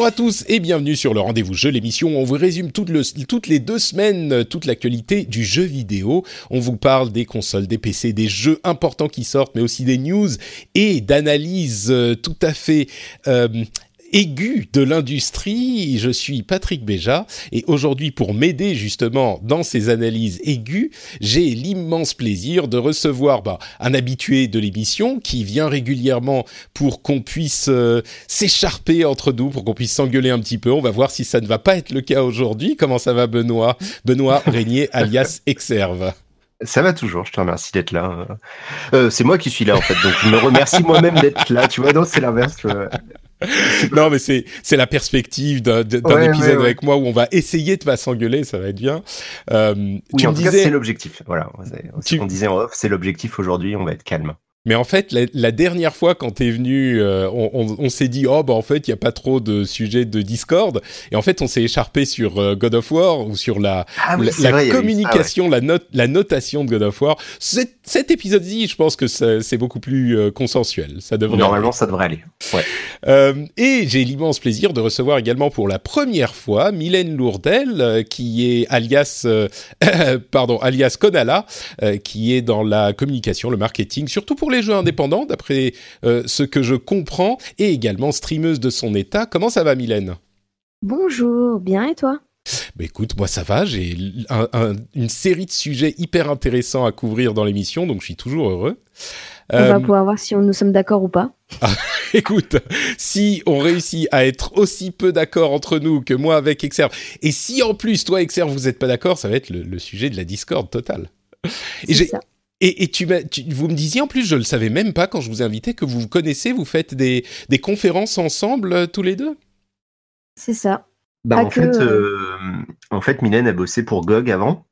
Bonjour à tous et bienvenue sur le rendez-vous jeu, l'émission où on vous résume toutes les deux semaines euh, toute l'actualité du jeu vidéo. On vous parle des consoles, des PC, des jeux importants qui sortent, mais aussi des news et d'analyses euh, tout à fait euh, aigu de l'industrie. Je suis Patrick Béja et aujourd'hui pour m'aider justement dans ces analyses aiguës, j'ai l'immense plaisir de recevoir bah, un habitué de l'émission qui vient régulièrement pour qu'on puisse euh, s'écharper entre nous, pour qu'on puisse s'engueuler un petit peu. On va voir si ça ne va pas être le cas aujourd'hui. Comment ça va Benoît? Benoît Régnier alias Exerve. Ça va toujours, je te remercie d'être là. Euh, c'est moi qui suis là en fait, donc je me remercie moi-même d'être là. Tu vois, non, c'est l'inverse. non, mais c'est c'est la perspective d'un épisode avec moi où on va essayer de pas s'engueuler, ça va être bien. Euh, oui, tu en me disais... c'est l'objectif. Voilà, tu... on disait en off, c'est l'objectif aujourd'hui, on va être calme. Mais en fait, la, dernière fois quand t'es venu, euh, on, s'est dit oh bah en fait il y a pas trop de sujets de Discord et en fait on s'est écharpé sur euh, God of War ou sur la ah la, communication, la note, la notation de God of War. Cet, cet épisode-ci, je pense que c'est beaucoup plus euh, consensuel. Ça devrait normalement ça devrait aller. Ouais. et j'ai l'immense plaisir de recevoir également pour la première fois Mylène Lourdel qui est alias pardon alias Konala qui est dans la communication, le marketing, surtout pour les jeux indépendants, d'après euh, ce que je comprends, et également streameuse de son état. Comment ça va, Mylène? Bonjour, bien et toi? Bah écoute, moi ça va, j'ai une série de sujets hyper intéressants à couvrir dans l'émission, donc je suis toujours heureux. On va euh, pouvoir voir si on, nous sommes d'accord ou pas. Ah, écoute, si on réussit à être aussi peu d'accord entre nous que moi avec Exerve, et si en plus toi Exerve vous n'êtes pas d'accord, ça va être le, sujet de la discorde totale. Et j'ai et, et tu, vous me disiez en plus, je le savais même pas quand je vous invitais, que vous vous connaissez, vous faites des, des conférences ensemble euh, tous les deux? C'est ça. Bah, en, fait, euh, en fait, Mylène a bossé pour GOG avant,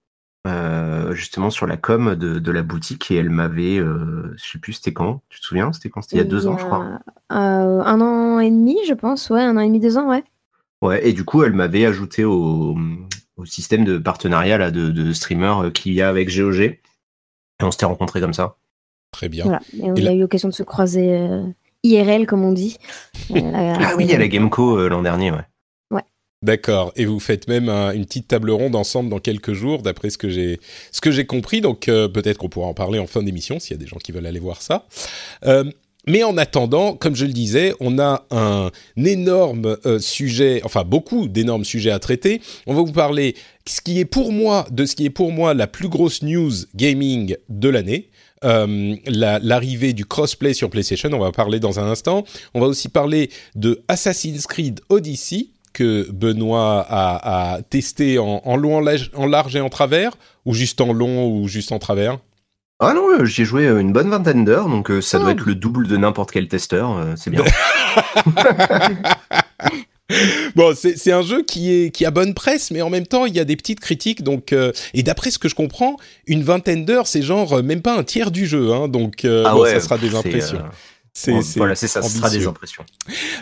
euh, justement sur la com de, de, la boutique, et elle m'avait, euh, je sais plus c'était quand, tu te souviens C'était quand C'était il y a deux ans, je crois. un an et demi, je pense, ouais, un an et demi, deux ans, ouais. Ouais, et du coup, elle m'avait ajouté au, au, système de partenariat là, de, de streamer qu'il y a avec GOG. Et on s'était rencontrés comme ça. Très bien. Et on a eu l'occasion de se croiser euh, IRL, comme on dit. ah oui, à la Gameco euh, l'an dernier, ouais. D'accord. Et vous faites même une petite table ronde ensemble dans quelques jours, d'après ce que j'ai ce que j'ai compris. Donc euh, peut-être qu'on pourra en parler en fin d'émission s'il y a des gens qui veulent aller voir ça. Mais en attendant, comme je le disais, on a un énorme sujet, enfin beaucoup d'énormes sujets à traiter. On va vous parler ce qui est pour moi, de ce qui est pour moi la plus grosse news gaming de l'année. Euh, l'arrivée du crossplay sur PlayStation, on va parler dans un instant. On va aussi parler de Assassin's Creed Odyssey que Benoît a, testé en, long, en large et en travers, ou juste en long ou juste en travers? Ah non, euh, j'ai joué une bonne vingtaine d'heures, donc euh, ça doit ah. être le double de n'importe quel testeur, c'est bien. bon, c'est un jeu qui est qui a bonne presse, mais en même temps il y a des petites critiques. Donc euh, et d'après ce que je comprends, une vingtaine d'heures, c'est genre euh, même pas un tiers du jeu, hein, donc euh, ah ça sera des impressions. C'est, voilà, c'est ça, ce sera des impressions.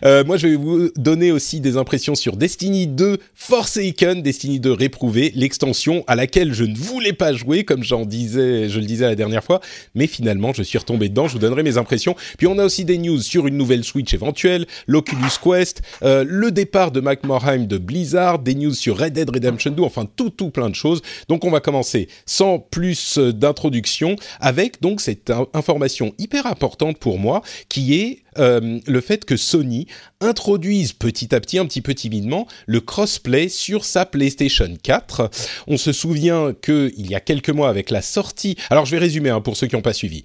Euh, moi, je vais vous donner aussi des impressions sur Destiny 2 Forsaken, Destiny 2 réprouvé, l'extension à laquelle je ne voulais pas jouer, comme j'en disais, je le disais la dernière fois, mais finalement, je suis retombé dedans. Je vous donnerai mes impressions. Puis on a aussi des news sur une nouvelle Switch éventuelle, l'Oculus Quest, euh, le départ de Mike Morheim de Blizzard, des news sur Red Dead Redemption 2, enfin tout, tout plein de choses. Donc on va commencer sans plus d'introduction avec donc cette information hyper importante pour moi qui est euh, le fait que Sony introduise petit à petit, un petit peu timidement, le crossplay sur sa PlayStation 4. On se souvient qu'il y a quelques mois avec la sortie... Alors je vais résumer hein, pour ceux qui n'ont pas suivi.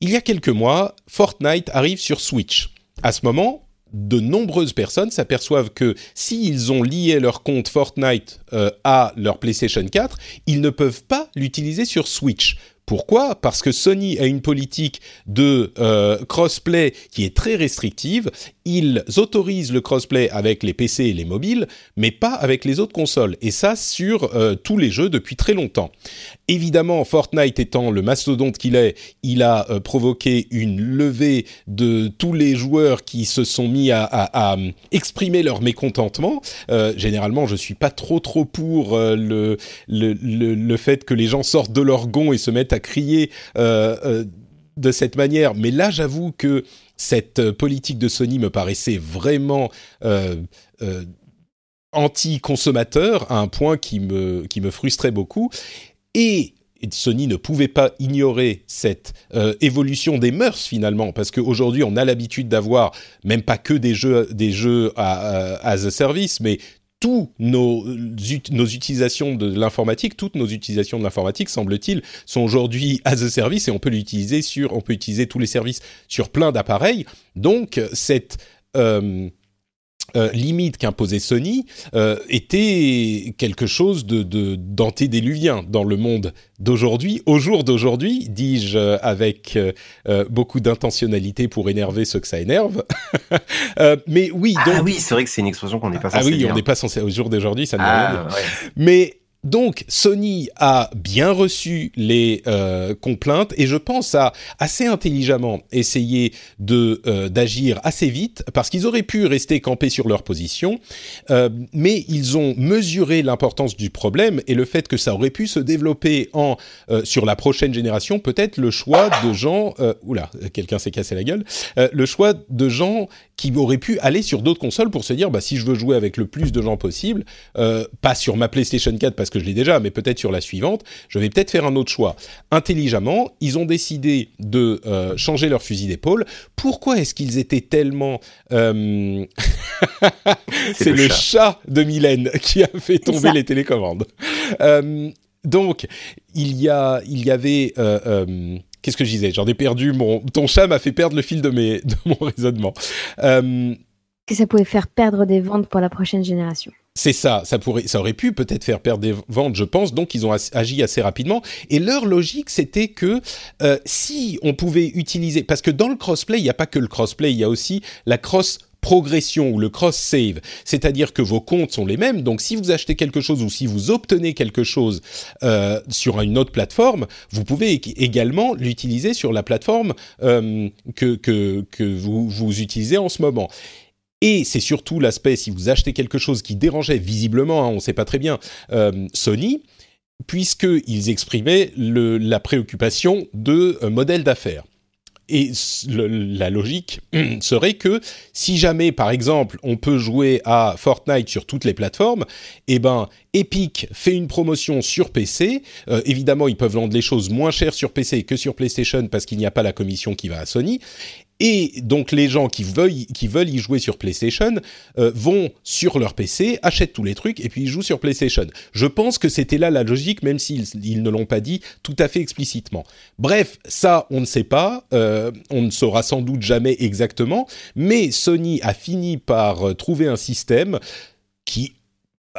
Il y a quelques mois, Fortnite arrive sur Switch. À ce moment, de nombreuses personnes s'aperçoivent que s'ils ont lié leur compte Fortnite euh, à leur PlayStation 4, ils ne peuvent pas l'utiliser sur Switch. Pourquoi? Parce que Sony a une politique de euh, crossplay qui est très restrictive. Ils autorisent le crossplay avec les PC et les mobiles, mais pas avec les autres consoles. Et ça sur euh, tous les jeux depuis très longtemps. Évidemment, Fortnite étant le mastodonte qu'il est, il a euh, provoqué une levée de tous les joueurs qui se sont mis à, exprimer leur mécontentement. Généralement, je suis pas trop trop pour le, le, fait que les gens sortent de leur gond et se mettent à crier euh, de cette manière. Mais là, j'avoue que cette politique de Sony me paraissait vraiment anti-consommateur à un point qui me, qui me frustrait beaucoup. Et Sony ne pouvait pas ignorer cette euh, évolution des mœurs finalement, parce qu'aujourd'hui on a l'habitude d'avoir même pas que des jeux, des jeux à, à, service, mais tous nos, nos utilisations de l'informatique, toutes nos utilisations de l'informatique, semble-t-il, sont aujourd'hui as a service et on peut l'utiliser sur, on peut utiliser tous les services sur plein d'appareils. Donc cette euh, euh, limite qu'imposait Sony euh, était quelque chose de, de d'antédéluvien dans le monde d'aujourd'hui. Au jour d'aujourd'hui, dis-je euh, avec euh, euh, beaucoup d'intentionnalité pour énerver ceux que ça énerve. mais oui, donc... Ah oui, c'est vrai que c'est une expression qu'on n'est pas censé Ah oui, dire. on n'est pas censé... Au jour d'aujourd'hui, ça ne Ah, rien ouais. Mais donc Sony a bien reçu les euh, complaintes et je pense a assez intelligemment essayé de euh, d'agir assez vite parce qu'ils auraient pu rester campés sur leur position, euh, mais ils ont mesuré l'importance du problème et le fait que ça aurait pu se développer en euh, sur la prochaine génération, peut-être le choix de gens, oula, quelqu'un s'est cassé la gueule, le choix de gens qui auraient pu aller sur d'autres consoles pour se dire bah si je veux jouer avec le plus de gens possible, euh, pas sur ma PlayStation 4 parce que je l'ai déjà, mais peut-être sur la suivante, je vais peut-être faire un autre choix. Intelligemment, ils ont décidé de euh, changer leur fusil d'épaule. Pourquoi est-ce qu'ils étaient tellement euh... C'est le le, chat. chat. de Mylène qui a fait tomber les télécommandes. Euh, donc, il y a, il y avait. Qu'est-ce que je disais? J'en ai perdu mon. Ton chat m'a fait perdre le fil de mes de mon raisonnement. Euh, Que ça pouvait faire perdre des ventes pour la prochaine génération. c'est ça, ça pourrait, ça aurait pu peut-être faire perdre des ventes, je pense. Donc ils ont agi assez rapidement. Et leur logique, c'était que euh, si on pouvait utiliser, parce que dans le crossplay, il n'y a pas que le crossplay, il y a aussi la cross progression ou le cross save, c'est-à-dire que vos comptes sont les mêmes. Donc si vous achetez quelque chose ou si vous obtenez quelque chose euh, sur une autre plateforme, vous pouvez ég- également l'utiliser sur la plateforme euh, que que vous utilisez en ce moment. Et c'est surtout l'aspect, si vous achetez quelque chose qui dérangeait visiblement, hein, on ne sait pas très bien, euh, Sony, puisqu'ils exprimaient la préoccupation de modèle d'affaires. Et la logique serait que si jamais, par exemple, on peut jouer à Fortnite sur toutes les plateformes, eh ben, Epic fait une promotion sur PC. Euh, évidemment, ils peuvent vendre les choses moins chères sur PC que sur PlayStation parce qu'il n'y a pas la commission qui va à Sony. Et donc les gens qui veulent, qui veulent y jouer sur PlayStation euh, vont sur leur PC, achètent tous les trucs et puis ils jouent sur PlayStation. Je pense que c'était là la logique, même s'ils ils ne l'ont pas dit tout à fait explicitement. Bref, ça on ne sait pas, euh, on ne saura sans doute jamais exactement, mais Sony a fini par euh, trouver un système qui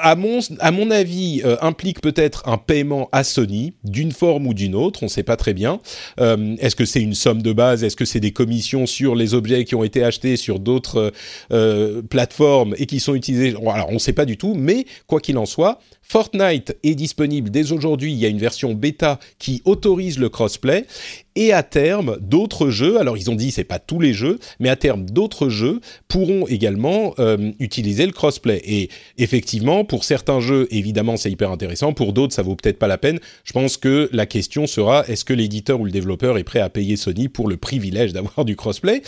à mon, avis, euh, implique peut-être un paiement à Sony, d'une forme ou d'une autre, on ne sait pas très bien. Euh, Est-ce que c'est une somme de base? Est-ce que c'est des commissions sur les objets qui ont été achetés sur d'autres euh, plateformes et qui sont utilisés? Alors, on ne sait pas du tout, mais quoi qu'il en soit, Fortnite est disponible dès aujourd'hui. Il y a une version bêta qui autorise le crossplay. Et à terme, d'autres jeux, alors ils ont dit c'est pas tous les jeux, mais à terme d'autres jeux pourront également euh, utiliser le crossplay. Et effectivement, pour certains jeux, évidemment c'est hyper intéressant. Pour d'autres, ça vaut peut-être pas la peine. Je pense que la question sera est-ce que l'éditeur ou le développeur est prêt à payer Sony pour le privilège d'avoir du crossplay?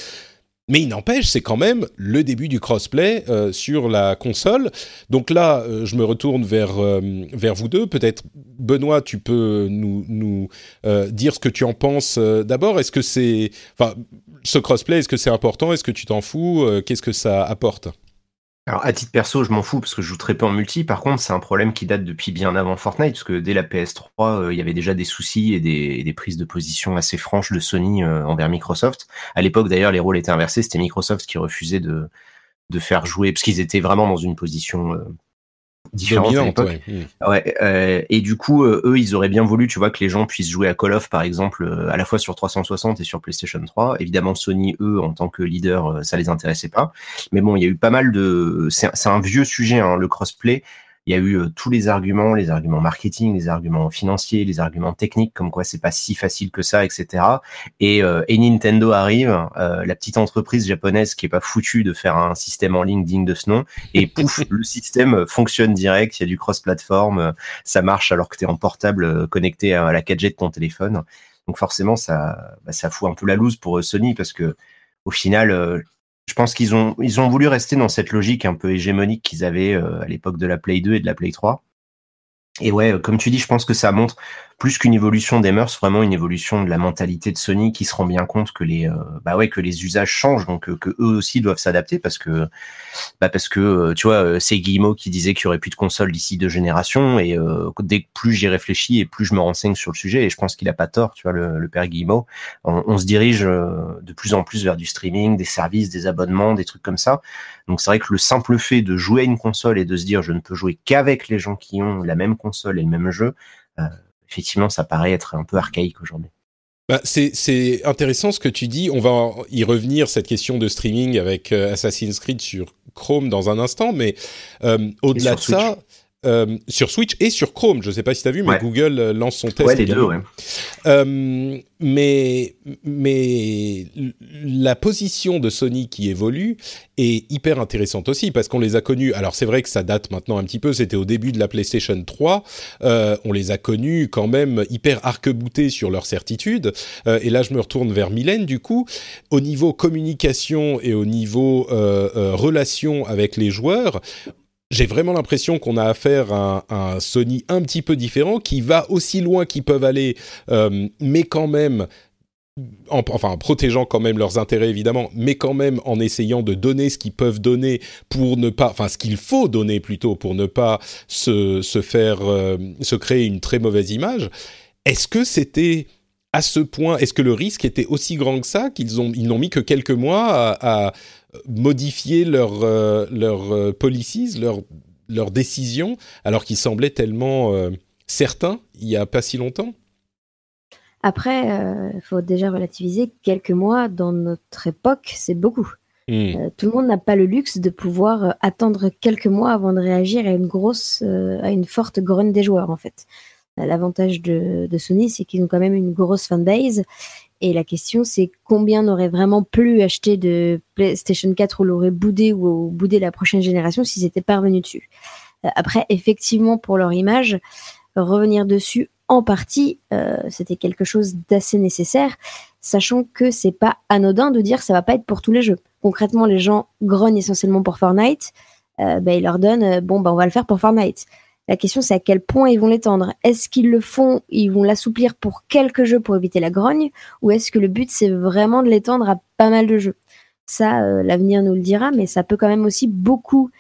Mais il n'empêche, c'est quand même le début du crossplay euh, sur la console. Donc là, euh, je me retourne vers, euh, vers vous deux. Peut-être, Benoît, tu peux nous, nous dire ce que tu en penses d'abord. Est-ce que c'est... Enfin, ce crossplay, est-ce que c'est important? Est-ce que tu t'en fous? Qu'est-ce que ça apporte? Alors à titre perso, je m'en fous parce que je joue très peu en multi. Par contre, c'est un problème qui date depuis bien avant Fortnite, parce que dès la PS3, euh, il y avait déjà des soucis et des, prises de position assez franches de Sony euh, envers Microsoft. À l'époque, d'ailleurs, les rôles étaient inversés. C'était Microsoft qui refusait de, faire jouer, parce qu'ils étaient vraiment dans une position euh, différentes Ouais. Euh, et du coup, euh, eux, ils auraient bien voulu, tu vois, que les gens puissent jouer à Call of, par exemple, euh, à la fois sur 360 et sur PlayStation 3. Évidemment, Sony, eux, en tant que leader, ça les intéressait pas. Mais bon, il y a eu pas mal de. C'est un vieux sujet, hein, le crossplay il y a eu euh, tous les arguments, les arguments marketing, les arguments financiers, les arguments techniques, comme quoi c'est pas si facile que ça, etc. Et, euh, et Nintendo arrive, euh, la petite entreprise japonaise qui est pas foutue de faire un système en ligne digne de ce nom, et pouf, le système fonctionne direct, il y a du cross-platform, ça marche alors que tu es en portable connecté à la 4G de ton téléphone. Donc forcément, ça, bah, ça fout un peu la loose pour Sony parce que au final, je pense qu'ils ont, ils ont voulu rester dans cette logique un peu hégémonique qu'ils avaient euh, à l'époque de la Play 2 et de la Play 3. Et ouais, comme tu dis, je pense que ça montre plus qu'une évolution des mœurs, vraiment une évolution de la mentalité de Sony qui se rend bien compte que les, euh, bah ouais, que les usages changent, donc euh, que eux aussi doivent s'adapter parce que, bah parce que euh, tu vois, c'est Guillemot qui disait qu'il y aurait plus de consoles d'ici deux générations et dès que plus j'y réfléchis et plus je me renseigne sur le sujet et je pense qu'il a pas tort, tu vois, le, père Guillemot, on, on se dirige de plus en plus vers du streaming, des services, des abonnements, des trucs comme ça. Donc c'est vrai que le simple fait de jouer à une console et de se dire je ne peux jouer qu'avec les gens qui ont la même console et le même jeu effectivement, ça paraît être un peu archaïque aujourd'hui. Bah, c'est intéressant ce que tu dis. On va y revenir, cette question de streaming avec euh, Assassin's Creed sur Chrome dans un instant, mais euh, au-delà de ça, euh, sur Switch et sur Chrome. Je ne sais pas si tu as vu, mais Google euh, lance son test. Ouais, les deux, ouais. Euh, mais, mais la position de Sony qui évolue est hyper intéressante aussi parce qu'on les a connus. Alors c'est vrai que ça date maintenant un petit peu. C'était au début de la PlayStation 3. Euh, on les a connus quand même hyper arc-boutés sur leur certitude. Et là, je me retourne vers Mylène. Du coup, au niveau communication et au niveau relation avec les joueurs, j'ai vraiment l'impression qu'on a affaire à un, Sony un petit peu différent, qui va aussi loin qu'ils peuvent aller, euh, mais quand même en, enfin, protégeant quand même leurs intérêts évidemment, mais quand même en essayant de donner ce qu'ils peuvent donner pour ne pas, enfin ce qu'il faut donner plutôt pour ne pas se, se faire, euh, se créer une très mauvaise image. Est-ce que c'était à ce point, est-ce que le risque était aussi grand que ça qu'ils ont, ils n'ont mis que quelques mois à, à modifier leurs euh, leur, euh, policies, leurs leur décisions, alors qu'ils semblaient tellement euh, certains il n'y a pas si longtemps Après, il faut déjà relativiser quelques mois dans notre époque, c'est beaucoup. Hmm. tout le monde n'a pas le luxe de pouvoir attendre quelques mois avant de réagir à une grosse, à une forte grogne des joueurs en fait. L'avantage de, de, Sony, c'est qu'ils ont quand même une grosse fanbase et la question, c'est combien n'aurait vraiment plus acheté de PlayStation 4 ou l'aurait boudé ou boudé la prochaine génération s'ils étaient parvenus dessus. Euh, après, effectivement, pour leur image, revenir dessus en partie, euh, c'était quelque chose d'assez nécessaire, sachant que c'est pas anodin de dire ça va pas être pour tous les jeux. Concrètement, les gens grognent essentiellement pour Fortnite, euh, ben, ils leur donnent bon ben on va le faire pour Fortnite. La question, c'est à quel point ils vont l'étendre. Est-ce qu'ils le font, ils vont l'assouplir pour quelques jeux pour éviter la grogne, ou est-ce que le but, c'est vraiment de l'étendre à pas mal de jeux? Ça, euh, l'avenir nous le dira, mais ça peut quand même aussi beaucoup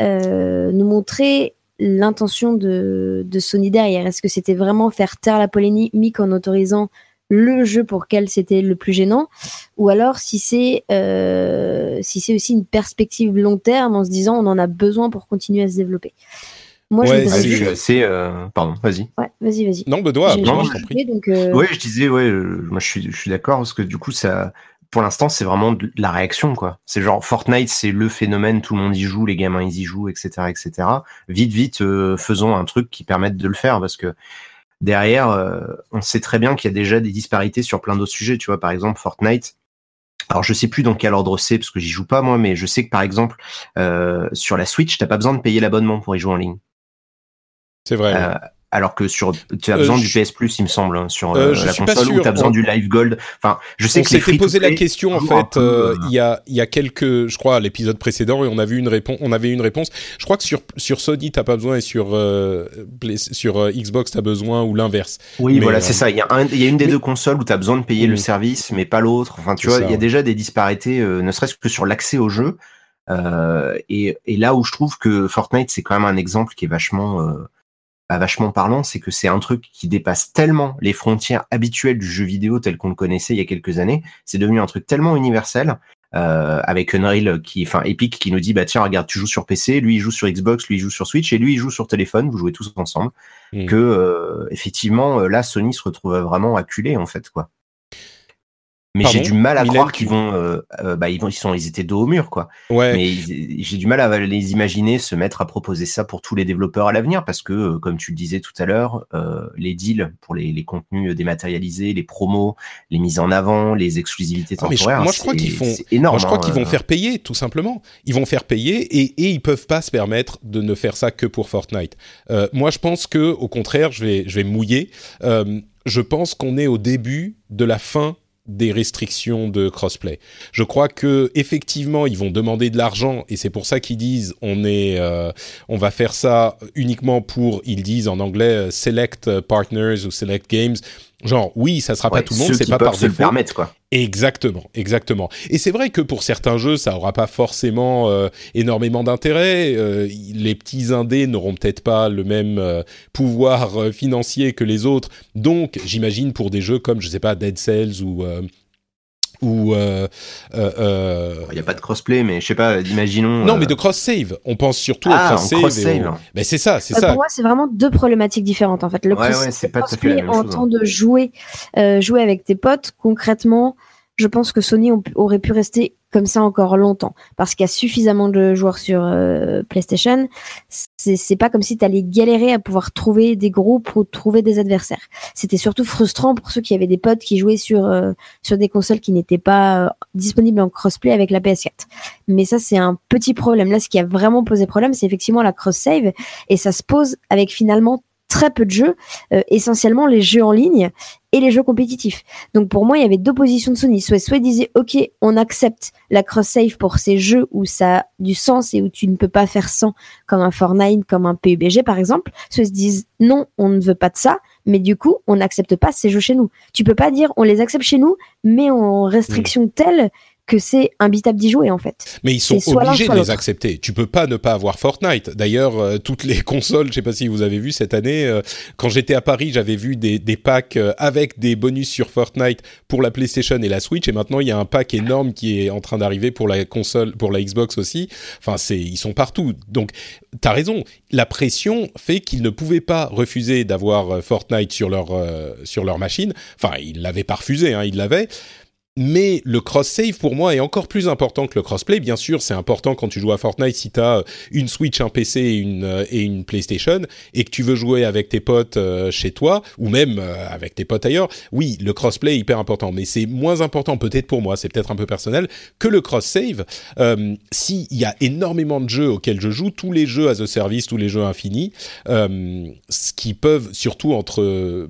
euh, nous montrer l'intention de, Sony derrière. Est-ce que c'était vraiment faire taire la polémique en autorisant le jeu pour lequel c'était le plus gênant, ou alors euh, si c'est aussi une perspective long terme en se disant on en a besoin pour continuer à se développer? Moi, je, suis assez. Euh, pardon, vas-y. Ouais, vas-y, vas-y. Non, Benoît, non, je t'en prie. Donc, euh, Ouais, je disais, ouais, euh, moi je suis, je suis d'accord parce que du coup, ça, pour l'instant, c'est vraiment de la réaction, quoi. C'est genre Fortnite, c'est le phénomène, tout le monde y joue, les gamins ils y jouent, etc., etc. Vite, vite, faisons un truc qui permette de le faire parce que derrière, on sait très bien qu'il y a déjà des disparités sur plein d'autres sujets. Tu vois, par exemple, Fortnite. Alors je sais plus dans quel ordre c'est parce que j'y joue pas moi, mais je sais que par exemple sur la Switch, t'as pas besoin de payer l'abonnement pour y jouer en ligne. C'est vrai. Euh, alors que sur tu as besoin du PS Plus, il me semble, hein, sur la console, ou tu as besoin du Live Gold. Enfin, je sais on que les posé la question en fait il y a il y a quelques, je crois, à l'épisode précédent et on a vu une réponse, on avait une réponse. Je crois que sur sur Sony t'as pas besoin et sur sur Xbox t'as besoin ou l'inverse. Oui, voilà, c'est ça. Il y a il y a une des deux consoles où tu as besoin de payer le service, mais pas l'autre. Enfin, tu vois, il y a déjà des disparités, ne serait-ce que sur l'accès au jeu. Euh, et, et, là où je trouve que Fortnite c'est quand même un exemple qui est vachement euh, bah, vachement parlant, c'est que c'est un truc qui dépasse tellement les frontières habituelles du jeu vidéo tel qu'on le connaissait il y a quelques années. C'est devenu un truc tellement universel. Euh, avec Unreal qui, enfin Epic qui nous dit bah tiens regarde tu joues sur PC, lui il joue sur Xbox, lui il joue sur Switch et lui il joue sur téléphone, vous jouez tous ensemble. Mmh. Que euh, effectivement là Sony se retrouve vraiment acculé en fait quoi. Mais j'ai du mal à croire qu'ils vont, euh, euh, bah ils vont, ils sont, ils étaient dos au mur quoi. Ouais. Mais j'ai du mal à les imaginer se mettre à proposer ça pour tous les développeurs à l'avenir parce que, euh, comme tu le disais tout à l'heure, les deals pour les, les, contenus dématérialisés, les promos, les mises en avant, les exclusivités temporaires, moi je crois qu'ils font, énorme. Moi je crois qu'ils vont faire payer tout simplement. Ils vont faire payer et, et ils peuvent pas se permettre de ne faire ça que pour Fortnite. moi je pense que au contraire, je vais, je vais mouiller. je pense qu'on est au début de la fin des restrictions de crossplay. Je crois que effectivement ils vont demander de l'argent et c'est pour ça qu'ils disent on est euh, on va faire ça uniquement pour ils disent en anglais euh, select partners ou select games Genre, oui, ça sera pas tout le monde, c'est pas par se défaut. Le permettre, quoi. Exactement, exactement. Et c'est vrai que pour certains jeux, ça aura pas forcément euh, énormément d'intérêt. Euh, les petits indés n'auront peut-être pas le même euh, pouvoir financier que les autres. Donc, j'imagine pour des jeux comme, je sais pas, Dead Cells ou ou euh, euh, euh, il n'y a pas de crossplay mais je sais pas imaginons non mais de cross save. On pense surtout ah, au cross save, save. mais c'est ça c'est ça. pour moi c'est vraiment deux problématiques différentes en fait. Le ouais, cross, ouais, c'est pas crossplay en temps de jouer jouer avec tes potes concrètement je pense que Sony aurait pu rester comme ça encore longtemps parce qu'il y a suffisamment de joueurs sur euh, PlayStation. C'est pas comme si tu allais galérer à pouvoir trouver des groupes ou trouver des adversaires. C'était surtout frustrant pour ceux qui avaient des potes qui jouaient sur euh, sur des consoles qui n'étaient pas euh, disponibles en crossplay avec la PS4. Mais ça c'est un petit problème. Là, ce qui a vraiment posé problème, c'est effectivement la cross save et ça se pose avec finalement très peu de jeux, euh, essentiellement les jeux en ligne et les jeux compétitifs. Donc pour moi, il y avait deux positions de Sony. Soit, soit ils disaient, OK, on accepte la cross-save pour ces jeux où ça a du sens et où tu ne peux pas faire sans, comme un Fortnite, comme un PUBG par exemple. Soit ils se disent, non, on ne veut pas de ça, mais du coup, on n'accepte pas ces jeux chez nous. Tu peux pas dire, on les accepte chez nous, mais en restriction telle que c'est imbitable d'y jouer en fait. Mais ils sont obligés de les accepter. Tu peux pas ne pas avoir Fortnite. D'ailleurs, euh, toutes les consoles, je sais pas si vous avez vu cette année, euh, quand j'étais à Paris, j'avais vu des, des packs euh, avec des bonus sur Fortnite pour la PlayStation et la Switch, et maintenant il y a un pack énorme qui est en train d'arriver pour la console, pour la Xbox aussi. Enfin, c'est ils sont partout. Donc, t'as raison. La pression fait qu'ils ne pouvaient pas refuser d'avoir Fortnite sur leur sur leur machine. Enfin, ils l'avaient pas refusé, hein, ils l'avaient mais le cross-save pour moi est encore plus important que le crossplay. Bien sûr, c'est important quand tu joues à Fortnite si tu as une Switch, un PC et une, euh, et une PlayStation et que tu veux jouer avec tes potes euh, chez toi ou même euh, avec tes potes ailleurs. Oui, le crossplay est hyper important, mais c'est moins important peut-être pour moi, c'est peut-être un peu personnel, que le cross-save. Euh, S'il y a énormément de jeux auxquels je joue, tous les jeux as a service, tous les jeux infinis, ce qui peuvent surtout entre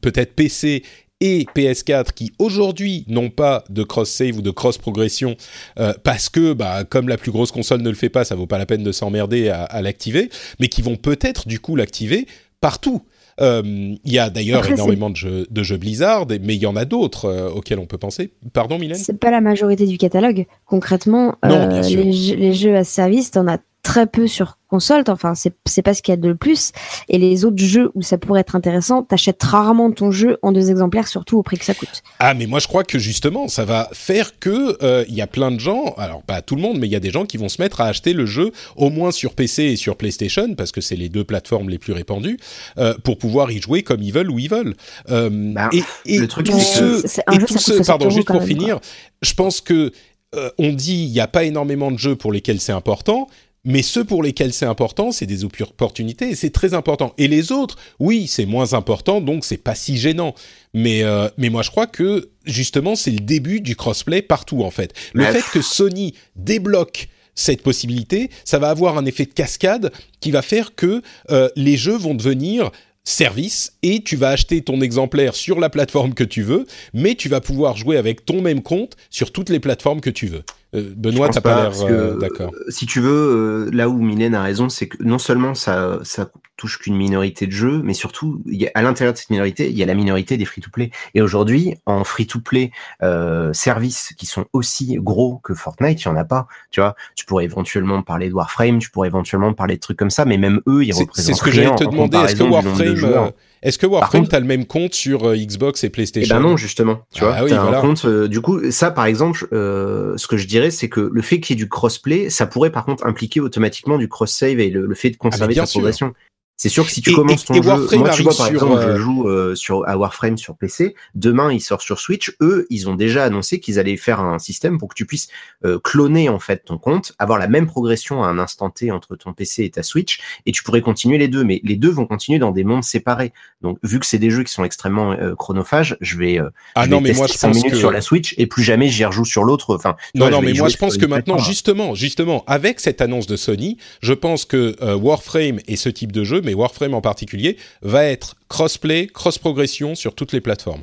peut-être PC et PS4 qui aujourd'hui n'ont pas de cross save ou de cross progression euh, parce que bah comme la plus grosse console ne le fait pas, ça vaut pas la peine de s'emmerder à, à l'activer, mais qui vont peut-être du coup l'activer partout. Euh, il y a d'ailleurs énormément de jeux, de jeux, Blizzard, mais il y en a d'autres euh, auxquels on peut penser. Pardon, Mylène? C'est pas la majorité du catalogue. Concrètement, euh, les, les, jeux à service, t'en as très peu sur console, enfin c'est pas ce qu'il y a de plus. Et les autres jeux où ça pourrait être intéressant, t'achètes rarement ton jeu en deux exemplaires, surtout au prix que ça coûte. Ah mais moi je crois que justement ça va faire que il euh, y a plein de gens, alors pas tout le monde, mais il y a des gens qui vont se mettre à acheter le jeu au moins sur PC et sur PlayStation parce que c'est les deux plateformes les plus répandues euh, pour pouvoir y jouer comme ils veulent où ils veulent. Euh, bah, et, et, le truc c'est que pardon juste pour finir, je pense que euh, on dit il n'y a pas énormément de jeux pour lesquels c'est important, mais ceux pour lesquels c'est important, c'est des opportunités et c'est très important. Et les autres, oui, c'est moins important, donc c'est pas si gênant. Mais euh, mais moi je crois que justement c'est le début du crossplay partout en fait. Le fait que Sony débloque cette possibilité, ça va avoir un effet de cascade qui va faire que euh, les jeux vont devenir service et tu vas acheter ton exemplaire sur la plateforme que tu veux, mais tu vas pouvoir jouer avec ton même compte sur toutes les plateformes que tu veux. Euh, Benoît, t'as pas, l'air euh, d'accord. Si tu veux, là où Mylène a raison, c'est que non seulement ça, ça touche qu'une minorité de jeux, mais surtout, à l'intérieur de cette minorité, il y a la minorité des free-to-play. Et aujourd'hui, en free-to-play euh, services qui sont aussi gros que Fortnite, il y en a pas. Tu vois, tu pourrais éventuellement parler de Warframe, tu pourrais éventuellement parler de trucs comme ça, mais même eux, ils représentent C'est ce que j'allais te demander. Est-ce que Warframe, euh, est-ce que Warframe, t'as le même compte sur euh, Xbox et PlayStation Eh ben non, justement. Tu vois, ah oui, un compte. Euh, du coup, ça, par exemple, ce que je dirais, c'est que le fait qu'il y ait du crossplay, ça pourrait par contre impliquer automatiquement du cross-save et le, fait de conserver ah ta progression. C'est sûr que si tu commences ton jeu, moi tu vois par exemple, je euh, joue euh, sur à Warframe sur PC. Demain, il sort sur Switch. Eux, ils ont déjà annoncé qu'ils allaient faire un système pour que tu puisses euh, cloner en fait ton compte, avoir la même progression à un instant T entre ton PC et ta Switch, et tu pourrais continuer les deux. Mais les deux vont continuer dans des mondes séparés. Donc, vu que c'est des jeux qui sont extrêmement chronophages, je vais, ah je non, mais moi je pense minutes que... sur la Switch et plus jamais j'y rejoue sur l'autre. Enfin, non, non, mais moi je pense que maintenant, justement, justement, avec cette annonce de Sony, je pense que Warframe et ce type de jeu mais Warframe en particulier, va être crossplay, cross-progression sur toutes les plateformes.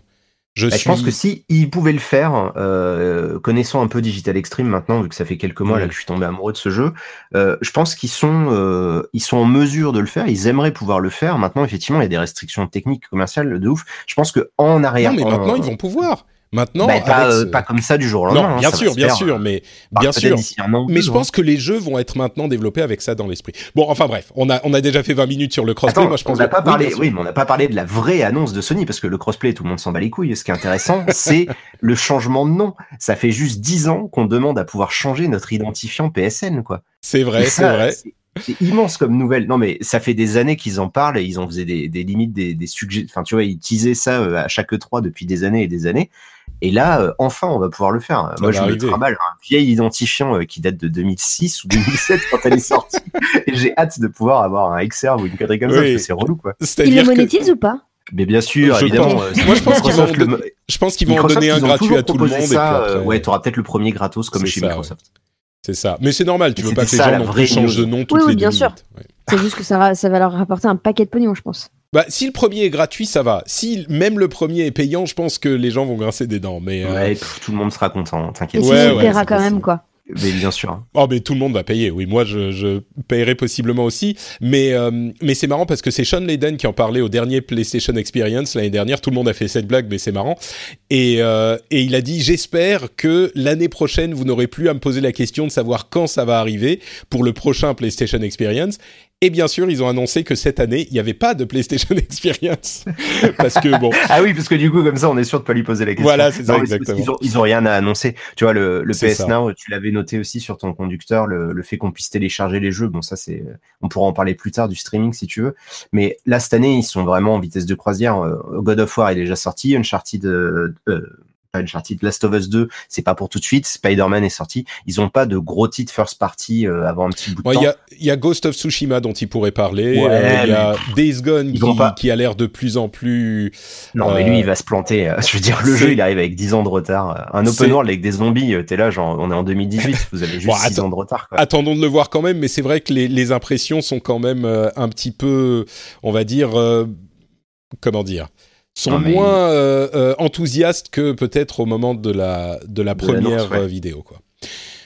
Je, bah, pense que si ils pouvaient le faire, euh, connaissant un peu Digital Extreme maintenant, vu que ça fait quelques mois là que je suis tombé amoureux de ce jeu, euh, je pense qu'ils sont euh, ils sont en mesure de le faire. Ils aimeraient pouvoir le faire. Maintenant, effectivement, il y a des restrictions techniques commerciales de ouf. Je pense que en arrière, non, mais maintenant ils vont pouvoir. Maintenant, bah, euh, pas, comme ça du jour au lendemain. Non, hein, bien sûr, bien sûr, mais bah, bien sûr. mais je pense que les jeux vont être maintenant développés avec ça dans l'esprit. Bon, enfin bref, on a on a déjà fait 20 minutes sur le crossplay. Moi, je pense. On n'a pas parlé. Oui, mais on n'a pas parlé de la vraie annonce de Sony parce que le crossplay, tout le monde s'en bat les couilles. Ce qui est intéressant, c'est le changement de nom. Ça fait juste 10 ans qu'on demande à pouvoir changer notre identifiant PSN, quoi. C'est vrai, c'est vrai. C'est immense comme nouvelle. Non, mais ça fait des années qu'ils en parlent et ils en faisaient des, des limites, des, des sujets. Enfin, tu vois, ils teasaient ça euh, à chaque E3 depuis des années et des années. Et là, euh, enfin, on va pouvoir le faire. Moi, je me travaille un vieil identifiant euh, qui date de 2006 ou 2007 quand elle est sortie. Et j'ai hâte de pouvoir avoir un XR ou une connerie comme ça parce que c'est relou, quoi. Il le monétise ou pas? Mais bien sûr, évidemment. Moi, je pense qu'ils vont, je pense qu'ils vont en donner un gratuit à tout le monde. Ça, et puis ouais, t'auras peut-être le premier gratos comme chez Microsoft. C'est ça. Mais c'est normal, tu veux pas que les gens changent de nom toutes oui, oui, bien sûr. C'est juste que ça va, ça va leur rapporter un paquet de pognon, je pense. Bah, si le premier est gratuit, ça va. Si même le premier est payant, je pense que les gens vont grincer des dents. Mais euh, ouais, tout le monde sera content, t'inquiète. Et ouais, ouais, paiera quand même, quoi. Mais bien sûr. Hein. Oh, mais tout le monde va payer. Oui, moi, je, je paierai possiblement aussi. Mais, euh, mais c'est marrant parce que c'est Sean Layden qui en parlait au dernier PlayStation Experience l'année dernière. Tout le monde a fait cette blague, mais c'est marrant. Et, euh, et il a dit J'espère que l'année prochaine, vous n'aurez plus à me poser la question de savoir quand ça va arriver pour le prochain PlayStation Experience. Et bien sûr, ils ont annoncé que cette année, il n'y avait pas de PlayStation Experience. parce que bon. ah oui, parce que du coup, comme ça, on est sûr de pas lui poser la question. Voilà, c'est ça, exactement. Ils ont, ils ont, rien à annoncer. Tu vois, le, le PS Now, tu l'avais noté aussi sur ton conducteur, le, le fait qu'on puisse télécharger les jeux. Bon, ça, c'est, on pourra en parler plus tard du streaming si tu veux. Mais là, cette année, ils sont vraiment en vitesse de croisière. Euh, God of War est déjà sorti, Uncharted, euh, euh Uncharted, Last of Us 2, c'est pas pour tout de suite. Spider-Man est sorti. Ils ont pas de gros titres first party euh, avant un petit bout de temps. Il y a, Ghost of Tsushima dont ils pourraient parler. Euh, il y a Days Gone qui, a l'air de plus en plus. Non, mais lui, il va se planter. Je veux dire, le jeu, il arrive avec 10 ans de retard. Un open world avec des zombies, t'es là, genre, on est en 2018. Vous avez juste 6 ans de retard. Quoi. Attendons de le voir quand même, mais c'est vrai que les, les, impressions sont quand même euh, un petit peu, on va dire, comment dire sont moins euh, euh, enthousiastes que peut-être au moment de la, de la première euh, vidéo. Quoi.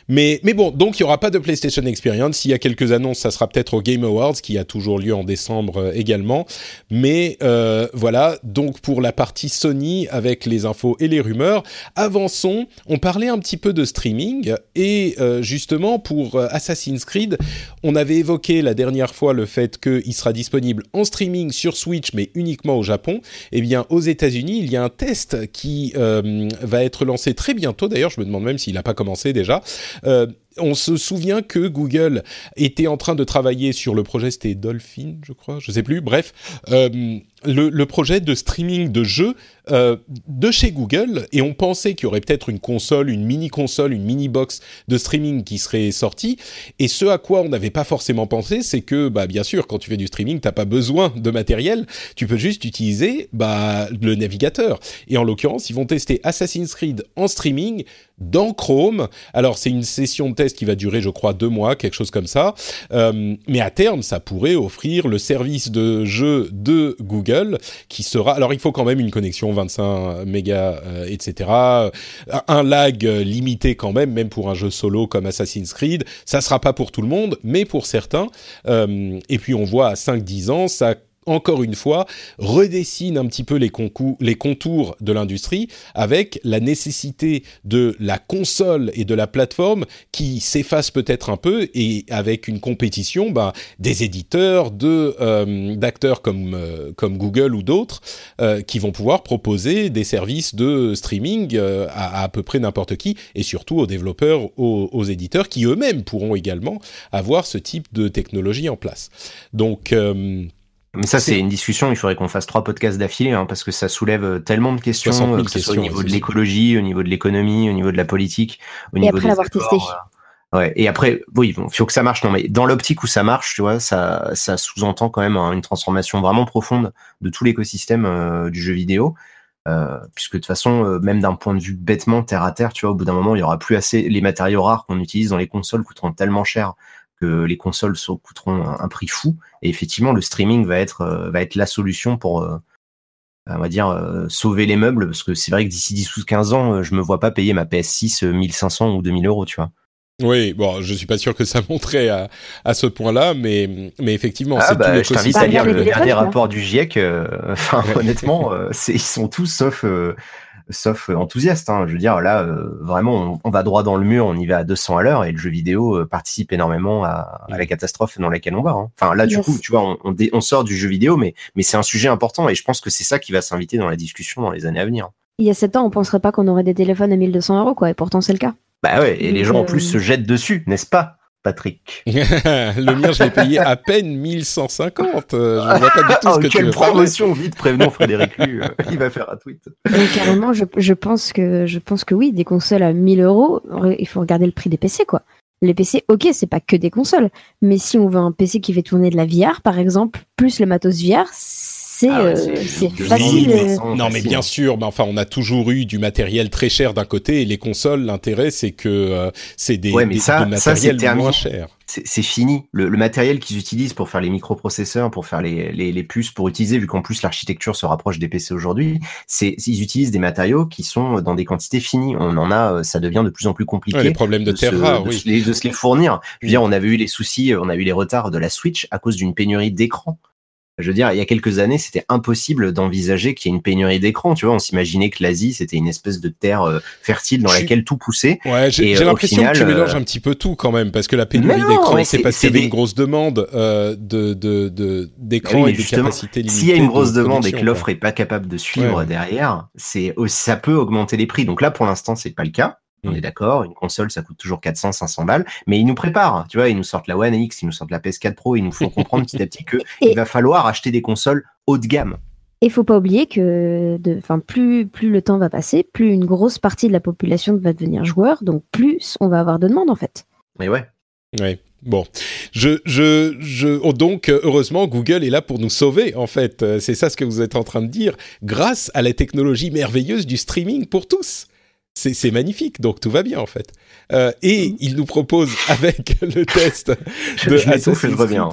Mais, mais bon, donc il n'y aura pas de PlayStation Experience. S'il y a quelques annonces, ça sera peut-être au Game Awards, qui a toujours lieu en décembre euh, également. Mais euh, voilà, donc pour la partie Sony, avec les infos et les rumeurs, avançons. On parlait un petit peu de streaming, et euh, justement pour Assassin's Creed, on avait évoqué la dernière fois le fait qu'il sera disponible en streaming sur Switch, mais uniquement au Japon. Eh bien, aux États-Unis, il y a un test qui va être lancé très bientôt. D'ailleurs, je me demande même s'il n'a pas commencé déjà. Euh, on se souvient que Google était en train de travailler sur le projet, c'était Dolphin, je crois, je sais plus. Bref, euh, le, projet de streaming de jeux euh, de chez Google, et on pensait qu'il y aurait peut-être une console, une mini console, une mini box de streaming qui serait sortie. Et ce à quoi on n'avait pas forcément pensé, c'est que, bah, bien sûr, quand tu fais du streaming, t'as pas besoin de matériel, tu peux juste utiliser bah, le navigateur. Et en l'occurrence, ils vont tester Assassin's Creed en streaming dans Chrome. Alors, c'est une session de test test qui va durer, je crois, deux mois, quelque chose comme ça. mais à terme, ça pourrait offrir le service de jeu de Google qui sera. Alors, il faut quand même une connexion 25 mégas, etc. Un lag limité quand même, même pour un jeu solo comme Assassin's Creed. Ça sera pas pour tout le monde, mais pour certains. et puis, on voit à 5-10 ans, ça encore une fois, redessine un petit peu les, contours de l'industrie avec la nécessité de la console et de la plateforme qui s'efface peut-être un peu et avec une compétition ben, des éditeurs, euh, d'acteurs comme euh, comme Google ou d'autres euh, qui vont pouvoir proposer des services de streaming à, à, peu près n'importe qui et surtout aux développeurs, aux, aux éditeurs qui eux-mêmes pourront également avoir ce type de technologie en place. Donc mais ça, c'est une discussion. Il faudrait qu'on fasse trois podcasts d'affilée, hein, parce que ça soulève euh, tellement de questions, euh, que ce soit au niveau de l'écologie, au niveau de l'économie, au niveau de la politique, au et niveau après l'avoir testé. Ouais. Et après, oui, il faut que ça marche. Non, mais dans l'optique où ça marche, tu vois, ça, ça sous-entend quand même hein, une transformation vraiment profonde de tout l'écosystème euh, du jeu vidéo. Euh, puisque de toute façon, même d'un point de vue bêtement terre à terre, tu vois, au bout d'un moment, il y aura plus assez. Les matériaux rares qu'on utilise dans les consoles coûteront tellement cher que les consoles coûteront un, prix fou. Et effectivement, le streaming va être, euh, va être la solution pour, euh, on va dire, euh, sauver les meubles. Parce que c'est vrai que d'ici 10 ou 15 ans, je me vois pas payer ma PS6 1500 ou 2000 euros, tu vois. Oui, bon, je suis pas sûr que ça monterait à, à ce point-là, mais, mais effectivement, ah c'est bah, tout Je t'invite à lire le dernier rapport du GIEC. Enfin, honnêtement, ils sont tous sauf sauf enthousiaste. Hein. Je veux dire, là, euh, vraiment, on, va droit dans le mur, on y va à 200 à l'heure, et le jeu vidéo euh, participe énormément à, la catastrophe dans laquelle on va. Hein. Enfin, là, du coup, tu vois, on, on, sort du jeu vidéo, mais, mais c'est un sujet important, et je pense que c'est ça qui va s'inviter dans la discussion dans les années à venir. Il y a 7 ans, on penserait pas qu'on aurait des téléphones à 1200 euros, quoi, et pourtant c'est le cas. Bah ouais, et les gens en plus se jettent dessus, n'est-ce pas? Patrick. le mien, je l'ai payé à peine 1150. Euh, je vois pas du tout ce que quelle tu promotion Vite, prévenons Frédéric Lu. Euh, il va faire un tweet. carrément, je, je, pense que, je pense que oui, des consoles à 1000 euros, il faut regarder le prix des PC, quoi. Les PC, ok, c'est pas que des consoles, mais si on veut un PC qui fait tourner de la VR, par exemple, plus le matos VR, c'est ah euh, facile. Non, mais bien sûr, mais enfin, on a toujours eu du matériel très cher d'un côté et les consoles, l'intérêt, c'est que euh, c'est des, des, ça, matériel moins cher. C'est fini. Le, matériel qu'ils utilisent pour faire les microprocesseurs, pour faire les, les, les puces, pour utiliser, vu qu'en plus l'architecture se rapproche des PC aujourd'hui, c'est ils utilisent des matériaux qui sont dans des quantités finies. On en a, euh, ça devient de plus en plus compliqué. les problèmes de, terre rare, oui. de se les fournir. Je veux dire, on avait eu les soucis, on a eu les retards de la Switch à cause d'une pénurie d'écran. Je veux dire, il y a quelques années, c'était impossible d'envisager qu'il y ait une pénurie d'écran. Tu vois, on s'imaginait que l'Asie, c'était une espèce de terre euh, fertile dans laquelle tout poussait. Ouais, j'ai l'impression que tu mélanges euh, un petit peu tout quand même, parce que la pénurie d'écran, c'est parce qu'il y avait une grosse demande euh, de d'écran de, et de capacités limitées. S'il y a une grosse demande et que l'offre est pas capable de suivre derrière, c'est ça peut augmenter les prix. Donc là, pour l'instant, c'est pas le cas. On est mm. d'accord, une console, ça coûte toujours 400, 500 balles, mais ils nous préparent, tu vois, ils nous sortent la One X, ils nous sortent la PS4 Pro, ils nous font comprendre petit à petit qu'il va falloir acheter des consoles haut de gamme. Et faut pas oublier que, de, plus, plus le temps va passer, plus une grosse partie de la population va devenir joueur, donc plus on va avoir de demandes en fait. Mais ouais. Ouais. Bon, je, je, je, oh, donc heureusement Google est là pour nous sauver en fait. C'est ça ce que vous êtes en train de dire, grâce à la technologie merveilleuse du streaming pour tous c'est magnifique, donc tout va bien en fait. Euh, et il nous propose avec le test de je Assassin's je reviens.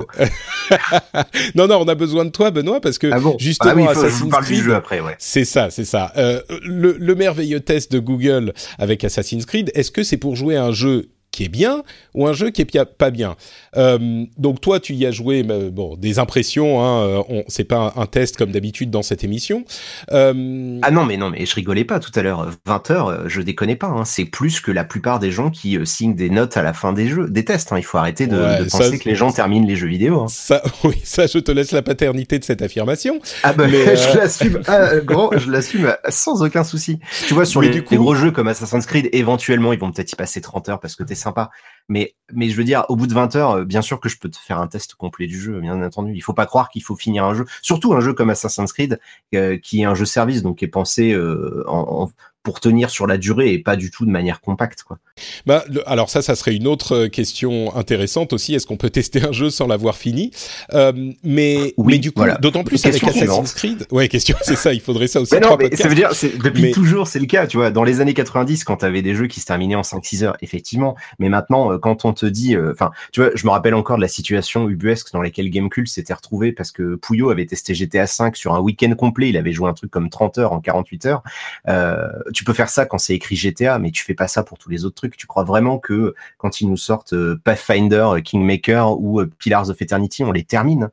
non, non, on a besoin de toi, Benoît, parce que ah justement ah oui, Assassin's Creed, après, ouais. c'est ça, c'est ça. Euh, le, le merveilleux test de Google avec Assassin's Creed, est-ce que c'est pour jouer à un jeu qui est bien ou un jeu qui est pas bien. Euh, donc toi, tu y as joué, bon, des impressions. Hein, euh, c'est pas un, test comme d'habitude dans cette émission. Euh... Ah non, mais non, mais je rigolais pas tout à l'heure. 20 heures, je déconnais pas. Hein, c'est plus que la plupart des gens qui euh, signent des notes à la fin des jeux, des tests. Hein. Il faut arrêter de, de penser que les gens terminent les jeux vidéo. Hein. Ça, oui, ça, je te laisse la paternité de cette affirmation. Ah ben, mais, je l'assume, ah, grand, je l'assume sans aucun souci. Tu vois, sur les, les, gros jeux comme Assassin's Creed, éventuellement, ils vont peut-être y passer 30 heures parce que t'es sympa. Mais, je veux dire, au bout de 20 heures, euh, bien sûr que je peux te faire un test complet du jeu, bien entendu. Il faut pas croire qu'il faut finir un jeu, surtout un jeu comme Assassin's Creed, euh, qui est un jeu service, donc qui est pensé euh, en, pour tenir sur la durée et pas du tout de manière compacte. Quoi. Bah, alors ça, ça serait une autre question intéressante aussi. Est-ce qu'on peut tester un jeu sans l'avoir fini? Euh, mais, mais du coup, d'autant plus avec Assassin's Creed. Ouais, question, c'est ça. Il faudrait ça aussi. Mais non, mais ça veut dire, depuis toujours, c'est le cas. Tu vois, dans les années 90, quand tu avais des jeux qui se terminaient en 5-6 heures, effectivement. Mais maintenant, euh, quand on te dit, euh, enfin, tu vois, je me rappelle encore de la situation ubuesque dans laquelle Gamecult s'était retrouvé parce que Pouillot avait testé GTA 5 sur un week-end complet. Il avait joué un truc comme 30 heures en 48 heures. Euh, tu peux faire ça quand c'est écrit GTA, mais tu fais pas ça pour tous les autres trucs. Tu crois vraiment que quand ils nous sortent Pathfinder, Kingmaker ou Pillars of Eternity, on les termine?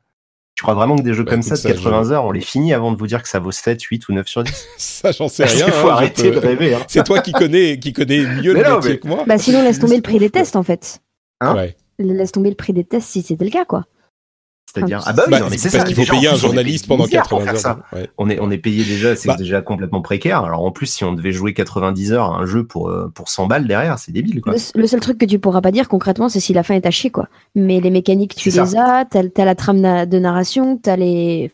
Tu crois vraiment que des jeux bah, comme ça de 80 heures, on les finit avant de vous dire que ça vaut 7, 8 ou 9 sur 10 Ça, j'en sais rien. Il faut hein, arrêter de rêver. Hein. C'est toi qui connais, qui connais mieux le métier que moi. Bah sinon, laisse tomber le prix des tests, en fait. Hein? Ouais. Laisse tomber le prix des tests si c'était le cas, quoi. C'est-à-dire, ah bah oui, bah, mais c'est parce qu'il faut payer un journaliste pendant 80 heures. On est, on est payé déjà, c'est bah. déjà complètement précaire. Alors en plus, si on devait jouer 90 heures à un jeu pour, euh, pour 100 balles derrière, c'est débile, quoi. Le, seul truc que tu pourras pas dire concrètement, c'est si la fin est à chier, quoi. Mais les mécaniques, tu les as, t'as as la trame de narration, t'as les,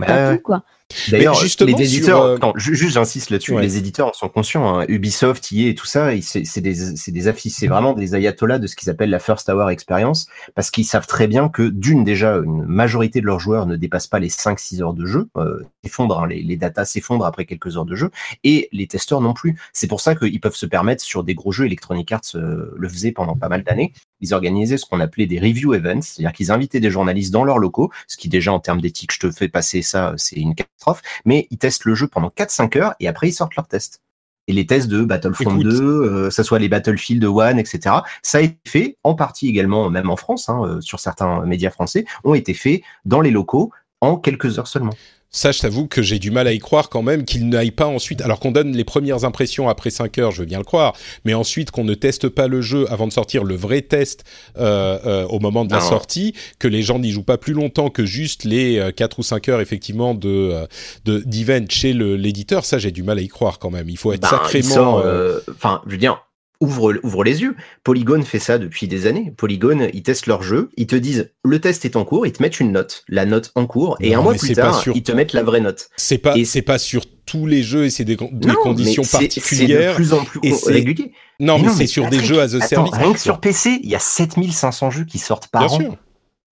t'as tout, quoi. D'ailleurs, les éditeurs, euh, juste j'insiste là-dessus, les éditeurs sont conscients. Hein. Ubisoft, EA et tout ça, c'est des, c'est des affiches, c'est vraiment des ayatollahs de ce qu'ils appellent la First Hour Experience, parce qu'ils savent très bien que d'une déjà, une majorité de leurs joueurs ne dépassent pas les 5-6 heures de jeu, euh, s'effondrent, hein, les, les datas s'effondrent après quelques heures de jeu, et les testeurs non plus. C'est pour ça qu'ils peuvent se permettre sur des gros jeux, Electronic Arts euh, le faisait pendant pas mal d'années, ils organisaient ce qu'on appelait des review events, c'est-à-dire qu'ils invitaient des journalistes dans leurs locaux, ce qui déjà en termes d'éthique, je te fais passer ça, c'est une catastrophe, mais ils testent le jeu pendant 4-5 heures et après ils sortent leurs tests. Et les tests de Battlefront 2, euh, ça soit les Battlefield 1, etc., ça a été fait en partie également, même en France, hein, euh, sur certains médias français, ont été faits dans les locaux en quelques heures seulement. Ça, je t'avoue que j'ai du mal à y croire quand même qu'il n'aille pas ensuite. Alors qu'on donne les premières impressions après 5 heures, je veux bien le croire, mais ensuite qu'on ne teste pas le jeu avant de sortir le vrai test euh, euh, au moment de la sortie, que les gens n'y jouent pas plus longtemps que juste les 4 euh, ou 5 heures effectivement de d'event chez l'éditeur, ça j'ai du mal à y croire quand même. Il faut être ben, sacrément. Enfin, je veux dire, ouvre, ouvre les yeux. Polygon fait ça depuis des années. Polygon, ils testent leur jeu, ils te disent le test est en cours, ils te mettent une note, la note en cours, et un mois plus tard, ils te mettent la vraie note. C'est pas, c'est pas sur tous les jeux et c'est des, conditions particulières. C'est de plus en plus régulier. Non, mais, c'est sur des jeux as a service. Rien que sur PC, il y a 7500 jeux qui sortent par Bien an. Sûr.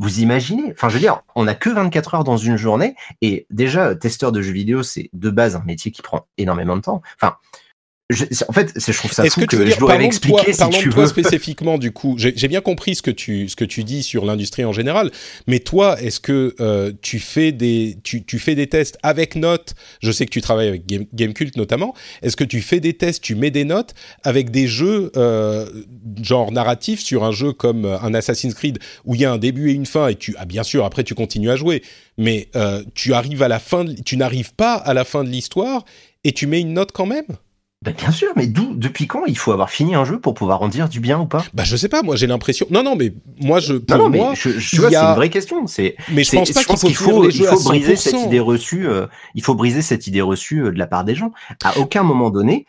Vous imaginez Enfin, je veux dire, on n'a que 24 heures dans une journée, et déjà, testeur de jeux vidéo, c'est de base un métier qui prend énormément de temps. Enfin, en fait, je trouve ça fou que, que je dois expliquer si tu toi spécifiquement, du coup, j'ai bien compris ce que tu ce que tu dis sur l'industrie en général, mais toi, est-ce que euh, tu fais des tu, tu fais des tests avec notes? Je sais que tu travailles avec Game, Gamecult notamment. Est-ce que tu fais des tests, tu mets des notes avec des jeux euh, genre narratifs sur un jeu comme un Assassin's Creed où il y a un début et une fin et tu ah bien sûr après tu continues à jouer, mais euh, tu arrives à la fin, tu n'arrives pas à la fin de l'histoire et tu mets une note quand même? Bah bien sûr, mais d'où, depuis quand il faut avoir fini un jeu pour pouvoir en dire du bien ou pas? Bah je sais pas, moi j'ai l'impression. Non non, mais moi je. Pour non, moi, mais je, je vois, c'est une vraie question. C'est. Mais je pense pas qu'il faut, il faut, briser cette idée reçue. Euh, il faut briser cette idée reçue euh, de la part des gens. À aucun moment donné,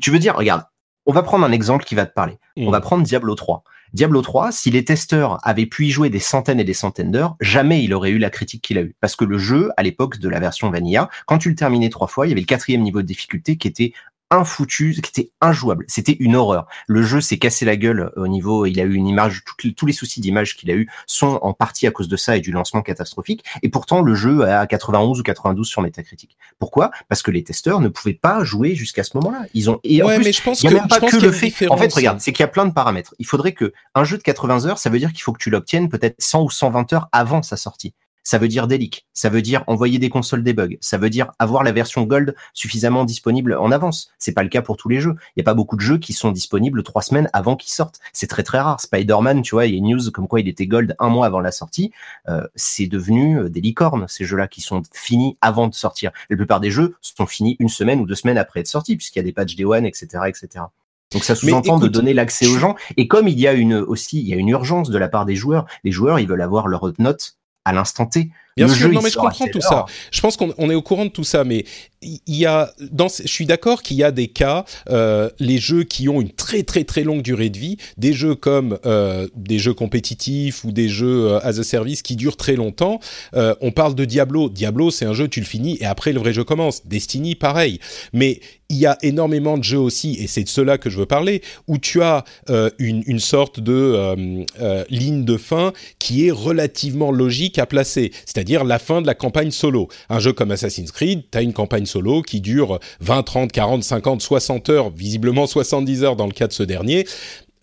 tu veux dire, regarde, on va prendre un exemple qui va te parler. On va mm. prendre Diablo 3. Diablo 3, si les testeurs avaient pu y jouer des centaines et des centaines d'heures, jamais il aurait eu la critique qu'il a eu. Parce que le jeu, à l'époque de la version Vanilla, quand tu le terminais trois fois, il y avait le quatrième niveau de difficulté qui était infoutu, qui était injouable. C'était une horreur. Le jeu s'est cassé la gueule au niveau, il a eu une image, tous les soucis d'image qu'il a eu sont en partie à cause de ça et du lancement catastrophique. Et pourtant, le jeu a 91 ou 92 sur Metacritic. Pourquoi? Parce que les testeurs ne pouvaient pas jouer jusqu'à ce moment-là. Ils ont et en plus, mais je pense il n'y a même pas que le fait. En fait, regarde, c'est qu'il y a plein de paramètres. Il faudrait que un jeu de 80 heures, ça veut dire qu'il faut que tu l'obtiennes peut-être 100 ou 120 heures avant sa sortie ça veut dire leaks, ça veut dire envoyer des consoles des bugs, ça veut dire avoir la version Gold suffisamment disponible en avance. C'est pas le cas pour tous les jeux. Il y a pas beaucoup de jeux qui sont disponibles trois semaines avant qu'ils sortent. C'est très très rare. Spider-Man, tu vois, il y a une news comme quoi il était Gold un mois avant la sortie. Euh, c'est devenu euh, des licornes ces jeux-là qui sont finis avant de sortir. La plupart des jeux sont finis une semaine ou deux semaines après être sortis puisqu'il y a des patchs Day One, etc., etc. Donc ça sous-entend de donner l'accès aux gens. Et comme il y a une aussi, il y a une urgence de la part des joueurs. Les joueurs, ils veulent avoir leur note à l'instant T. Bien sûr, non mais je comprends tout ça. Je pense qu'on est au courant de tout ça, mais il y a, dans, je suis d'accord qu'il y a des cas, euh, les jeux qui ont une très très très longue durée de vie, des jeux comme euh, des jeux compétitifs ou des jeux euh, as a service qui durent très longtemps. Euh, on parle de Diablo. Diablo, c'est un jeu, tu le finis et après le vrai jeu commence. Destiny, pareil. Mais il y a énormément de jeux aussi, et c'est de cela que je veux parler, où tu as euh, une, une, sorte de euh, euh, ligne de fin qui est relativement logique à placer, c'est-à-dire la fin de la campagne solo. Un jeu comme Assassin's Creed, tu as une campagne solo qui dure 20, 30, 40, 50, 60 heures, visiblement 70 heures dans le cas de ce dernier.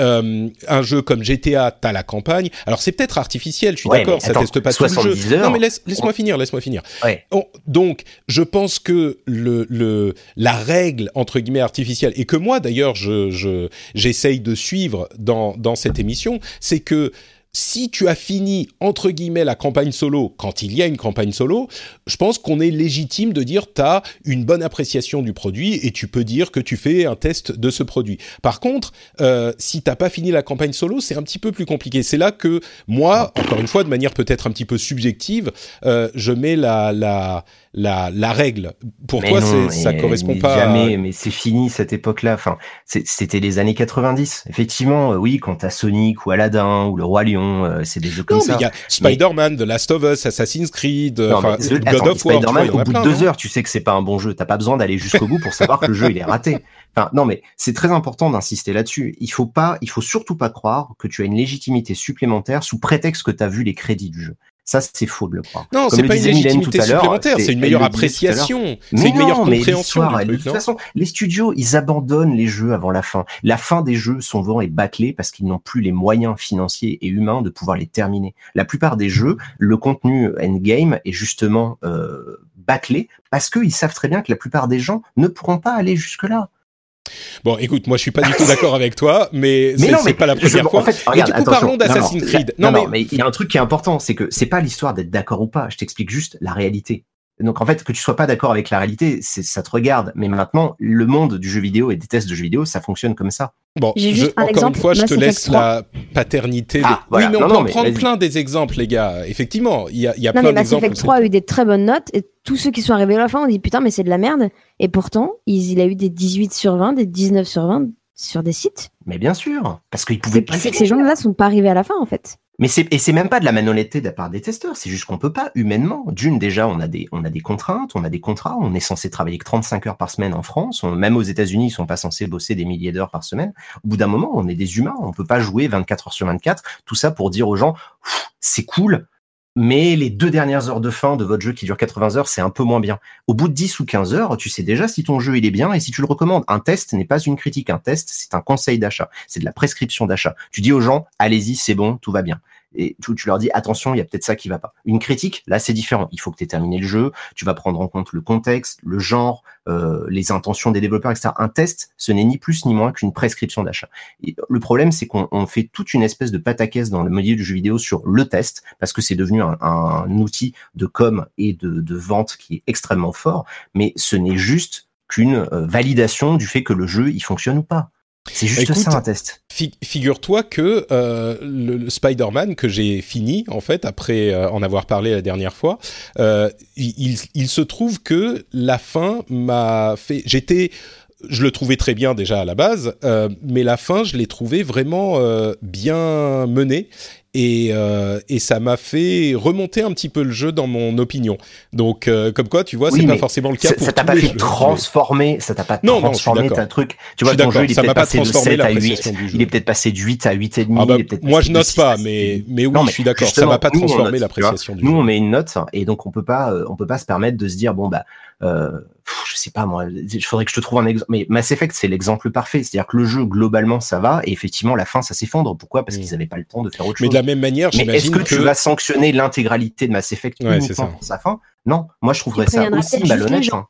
Euh, un jeu comme GTA, t'as la campagne. Alors c'est peut-être artificiel, je suis d'accord, ça teste pas tout le jeu. Heures, non mais laisse, moi finir, laisse-moi finir. Ouais. donc je pense que le, le la règle entre guillemets artificielle et que moi d'ailleurs je j'essaye de suivre dans dans cette émission, c'est que si tu as fini entre guillemets la campagne solo quand il y a une campagne solo, je pense qu'on est légitime de dire tu as une bonne appréciation du produit et tu peux dire que tu fais un test de ce produit. Par contre, euh, si t'as pas fini la campagne solo, c'est un petit peu plus compliqué. C'est là que moi, encore une fois, de manière peut-être un petit peu subjective, euh, je mets la, la la, la règle. Pour toi, ça correspond pas. Jamais, mais c'est fini cette époque-là. Enfin, c'était les années 90. Effectivement, euh, oui, quand t'as Sonic ou Aladdin ou le Roi Lion, euh, c'est des jeux comme ça. Il y a Spider-Man, The Last of Us, Assassin's Creed, enfin, God of War. Spider-Man, au bout de deux heures, tu sais que c'est pas un bon jeu. T'as pas besoin d'aller jusqu'au bout pour savoir que le jeu il est raté. Enfin, non, mais c'est très important d'insister là-dessus. Il faut pas, il faut surtout pas croire que tu as une légitimité supplémentaire sous prétexte que tu as vu les crédits du jeu. Ça, c'est faux de le croire. Non, c'est pas une légitimité supplémentaire, c'est une meilleure appréciation, c'est une meilleure compréhension. de toute façon, les studios, ils abandonnent les jeux avant la fin. La fin des jeux sont souvent est bâclée parce qu'ils n'ont plus les moyens financiers et humains de pouvoir les terminer. La plupart des jeux, le contenu endgame est justement euh, bâclé parce qu'ils savent très bien que la plupart des gens ne pourront pas aller jusque-là. Bon, écoute, moi je suis pas du tout d'accord avec toi, mais, mais c'est pas la première fois. En fait, regarde, du coup, parlons d'Assassin's Creed. Non, non, mais il y a un truc qui est important, c'est que c'est pas l'histoire d'être d'accord ou pas. Je t'explique juste la réalité. Donc en fait, que tu sois pas d'accord avec la réalité, c'est ça te regarde. Mais maintenant, le monde du jeu vidéo et des tests de jeux vidéo, ça fonctionne comme ça. Bon, encore une fois, je te laisse la paternité. Ah, oui, mais on peut en prendre plein des exemples, les gars. Effectivement, il y a, y a non, plein d'exemples. Mass Effect 3 a eu des très bonnes notes et tous ceux qui sont arrivés à la fin ont dit putain, mais c'est de la merde. Et pourtant, il, il a eu des 18 sur 20, des 19 sur 20 sur des sites. Mais bien sûr, parce qu'ils pouvaient pas. C'est que ces gens-là sont pas arrivés à la fin, en fait. Mais c'est et c'est même pas de la malhonnêteté de la part des testeurs, c'est juste qu'on peut pas humainement. D'une déjà, on a des on a des contraintes, on a des contrats, on est censé travailler que 35 heures par semaine en France, même aux États-Unis, ils sont pas censés bosser des milliers d'heures par semaine. Au bout d'un moment, on est des humains, on peut pas jouer 24 heures sur 24, tout ça pour dire aux gens c'est cool, mais les deux dernières heures de fin de votre jeu qui dure 80 heures, c'est un peu moins bien. Au bout de 10 ou 15 heures, tu sais déjà si ton jeu il est bien et si tu le recommandes. Un test n'est pas une critique, un test c'est un conseil d'achat, c'est de la prescription d'achat. Tu dis aux gens, allez-y, c'est bon, tout va bien et tu, tu, leur dis attention, il y a peut-être ça qui va pas. Une critique, là c'est différent. Il faut que tu aies terminé le jeu, tu vas prendre en compte le contexte, le genre, euh, les intentions des développeurs, etc. Un test, ce n'est ni plus ni moins qu'une prescription d'achat. Le problème, c'est qu'on fait toute une espèce de pataquès dans le milieu du jeu vidéo sur le test, parce que c'est devenu un, un, outil de com et de, de vente qui est extrêmement fort, mais ce n'est juste qu'une euh, validation du fait que le jeu il fonctionne ou pas. C'est juste ça un test. figure-toi que euh, le, Spider-Man que j'ai fini en fait après euh, en avoir parlé la dernière fois, euh, il, il, se trouve que la fin m'a fait. J'étais je le trouvais très bien déjà à la base, mais la fin, je l'ai trouvé vraiment bien menée et, euh, et ça m'a fait remonter un petit peu le jeu dans mon opinion. Donc, euh, comme quoi, tu vois, c'est pas forcément le cas pour Ça t'a pas fait transformer, ça t'a pas non, transformé non, ta truc. Tu vois, ton jeu, il est peut-être passé de 7 à 8, il est peut-être passé de 8 à 8 et demi. Ah bah, moi, je note pas, mais, mais oui, je suis d'accord, ça m'a pas transformé l'appréciation du jeu. Nous, on met une note, et donc on peut pas, on peut pas se permettre de se dire, bon, bah, euh, je sais pas moi, il faudrait que je te trouve un exemple. Mais Mass Effect, c'est l'exemple parfait. C'est-à-dire que le jeu, globalement, ça va, et effectivement, la fin, ça s'effondre. Pourquoi? Parce mm. qu'ils n'avaient pas le temps de faire autre chose. Mais de la même manière, Mais est-ce que, tu vas sanctionner l'intégralité de Mass Effect uniquement pour sa fin? Non, moi je trouverais ça aussi malhonnête. Hein.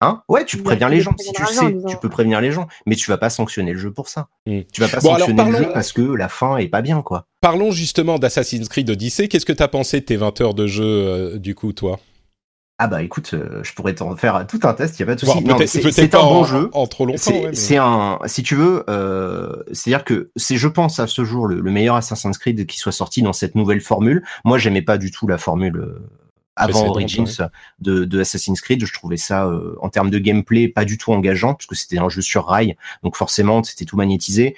hein? Ouais, tu préviens les gens. Si tu le sais, tu peux prévenir les gens, mais tu vas pas sanctionner le jeu pour ça. Mm. Tu vas pas sanctionner le jeu parce que la fin est pas bien, quoi. Parlons justement d'Assassin's Creed Odyssey. Qu'est-ce que tu as pensé de tes 20 heures de jeu, euh, du coup, toi? Ah bah écoute, euh, je pourrais t'en faire tout un test, il y a pas de souci. c'est un bon jeu. En trop longtemps. C'est un, si tu veux, euh, c'est-à-dire que c'est, je pense à ce jour le, meilleur Assassin's Creed qui soit sorti dans cette nouvelle formule. Moi, j'aimais pas du tout la formule euh, avant Origins de, de, Assassin's Creed. Je trouvais ça, euh, en termes de gameplay, pas du tout engageant, puisque c'était un jeu sur rail, donc forcément c'était tout magnétisé.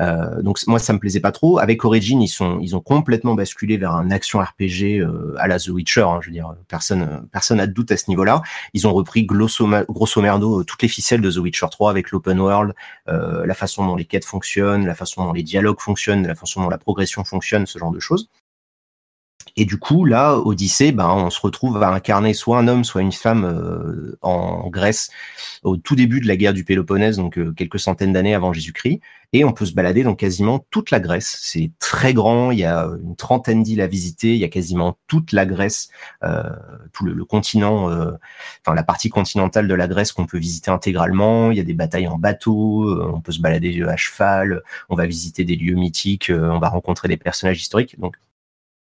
Euh, donc moi ça me plaisait pas trop. Avec Origins, ils sont, ils ont complètement basculé vers un action RPG euh, à la The Witcher. Hein, je veux dire, personne, personne a de doute à ce niveau-là. Ils ont repris grosso, grosso merdo toutes les ficelles de The Witcher 3 avec l'open world, la façon dont les quêtes fonctionnent, la façon dont les dialogues fonctionnent, la façon dont la progression fonctionne, ce genre de choses. Et du coup, là, Odyssée, ben, on se retrouve à incarner soit un homme, soit une femme euh, en Grèce au tout début de la guerre du Péloponnèse, donc euh, quelques centaines d'années avant Jésus-Christ. Et on peut se balader dans quasiment toute la Grèce. C'est très grand, il y a une trentaine d'îles à visiter, il y a quasiment toute la Grèce, euh, tout le, continent, enfin la partie continentale de la Grèce qu'on peut visiter intégralement. Il y a des batailles en bateau, on peut se balader à cheval, on va visiter des lieux mythiques, on va rencontrer des personnages historiques. Donc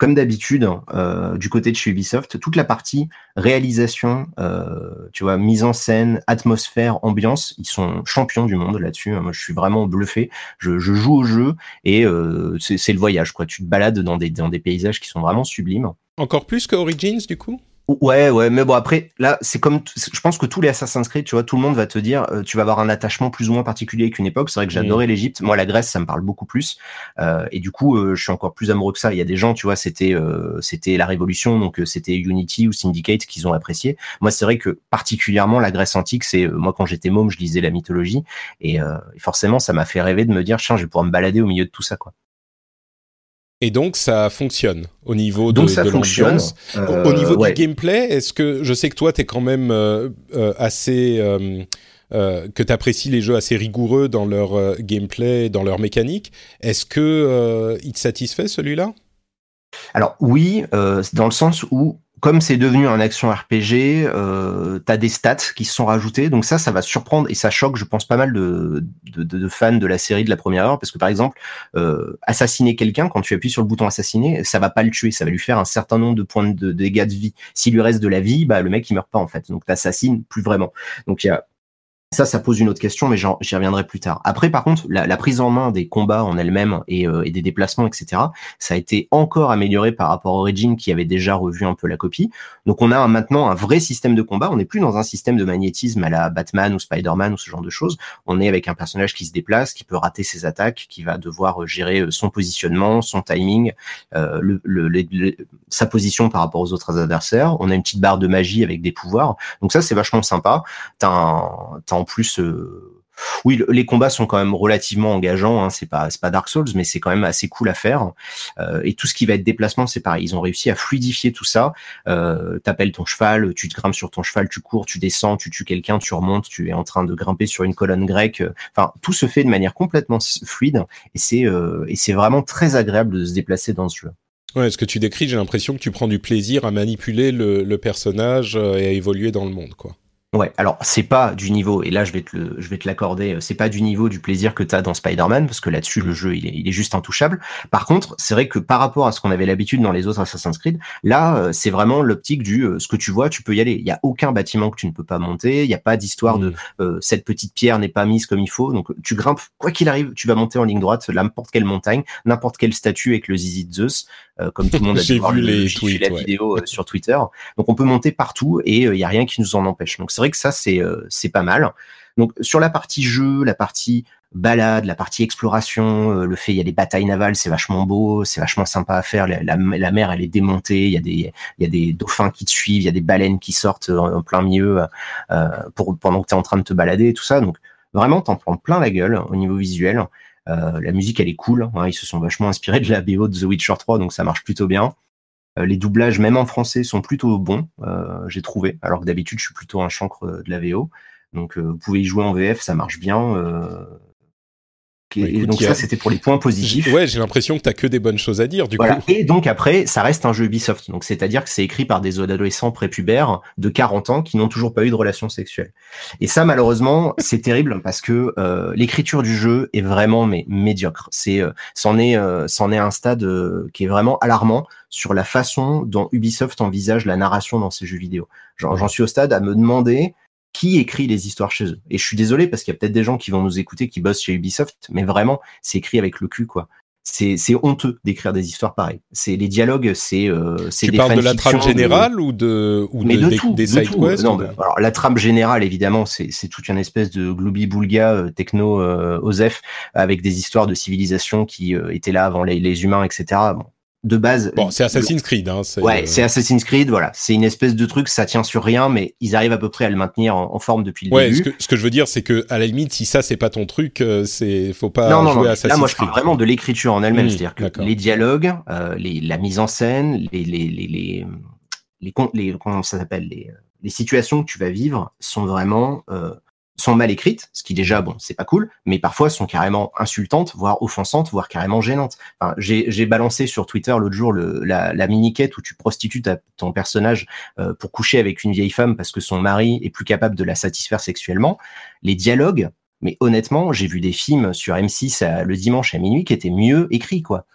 comme d'habitude, euh, du côté de chez Ubisoft, toute la partie réalisation, euh, tu vois, mise en scène, atmosphère, ambiance, ils sont champions du monde là-dessus. Moi, je suis vraiment bluffé. Je, joue au jeu et euh, c'est le voyage, quoi. Tu te balades dans des, dans des paysages qui sont vraiment sublimes. Encore plus que Origins, du coup? Ouais, ouais, mais bon après, là, c'est comme, je pense que tous les Assassin's Creed, tu vois, tout le monde va te dire, euh, tu vas avoir un attachement plus ou moins particulier qu'une époque. C'est vrai que j'adorais l'Égypte, moi la Grèce, ça me parle beaucoup plus, euh, et du coup, euh, je suis encore plus amoureux que ça. Il y a des gens, tu vois, c'était, c'était la Révolution, donc c'était Unity ou Syndicate qu'ils ont apprécié. Moi, c'est vrai que particulièrement la Grèce antique, c'est moi quand j'étais môme, je lisais la mythologie, et, et forcément, ça m'a fait rêver de me dire, tiens, je vais pouvoir me balader au milieu de tout ça, quoi. Et donc ça fonctionne au niveau de, ça l'ambiance. Euh, au niveau du gameplay, est-ce que je sais que toi tu es quand même euh, euh, assez que tu apprécies les jeux assez rigoureux dans leur gameplay, dans leur mécanique. Est-ce que il te satisfait celui-là? Alors oui, dans le sens où comme c'est devenu un action RPG, euh, t'as des stats qui se sont rajoutés, donc ça, ça va surprendre et ça choque, je pense, pas mal de, de, de fans de la série de la première heure, parce que par exemple, euh, assassiner quelqu'un, quand tu appuies sur le bouton assassiner, ça va pas le tuer, ça va lui faire un certain nombre de points de, dégâts de vie. S'il lui reste de la vie, bah le mec il meurt pas en fait, donc t'assassines plus vraiment. Donc il y a ça, ça pose une autre question, mais j'y reviendrai plus tard. Après, par contre, la, prise en main des combats en elles-mêmes et, euh, et, des déplacements, etc., ça a été encore amélioré par rapport à Origin, qui avait déjà revu un peu la copie. Donc, on a maintenant un vrai système de combat. On n'est plus dans un système de magnétisme à la Batman ou Spider-Man ou ce genre de choses. On est avec un personnage qui se déplace, qui peut rater ses attaques, qui va devoir gérer euh, son positionnement, son timing, euh, le, le, sa position par rapport aux autres adversaires. On a une petite barre de magie avec des pouvoirs. Donc ça, c'est vachement sympa. T'as en plus, euh, oui, les combats sont quand même relativement engageants. Hein, c'est pas, c'est Dark Souls, mais c'est quand même assez cool à faire. Euh, et tout ce qui va être déplacement, c'est pareil. Ils ont réussi à fluidifier tout ça. Euh, T'appelles ton cheval, tu te grimpes sur ton cheval, tu cours, tu descends, tu tues quelqu'un, tu remontes, tu es en train de grimper sur une colonne grecque. Enfin, tout se fait de manière complètement fluide et c'est et c'est vraiment très agréable de se déplacer dans ce jeu. Ouais, ce que tu décris, j'ai l'impression que tu prends du plaisir à manipuler le, le personnage et à évoluer dans le monde, quoi. Ouais, alors c'est pas du niveau, et là je vais te le, je vais te l'accorder, euh, c'est pas du niveau du plaisir que tu as dans Spider-Man, parce que là-dessus le jeu il est, il est juste intouchable. Par contre, c'est vrai que par rapport à ce qu'on avait l'habitude dans les autres Assassin's Creed, là euh, c'est vraiment l'optique du euh, ce que tu vois, tu peux y aller. Il y a aucun bâtiment que tu ne peux pas monter, il n'y a pas d'histoire de mm. cette petite pierre n'est pas mise comme il faut, donc tu grimpes quoi qu'il arrive, tu vas monter en ligne droite n'importe quelle montagne, n'importe quelle statue avec le zizi de Zeus, comme tout le monde a vu les la vidéo sur Twitter. Donc on peut monter partout et il y a rien qui nous en empêche. Donc c'est vrai que ça, c'est euh, c'est pas mal. Donc sur la partie jeu, la partie balade, la partie exploration, euh, le fait il y a des batailles navales, c'est vachement beau, c'est vachement sympa à faire. La, mer elle est démontée, il y a des il y a des dauphins qui te suivent, il y a des baleines qui sortent en, plein milieu euh, pour pendant que tu es en train de te balader et tout ça. Donc vraiment t'en prends plein la gueule au niveau visuel. la musique elle est cool, hein. ils se sont vachement inspirés de la BO de The Witcher 3 donc ça marche plutôt bien. Euh, les doublages, même en français, sont plutôt bons, euh, j'ai trouvé, alors que d'habitude, je suis plutôt un chancre de la VO. Donc, euh, vous pouvez y jouer en VF, ça marche bien. Bah, et, donc ça, c'était pour les points positifs. Ouais, j'ai l'impression que tu as que des bonnes choses à dire, du coup. Et donc après, ça reste un jeu Ubisoft. Donc c'est-à-dire que c'est écrit par des adolescents prépubères de 40 ans qui n'ont toujours pas eu de relation sexuelle. Et ça, malheureusement, c'est terrible parce que euh, l'écriture du jeu est vraiment mais médiocre. C'est, euh, c'en est, euh, c'en est un stade qui est vraiment alarmant sur la façon dont Ubisoft envisage la narration dans ses jeux vidéo. J'en suis au stade à me demander qui écrit les histoires chez eux. Et je suis désolé parce qu'il y a peut-être des gens qui vont nous écouter qui bossent chez Ubisoft, mais vraiment, c'est écrit avec le cul, quoi. c'est honteux d'écrire des histoires pareilles. C'est les dialogues, c'est euh, Tu parles de la trame générale ou de ou mais de, de, tout, des de side tout. Non, ou de- alors, la trame générale, évidemment, c'est c'est toute une espèce de gloubi boulga euh, techno euh, Osef avec des histoires de civilisation qui euh, étaient là avant les, les humains, etc. Bon, de base, Bon, c'est Assassin's Creed. Hein, Ouais, euh, c'est Assassin's Creed, voilà. C'est une espèce de truc, ça tient sur rien, mais ils arrivent à peu près à le maintenir en, en forme depuis le Ouais, début. ce que, ce que je veux dire, c'est que à la limite, si ça c'est pas ton truc, euh, c'est faut pas non, non, jouer non. Assassin's Là, moi, je parle vraiment de l'écriture en elle-même, Mmh, c'est-à-dire que les dialogues, euh, les, la mise en scène, les, les, les, les, les, con- les- comment ça s'appelle, les, les situations que tu vas vivre sont vraiment euh, sont mal écrites, ce qui déjà, bon, c'est pas cool, mais parfois sont carrément insultantes, voire offensantes, voire carrément gênantes. J'ai balancé sur Twitter l'autre jour le, la, la mini-quête où tu prostitues ta- ton personnage euh, pour coucher avec une vieille femme parce que son mari est plus capable de la satisfaire sexuellement. Les dialogues, mais honnêtement, j'ai vu des films sur M6 à- le dimanche à minuit qui étaient mieux écrits, quoi.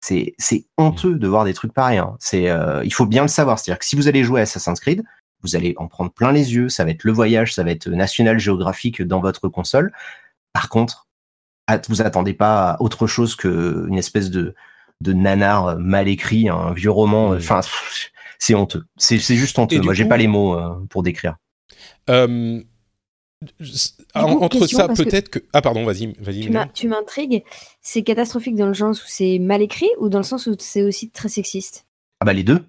C'est c'est honteux de voir des trucs pareils. hein. C'est euh, il faut bien le savoir. C'est-à-dire que si vous allez jouer à Assassin's Creed, vous allez en prendre plein les yeux. Ça va être le voyage, ça va être National Geographic dans votre console. Par contre, vous attendez pas à autre chose que une espèce de de nanar mal écrit, un vieux roman. Enfin, c'est honteux. C'est c'est juste honteux. Moi, j'ai coup- pas les mots euh, pour décrire. Euh, s- en- coup, entre question, ça, que- peut-être que... Ah pardon, vas-y, vas-y. Tu Mylène. m'as- Tu m'intrigues. C'est catastrophique dans le sens où c'est mal écrit ou dans le sens où c'est aussi très sexiste? Ah bah les deux.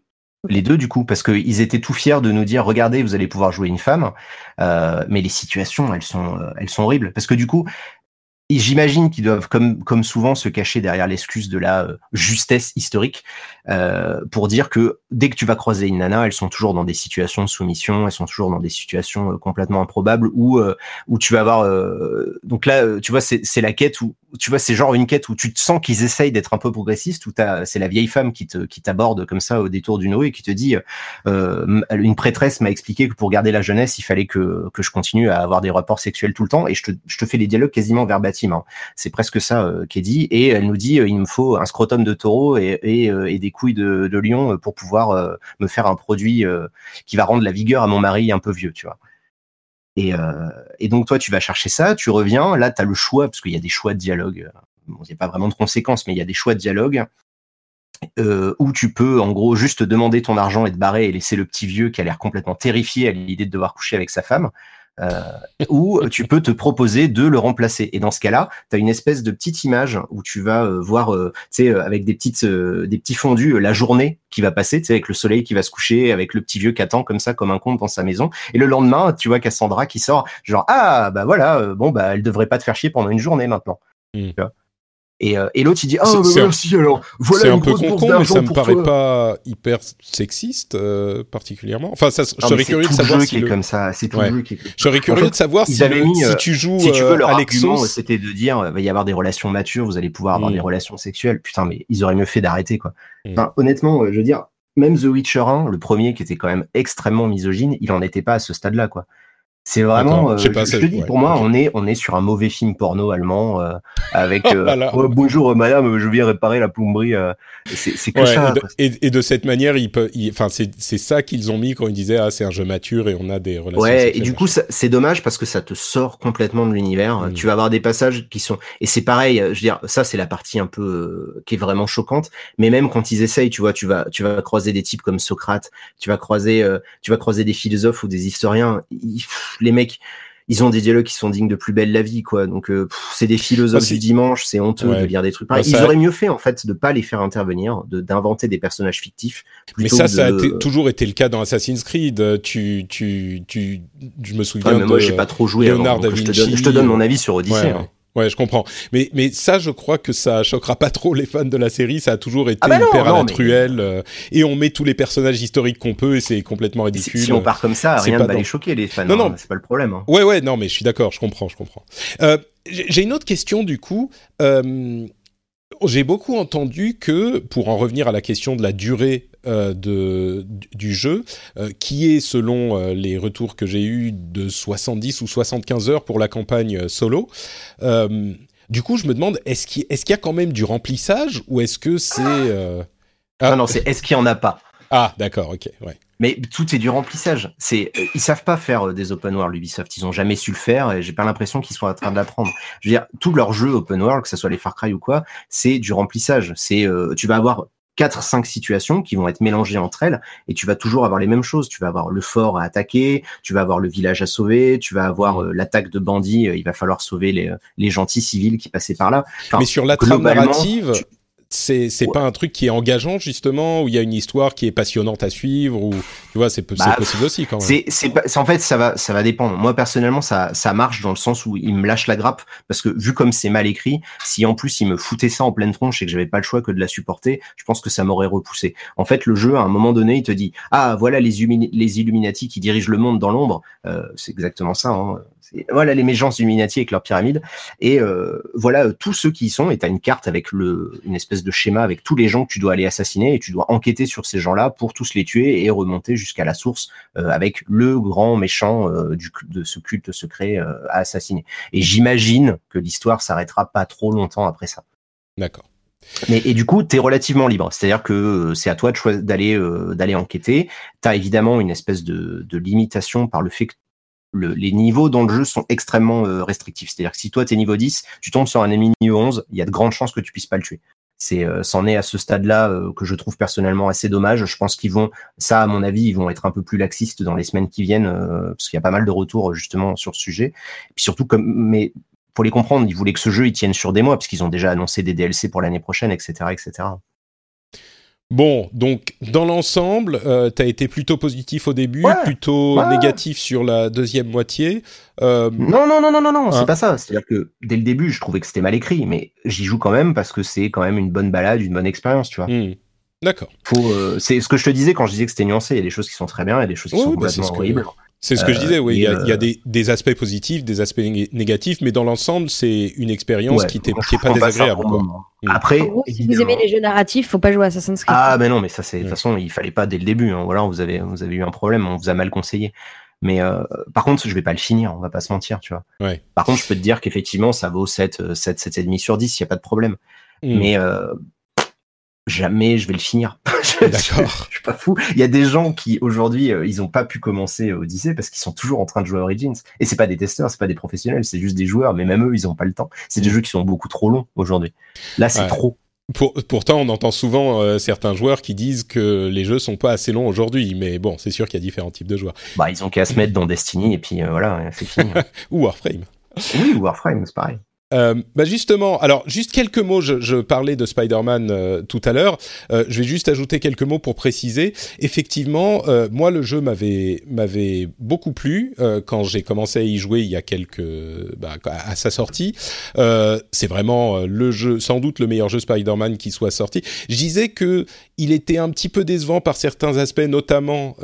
Les deux du coup, parce qu'ils étaient tout fiers de nous dire, regardez, vous allez pouvoir jouer une femme, euh, mais les situations, elles sont, euh, elles sont horribles, parce que du coup, j'imagine qu'ils doivent, comme, comme souvent, se cacher derrière l'excuse de la euh, justesse historique, euh, pour dire que dès que tu vas croiser une nana, elles sont toujours dans des situations de soumission, elles sont toujours dans des situations euh, complètement improbables, où, euh, où tu vas avoir... donc là, tu vois, c'est c'est la quête où, tu vois, c'est genre une quête où tu te sens qu'ils essayent d'être un peu progressistes, où c'est la vieille femme qui te qui t'aborde comme ça au détour d'une rue et qui te dit, une prêtresse m'a expliqué que pour garder la jeunesse, il fallait que, que je continue à avoir des rapports sexuels tout le temps, et je te, je te fais les dialogues quasiment verbatim. hein. C'est presque ça qui est dit, et elle nous dit, il me faut un scrotum de taureau et, et, et des couilles de, lion euh, pour pouvoir euh, me faire un produit euh, qui va rendre la vigueur à mon mari un peu vieux, tu vois. Et, donc toi, tu vas chercher ça, tu reviens, là, tu as le choix, parce qu'il y a des choix de dialogue. Il n'y a pas vraiment de conséquences, mais il y a des choix de dialogue où tu peux, en gros, juste demander ton argent et te barrer et laisser le petit vieux qui a l'air complètement terrifié à l'idée de devoir coucher avec sa femme. Euh, ou tu peux te proposer de le remplacer. Et dans ce cas-là, tu as une espèce de petite image où tu vas euh, voir, euh, tu sais, euh, avec des petites, euh, des petits fondus, euh, la journée qui va passer, tu sais, avec le soleil qui va se coucher, avec le petit vieux qui attend comme ça, comme un con dans sa maison. Et le lendemain, tu vois Cassandra qui sort, genre ah bah voilà, euh, bon bah elle devrait pas te faire chier pendant une journée maintenant. Tu vois? Et, euh, et l'autre il dit ah bah c'est un- merci alors voilà c'est une un peu grosse con, mais ça me paraît toi. pas hyper sexiste euh, particulièrement. Enfin, ça, je serais curieux de savoir si le- comme ça, c'est tout Ouais. le jeu qui est comme ça. Je serais curieux fait, de savoir si, avaient le- mis, si euh, tu joues Si tu veux, euh, leur Alexos. argument, c'était de dire, euh, va y avoir des relations matures, vous allez pouvoir avoir Mm. des relations sexuelles. Putain, mais ils auraient mieux fait d'arrêter, quoi. Mm. Enfin, honnêtement, euh, je veux dire, même The Witcher 1, le premier qui était quand même extrêmement misogyne, il en était pas à ce stade-là, quoi. C'est vraiment, euh, Je pas, te dis, ouais, pour moi, on est, on est sur un mauvais film porno allemand euh, avec euh, Voilà. Oh, bonjour euh, madame, je viens réparer la plomberie. euh. C'est que Ouais, ça. et, de, quoi. et- et de cette manière, peuvent, ils- enfin, c'est c'est ça qu'ils ont mis quand ils disaient ah c'est un jeu mature et on a des relations. Ouais, et du coup, c'est dommage parce que ça te sort complètement de l'univers. Mm. Tu vas avoir des passages qui sont, et c'est pareil. euh, Je veux dire, ça c'est la partie un peu euh, qui est vraiment choquante. Mais même quand ils essayent, tu vois, tu vas, tu vas croiser des types comme Socrate, tu vas croiser, euh, tu vas croiser des philosophes ou des historiens. Ils- pff, les mecs, ils ont des dialogues qui sont dignes de plus belle la vie, quoi. Donc, euh, c'est des philosophes Ah, du dimanche. C'est honteux Ouais. de lire des trucs pareils. Bah, Ils ça- auraient mieux fait en fait de pas les faire intervenir, de d'inventer des personnages fictifs. Mais ça, ça a de- toujours été le cas dans Assassin's Creed. Euh, Tu, tu, tu, je me souviens Ouais, mais moi, de j'ai pas trop joué. Léonard donc je te donne, je te donne mon avis sur Odyssey. Ouais, hein. Ouais. Je comprends. Mais, mais ça, je crois que ça choquera pas trop les fans de la série. Ça a toujours été Ah bah non, hyper à non, la mais- truelle. euh, et on met tous les personnages historiques qu'on peut et c'est complètement ridicule. si on part comme ça, rien ne va dans- les choquer, les fans. Non, hein, non. c'est pas le problème. hein. Ouais, ouais, non, mais je suis d'accord, je comprends, je comprends. Euh, j'ai j'ai une autre question du coup. Euh, j'ai beaucoup entendu que, pour en revenir à la question de la durée euh, de, du- jeu, euh, qui est, selon euh, les retours que j'ai eus, de 70 ou 75 heures pour la campagne solo, du coup, je me demande, est-ce qu'il y a quand même du remplissage ou est-ce que c'est... ah, Non, non, c'est est-ce qu'il y en a pas? Ah, d'accord, ok, ouais. Mais tout est du remplissage. C'est, ils savent pas faire des open world Ubisoft. Ils ont jamais su le faire et j'ai pas l'impression qu'ils soient en train de l'apprendre. Je veux dire, tous leurs jeux open world, que ce soit les Far Cry ou quoi, c'est du remplissage. C'est, euh, tu vas avoir quatre, cinq situations qui vont être mélangées entre elles et tu vas toujours avoir les mêmes choses. Tu vas avoir le fort à attaquer, tu vas avoir le village à sauver, tu vas avoir l'attaque de bandits. il va falloir sauver les, les gentils civils qui passaient par là. Mais sur la trame narrative, c'est c'est pas un truc qui est engageant justement où il y a une histoire qui est passionnante à suivre ou tu vois c'est bah, possible aussi quand même. C'est en fait ça va ça va dépendre. Moi personnellement ça ça marche dans le sens où il me lâche la grappe parce que vu comme c'est mal écrit, si en plus il me foutait ça en pleine tronche et que j'avais pas le choix que de la supporter, je pense que ça m'aurait repoussé. En fait le jeu à un moment donné il te dit ah voilà les, les Illuminati qui dirigent le monde dans l'ombre, euh, c'est exactement ça. Hein voilà les mégences Illuminati avec leur pyramide. Et euh, voilà tous ceux qui y sont. Et tu as une carte avec le, une espèce de schéma avec tous les gens que tu dois aller assassiner et tu dois enquêter sur ces gens-là pour tous les tuer et remonter jusqu'à la source euh, avec le grand méchant euh, du, de ce culte secret à assassiner. Et j'imagine que l'histoire s'arrêtera pas trop longtemps après ça. D'accord. Mais et du coup, tu es relativement libre. C'est-à-dire que c'est à toi d'aller d'aller enquêter. Tu as évidemment une espèce de, de, limitation par le fait que les niveaux dans le jeu sont extrêmement euh, restrictifs. C'est-à-dire que si toi tu es niveau 10, tu tombes sur un ennemi niveau 11, il y a de grandes chances que tu puisses pas le tuer. C'est euh, c'en est à ce stade-là euh, que je trouve personnellement assez dommage. Je pense qu'ils vont ça à mon avis, ils vont être un peu plus laxistes dans les semaines qui viennent parce qu'il y a pas mal de retours justement sur ce sujet. Et puis surtout comme mais pour les comprendre, ils voulaient que ce jeu il tienne sur des mois parce qu'ils ont déjà annoncé des DLC pour l'année prochaine, etc., etc. Bon, donc dans l'ensemble, euh, tu as été plutôt positif au début, plutôt négatif sur la deuxième moitié. Euh... Non, non, non, non, non, non, c'est hein pas ça. C'est-à-dire que dès le début, je trouvais que c'était mal écrit, mais j'y joue quand même parce que c'est quand même une bonne balade, une bonne expérience, tu vois. Hmm. D'accord. Euh, c'est ce que je te disais quand je disais que c'était nuancé. Il y a des choses qui sont très bien, il y a des choses qui sont bah, complètement horribles. C'est ce que je disais, oui. Il y a, il y a euh, des, aspects positifs, des aspects négatifs, mais dans l'ensemble, c'est une expérience qui n'est pas désagréable. Mm. Après, si vous aimez les jeux narratifs, faut pas jouer à Assassin's Creed. Ah, mais non, mais ça, c'est de toute mm. façon, il fallait pas dès le début. Hein. Voilà, vous avez, vous avez eu un problème, on vous a mal conseillé. Mais euh, par contre, je vais pas le finir, on va pas se mentir, tu vois. Ouais. Par contre, je peux te dire qu'effectivement, ça vaut 7, 7, 7,5 sur 10, il n'y a pas de problème. Mm. Mais euh, jamais je vais le finir. D'accord. je, suis pas fou. Il y a des gens qui aujourd'hui euh, ils ont pas pu commencer Odyssey parce qu'ils sont toujours en train de jouer Origins. Et c'est pas des testeurs, c'est pas des professionnels, c'est juste des joueurs. Mais même eux, ils ont pas le temps. C'est des mm. jeux qui sont beaucoup trop longs aujourd'hui. Là, c'est trop. Pour, pourtant, on entend souvent euh, certains joueurs qui disent que les jeux sont pas assez longs aujourd'hui, mais bon, c'est sûr qu'il y a différents types de joueurs. Bah, ils ont qu'à se mettre dans Destiny et puis euh, voilà, c'est fini. ou Warframe. Oui, Warframe, c'est pareil. Euh, bah justement, alors juste quelques mots. Je, parlais de Spider-Man euh, tout à l'heure. Euh, je vais juste ajouter quelques mots pour préciser. Effectivement, moi le jeu m'avait beaucoup plu quand j'ai commencé à y jouer il y a quelques bah, à sa sortie. C'est vraiment le jeu, sans doute le meilleur jeu Spider-Man qui soit sorti. Je disais que il était un petit peu décevant par certains aspects, notamment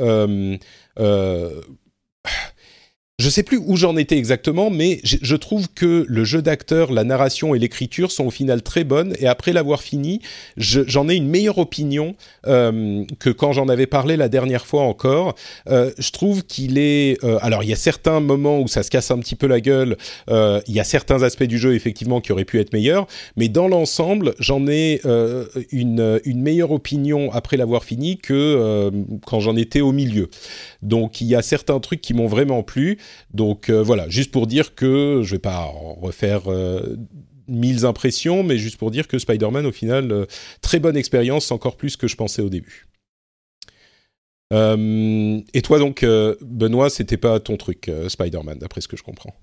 je sais plus où j'en étais exactement, mais je, trouve que le jeu d'acteur, la narration et l'écriture sont au final très bonnes. Et après l'avoir fini, j'en ai une meilleure opinion euh, que quand j'en avais parlé la dernière fois encore. Euh, je trouve qu'il est. Euh, alors, il y a certains moments où ça se casse un petit peu la gueule. Euh, il y a certains aspects du jeu effectivement qui auraient pu être meilleurs, mais dans l'ensemble, j'en ai euh, une, une meilleure opinion après l'avoir fini que quand j'en étais au milieu. Donc, il y a certains trucs qui m'ont vraiment plu. Donc euh, voilà, juste pour dire que je vais pas refaire euh, mille impressions, mais juste pour dire que Spider-Man, au final, euh, très bonne expérience, encore plus que je pensais au début. et toi donc, Benoît, c'était pas ton truc, Spider-Man, d'après ce que je comprends.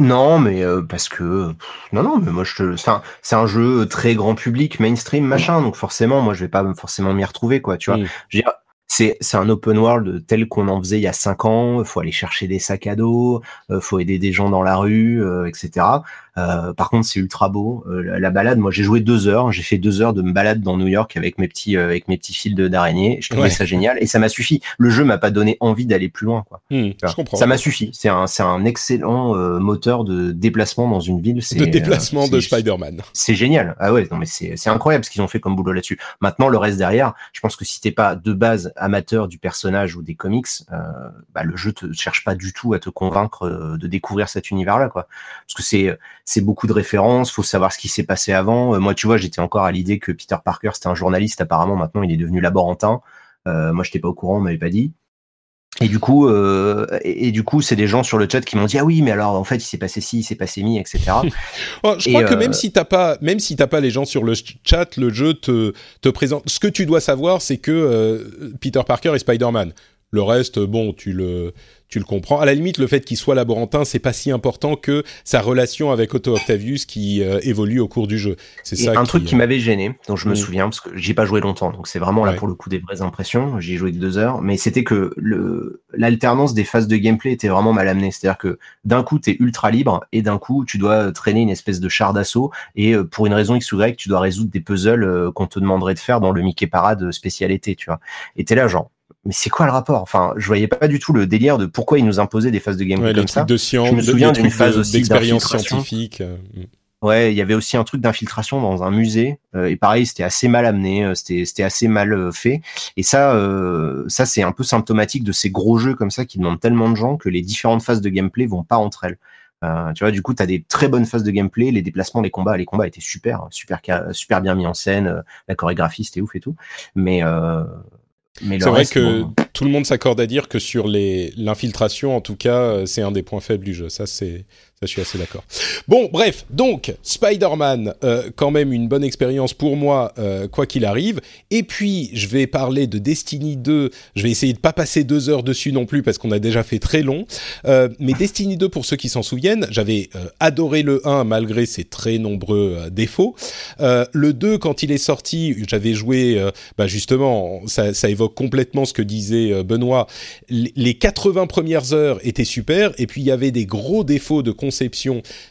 Non, mais parce que non, non, mais moi je te, c'est un, jeu très grand public, mainstream, machin, donc forcément, moi je vais pas forcément m'y retrouver, quoi, tu vois. Je veux dire, c'est un open world tel qu'on en faisait il y a cinq ans. Il faut aller chercher des sacs à dos, il faut aider des gens dans la rue, etc. Euh, par contre, c'est ultra beau. Euh, la, balade, moi, j'ai joué deux heures. J'ai fait deux heures de me balade dans New York avec mes petits, euh, avec mes petits fils d'araignée. Je trouvais ça génial et ça m'a suffi. Le jeu m'a pas donné envie d'aller plus loin. Quoi. Hmm, je comprends. Ça m'a suffi. C'est un, c'est un excellent moteur de déplacement dans une ville. De déplacement de Spider-Man. C'est génial. Ah ouais, non mais c'est, c'est incroyable ce qu'ils ont fait comme boulot là-dessus. Maintenant, le reste derrière, je pense que si t'es pas de base amateur du personnage ou des comics, bah, le jeu te cherche pas du tout à te convaincre de découvrir cet univers-là, quoi. Parce que c'est, c'est beaucoup de références, faut savoir ce qui s'est passé avant. Euh, moi, tu vois, j'étais encore à l'idée que Peter Parker c'était un journaliste. Apparemment, maintenant, il est devenu laborantin. moi, je n'étais pas au courant, on m'avait pas dit. Et du coup, euh, et, du coup, c'est des gens sur le chat qui m'ont dit ah oui, mais alors en fait, il s'est passé ci, il s'est passé mi, etc. je crois que même si t'as pas, même si t'as pas les gens sur le chat, le jeu te te présente. Ce que tu dois savoir, c'est que Peter Parker est Spider-Man. Le reste, bon, tu le tu le comprends. À la limite, le fait qu'il soit laborantin, c'est pas si important que sa relation avec Otto Octavius qui euh, évolue au cours du jeu. C'est ça. Un truc qui m'avait gêné, dont je me mm. souviens parce que j'ai pas joué longtemps, donc c'est vraiment là pour le coup des vraies impressions. J'y ai joué que deux heures, mais c'était que le l'alternance des phases de gameplay était vraiment mal amenée. C'est-à-dire que d'un coup, tu es ultra libre et d'un coup, tu dois traîner une espèce de char d'assaut et euh, pour une raison X ou Y, tu dois résoudre des puzzles euh, qu'on te demanderait de faire dans le Mickey Parade spécialité, tu vois. Et t'es là genre mais c'est quoi le rapport? Enfin, je voyais pas du tout le délire de pourquoi ils nous imposaient des phases de gameplay comme ça. De science, je me souviens d'une phase aussi d'expérience scientifique. Euh, mm. Ouais, il y avait aussi un truc d'infiltration dans un musée euh, et pareil, c'était assez mal amené, euh, c'était assez mal fait. Et ça, ça c'est un peu symptomatique de ces gros jeux comme ça qui demandent tellement de gens que les différentes phases de gameplay vont pas entre elles. tu vois, du coup, tu as des très bonnes phases de gameplay, les déplacements, les combats, les combats étaient super, super, super bien mis en scène, la chorégraphie c'était ouf et tout. Mais c'est vrai que tout le monde s'accorde à dire que sur l'infiltration, en tout cas, euh, c'est un des points faibles du jeu. Ça, c'est je suis assez d'accord. Bon, bref, donc Spider-Man, euh, quand même une bonne expérience pour moi, euh, quoi qu'il arrive. Et puis, je vais parler de Destiny 2. Je vais essayer de pas passer deux heures dessus non plus parce qu'on a déjà fait très long. Euh, mais Destiny 2, pour ceux qui s'en souviennent, j'avais adoré le 1 malgré ses très nombreux défauts. le 2, quand il est sorti, j'avais joué, bah justement, ça, ça, évoque complètement ce que disait Benoît. Les 80 premières heures étaient super, et puis il y avait des gros défauts de conception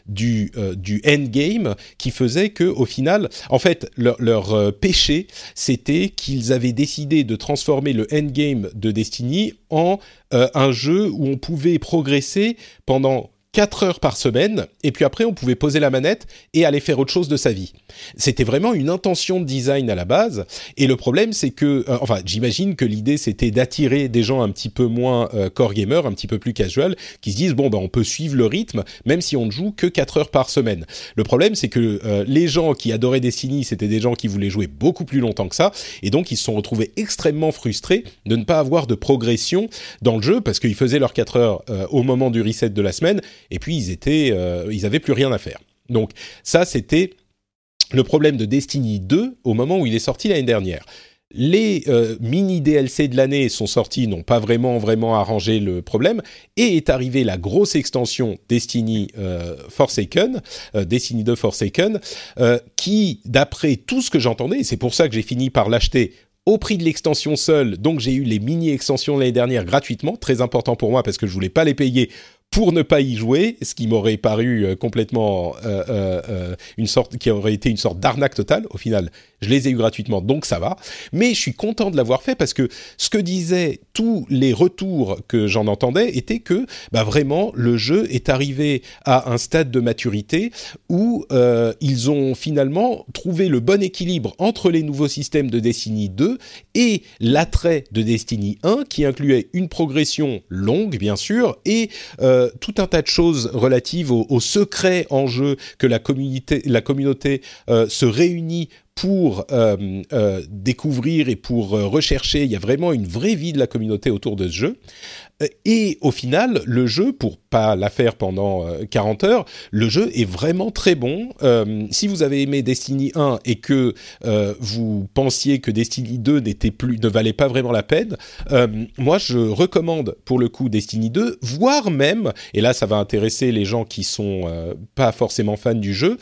du, euh, du endgame qui faisait que au final, en fait, leur, leur euh, péché, c'était qu'ils avaient décidé de transformer le endgame de Destiny en euh, un jeu où on pouvait progresser pendant 4 heures par semaine, et puis après on pouvait poser la manette et aller faire autre chose de sa vie. C'était vraiment une intention de design à la base, et le problème c'est que, euh, enfin j'imagine que l'idée c'était d'attirer des gens un petit peu moins euh, core gamer, un petit peu plus casual, qui se disent bon ben on peut suivre le rythme même si on ne joue que 4 heures par semaine. Le problème c'est que euh, les gens qui adoraient Destiny c'était des gens qui voulaient jouer beaucoup plus longtemps que ça, et donc ils se sont retrouvés extrêmement frustrés de ne pas avoir de progression dans le jeu parce qu'ils faisaient leurs 4 heures au moment du reset de la semaine et puis ils étaient, euh, avaient plus rien à faire. Donc ça, c'était le problème de Destiny 2 au moment où il est sorti l'année dernière. Les euh, mini DLC de l'année sont sortis, n'ont pas vraiment vraiment arrangé le problème, et est arrivée la grosse extension Destiny euh, Forsaken, Destiny 2 Forsaken, qui, d'après tout ce que j'entendais, c'est pour ça que j'ai fini par l'acheter au prix de l'extension seule, donc j'ai eu les mini extensions l'année dernière gratuitement, très important pour moi parce que je voulais pas les payer pour ne pas y jouer, ce qui m'aurait paru euh, complètement euh, euh, une sorte, qui aurait été une sorte d'arnaque totale. Au final, je les ai eu gratuitement, donc ça va. Mais je suis content de l'avoir fait parce que ce que disaient tous les retours que j'en entendais était que, bah vraiment, le jeu est arrivé à un stade de maturité où ils ont finalement trouvé le bon équilibre entre les nouveaux systèmes de Destiny 2 et l'attrait de Destiny 1, qui incluait une progression longue, bien sûr, et euh, tout un tas de choses relatives aux, secrets en jeu que la communauté, la communauté euh, se réunit pour euh, découvrir et pour rechercher. Il y a vraiment une vraie vie de la communauté autour de ce jeu. Et au final, le jeu, pour pas la faire pendant 40 heures, le jeu est vraiment très bon. si vous avez aimé Destiny 1 et que vous pensiez que Destiny 2 n'était plus, ne valait pas vraiment la peine, moi je recommande pour le coup Destiny 2, voire même et là ça va intéresser les gens qui sont euh, pas forcément fans du jeu,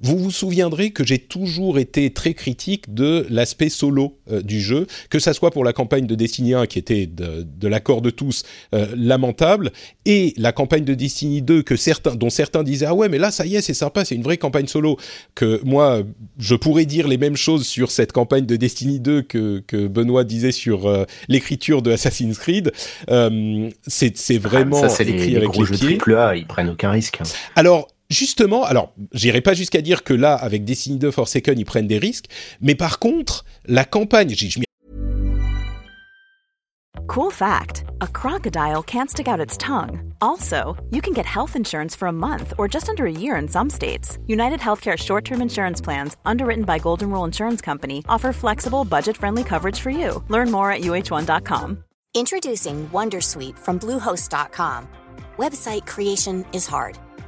vous vous souviendrez que j'ai toujours été très critique de l'aspect solo euh, du jeu, que ça soit pour la campagne de Destiny 1 qui était de, l'accord de tous euh, lamentable, et la campagne de Destiny 2 que certains, dont certains disaient ah ouais mais là ça y est c'est sympa c'est une vraie campagne solo, que moi je pourrais dire les mêmes choses sur cette campagne de Destiny 2 que, que Benoît disait sur euh, l'écriture de Assassin's Creed. c'est vraiment ça c'est les, les gros jeux triple A ils prennent aucun risque. Alors justement, alors, j'irai pas jusqu'à dire que là, avec Destiny 2 Forsaken, ils prennent des risques, mais par contre, la campagne, Cool fact a crocodile can't stick out its tongue. Also, you can get health insurance for a month or just under a year in some states. United Healthcare short term insurance plans, underwritten by Golden Rule Insurance Company, offer flexible, budget friendly coverage for you. Learn more at uh1.com. Introducing Wondersuite from Bluehost.com. Website creation is hard,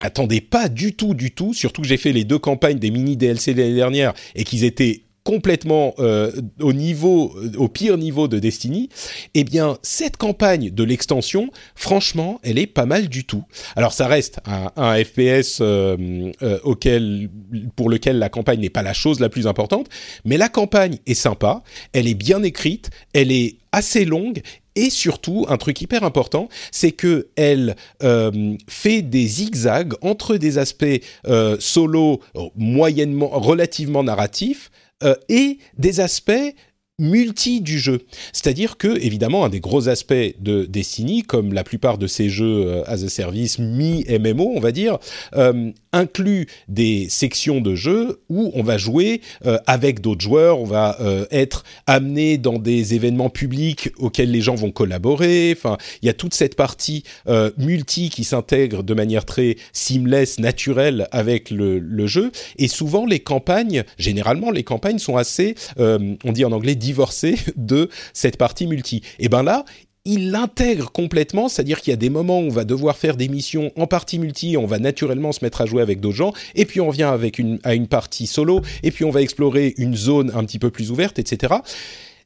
Attendez pas du tout, du tout. Surtout que j'ai fait les deux campagnes des mini DLC l'année dernière et qu'ils étaient complètement euh, au niveau, euh, au pire niveau de Destiny, eh bien cette campagne de l'extension, franchement, elle est pas mal du tout. Alors ça reste un, FPS euh, auquel, pour lequel la campagne n'est pas la chose la plus importante, mais la campagne est sympa, elle est bien écrite, elle est assez longue et surtout, un truc hyper important, c'est que elle euh, fait des zigzags entre des aspects euh, solo moyennement, relativement narratifs, euh, et des aspects multi du jeu. C'est-à-dire que, évidemment, un des gros aspects de Destiny, comme la plupart de ces jeux euh, as a service mi-MMO, on va dire, euh, inclut des sections de jeu où on va jouer euh, avec d'autres joueurs, on va euh, être amené dans des événements publics auxquels les gens vont collaborer. Enfin, il y a toute cette partie euh, multi qui s'intègre de manière très seamless, naturelle avec le, le, jeu. Et souvent, les campagnes, généralement, les campagnes sont assez, on dit en anglais, divorcé de cette partie multi. Et ben là, il l'intègre complètement, c'est-à-dire qu'il y a des moments où on va devoir faire des missions en partie multi, on va naturellement se mettre à jouer avec d'autres gens, et puis on vient avec à une partie solo, et puis on va explorer une zone un petit peu plus ouverte, etc.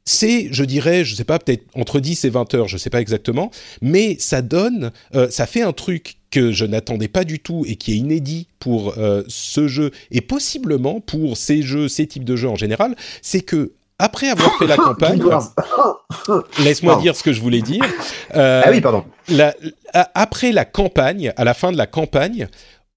C'est, je dirais, je sais pas, peut-être entre 10 et 20 heures, je sais pas exactement, mais ça donne, euh, ça fait un truc que je n'attendais pas du tout et qui est inédit pour euh, ce jeu et possiblement pour ces jeux, ces types de jeux en général, c'est que après avoir fait la campagne, laisse-moi dire ce que je voulais dire. Euh, ah oui, pardon. La, après la campagne, à la fin de la campagne,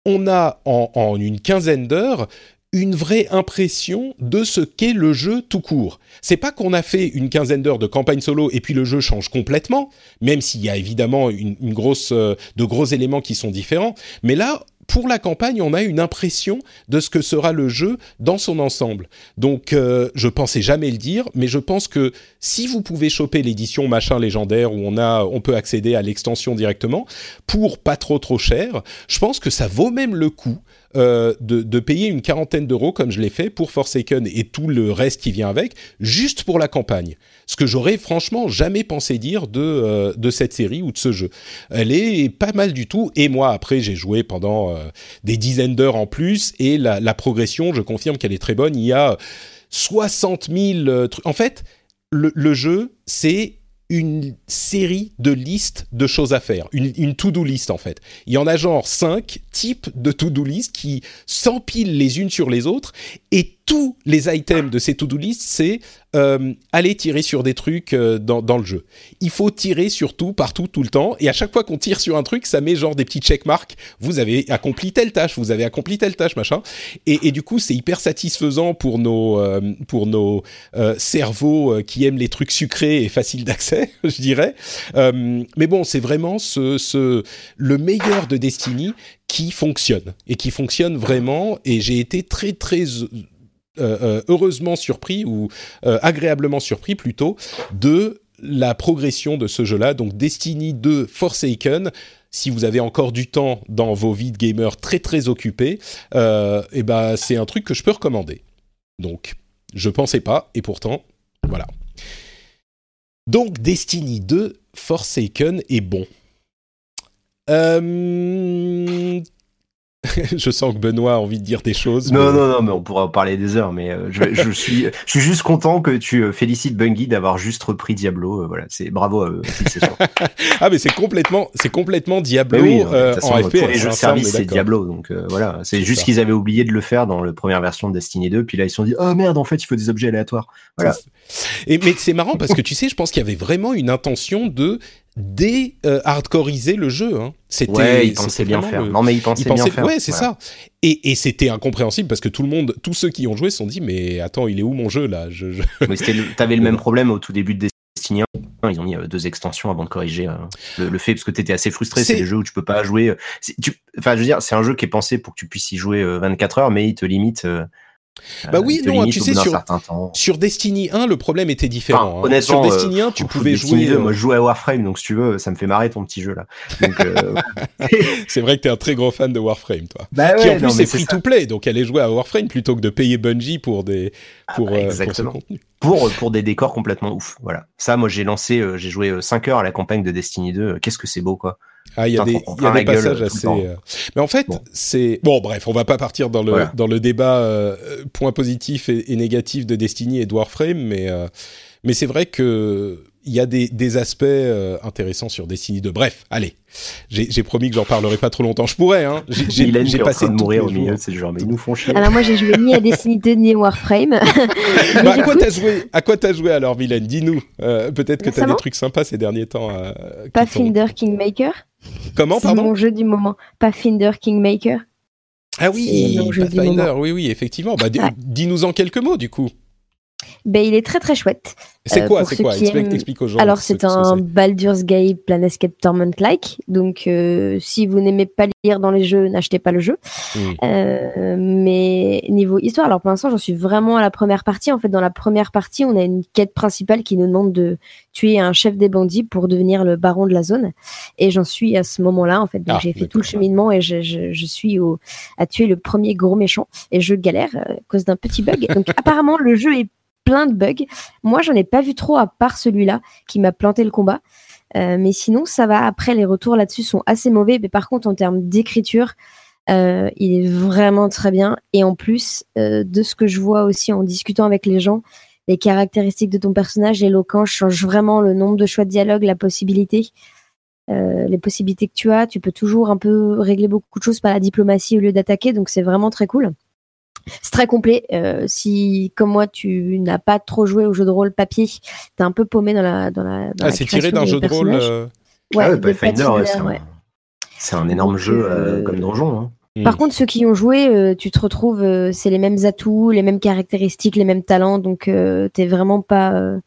on a en, en une quinzaine d'heures une vraie impression de ce qu'est le jeu tout court. C'est pas qu'on a fait une quinzaine d'heures de campagne solo et puis le jeu change complètement, même s'il y a évidemment une, une grosse, euh, de gros éléments qui sont différents. Mais là, pour la campagne, on a une impression de ce que sera le jeu dans son ensemble. Donc, euh, je pensais jamais le dire, mais je pense que si vous pouvez choper l'édition machin légendaire où on a, on peut accéder à l'extension directement pour pas trop trop cher, je pense que ça vaut même le coup euh, de, de, payer une quarantaine d'euros comme je l'ai fait pour Forsaken et tout le reste qui vient avec, juste pour la campagne. Ce que j'aurais franchement jamais pensé dire de, euh, de cette série ou de ce jeu. Elle est pas mal du tout. Et moi, après, j'ai joué pendant euh, des dizaines d'heures en plus et la, la progression, je confirme qu'elle est très bonne. Il y a 60 000 trucs. En fait, le, le jeu, c'est une série de listes de choses à faire, une, to-do list en fait. Il y en a genre cinq types de to-do list qui s'empilent les unes sur les autres et tous les items de ces to-do list, c'est euh, aller tirer sur des trucs euh, dans, dans, le jeu. Il faut tirer sur tout, partout, tout le temps. Et à chaque fois qu'on tire sur un truc, ça met genre des petits checkmarks. Vous avez accompli telle tâche, vous avez accompli telle tâche, machin. Et, et du coup, c'est hyper satisfaisant pour nos, euh, pour nos euh, cerveaux euh, qui aiment les trucs sucrés et faciles d'accès, je dirais. Euh, mais bon, c'est vraiment ce, ce, le meilleur de Destiny qui fonctionne et qui fonctionne vraiment. Et j'ai été très, très euh, euh, heureusement surpris ou euh, agréablement surpris plutôt de la progression de ce jeu-là. Donc Destiny 2 Forsaken. Si vous avez encore du temps dans vos vies de gamer très très occupés, et eh ben c'est un truc que je peux recommander. Donc je pensais pas et pourtant voilà. Donc Destiny 2 Forsaken est bon. je sens que Benoît a envie de dire des choses. Non, mais... non, non, mais on pourra en parler des heures. Mais euh, je, je, suis, je suis juste content que tu euh, félicites Bungie d'avoir juste repris Diablo. Euh, voilà, c'est bravo à eux. ah, mais c'est complètement, c'est complètement Diablo oui, euh, en FPS. Les jeux service, c'est Diablo. Donc euh, voilà, c'est juste qu'ils avaient oublié de le faire dans la première version de Destiny 2. Puis là, ils se sont dit, oh merde, en fait, il faut des objets aléatoires. Voilà. Et mais c'est marrant parce que tu sais, je pense qu'il y avait vraiment une intention de dé-hardcoreiser le jeu. Hein. C'était, ouais, il pensait bien faire. Non, mais il pensait, bien faire. Ouais, c'est ça. Et, et c'était incompréhensible parce que tout le monde, tous ceux qui ont joué se sont dit, mais attends, il est où mon jeu là? Je, je... T'avais le même problème au tout début de Destiny 1. Ils ont mis euh, deux extensions avant de corriger euh, le, fait parce que t'étais assez frustré. C'est des jeux où tu peux pas jouer. Euh, tu, enfin, je veux dire, c'est un jeu qui est pensé pour que tu puisses y jouer 24 heures, mais il te limite bah oui, non, tu sais, sur, sur Destiny 1, le problème était différent. Hein. Sur Destiny 1, tu pouvais jouer. moi, je jouais à Warframe, donc si tu veux, ça me fait marrer ton petit jeu là. Euh, c'est vrai que t'es un très gros fan de Warframe, toi. Bah qui en plus est free to play, donc aller jouer à Warframe plutôt que de payer Bungie pour des ah pour, bah, exactement. pour Pour, des décors complètement ouf. Voilà. Ça, moi, j'ai lancé, euh, j'ai joué 5 heures à la campagne de Destiny 2. Qu'est-ce que c'est beau, quoi. Ah, il y a des, y a des passages assez. Euh, mais en fait, c'est bon. Bref, on va pas partir dans le dans le débat euh, point positif et, et, négatif de Destiny et de Warframe, mais euh, mais c'est vrai que il y a des, des aspects euh, intéressants sur Destiny 2. Bref, allez, j'ai promis que j'en parlerai pas trop longtemps. Je pourrais, hein. J'ai passé de mourir au milieu de ces joueurs, mais ils nous font chier. Alors moi, j'ai joué ni à Destiny 2 ni à Warframe. bah, à quoi t'as joué À quoi t'as joué alors, Vilaine Dis-nous. Euh, peut-être que t'as des trucs sympas ces derniers temps. Euh, Pathfinder Kingmaker. Comment, pardon C'est mon jeu du moment. Pathfinder Kingmaker. Ah oui, Pathfinder, oui, oui, effectivement. Bah, Dis-nous en quelques mots, du coup. Ben, il est très très chouette. C'est euh, quoi, c'est quoi? explique, aux gens. Alors, c'est un Baldur's Gate Planescape Torment-like. Donc, euh, si vous n'aimez pas lire dans les jeux, n'achetez pas le jeu. Euh, mais niveau histoire, alors pour l'instant, j'en suis vraiment à la première partie. En fait, dans la première partie, on a une quête principale qui nous demande de tuer un chef des bandits pour devenir le baron de la zone. Et j'en suis à ce moment-là, en fait. Donc, ah, j'ai fait tout le cheminement et je, je, je, suis au, à tuer le premier gros méchant. Et je galère à cause d'un petit bug. Donc, apparemment, le jeu est plein de bugs. Moi, j'en ai pas vu trop à part celui-là qui m'a planté le combat. Euh, mais sinon, ça va. Après, les retours là-dessus sont assez mauvais. Mais par contre, en termes d'écriture, euh, il est vraiment très bien. Et en plus, euh, de ce que je vois aussi en discutant avec les gens, les caractéristiques de ton personnage, l'éloquence change vraiment le nombre de choix de dialogue, la possibilité. les possibilités que tu as, tu peux toujours un peu régler beaucoup de choses par la diplomatie au lieu d'attaquer, donc c'est vraiment très cool. C'est très complet. Euh, si, comme moi, tu n'as pas trop joué au jeu de rôle papier, t'es un peu paumé dans la. Dans la, ah, c'est tiré d'un jeu de rôle. Euh, ouais, ah Pathfinder, c'est un, énorme jeu euh, comme donjon. Hein. Par contre, ceux qui ont joué, tu te retrouves, c'est les mêmes atouts, les mêmes caractéristiques, les mêmes talents, donc t'es vraiment pas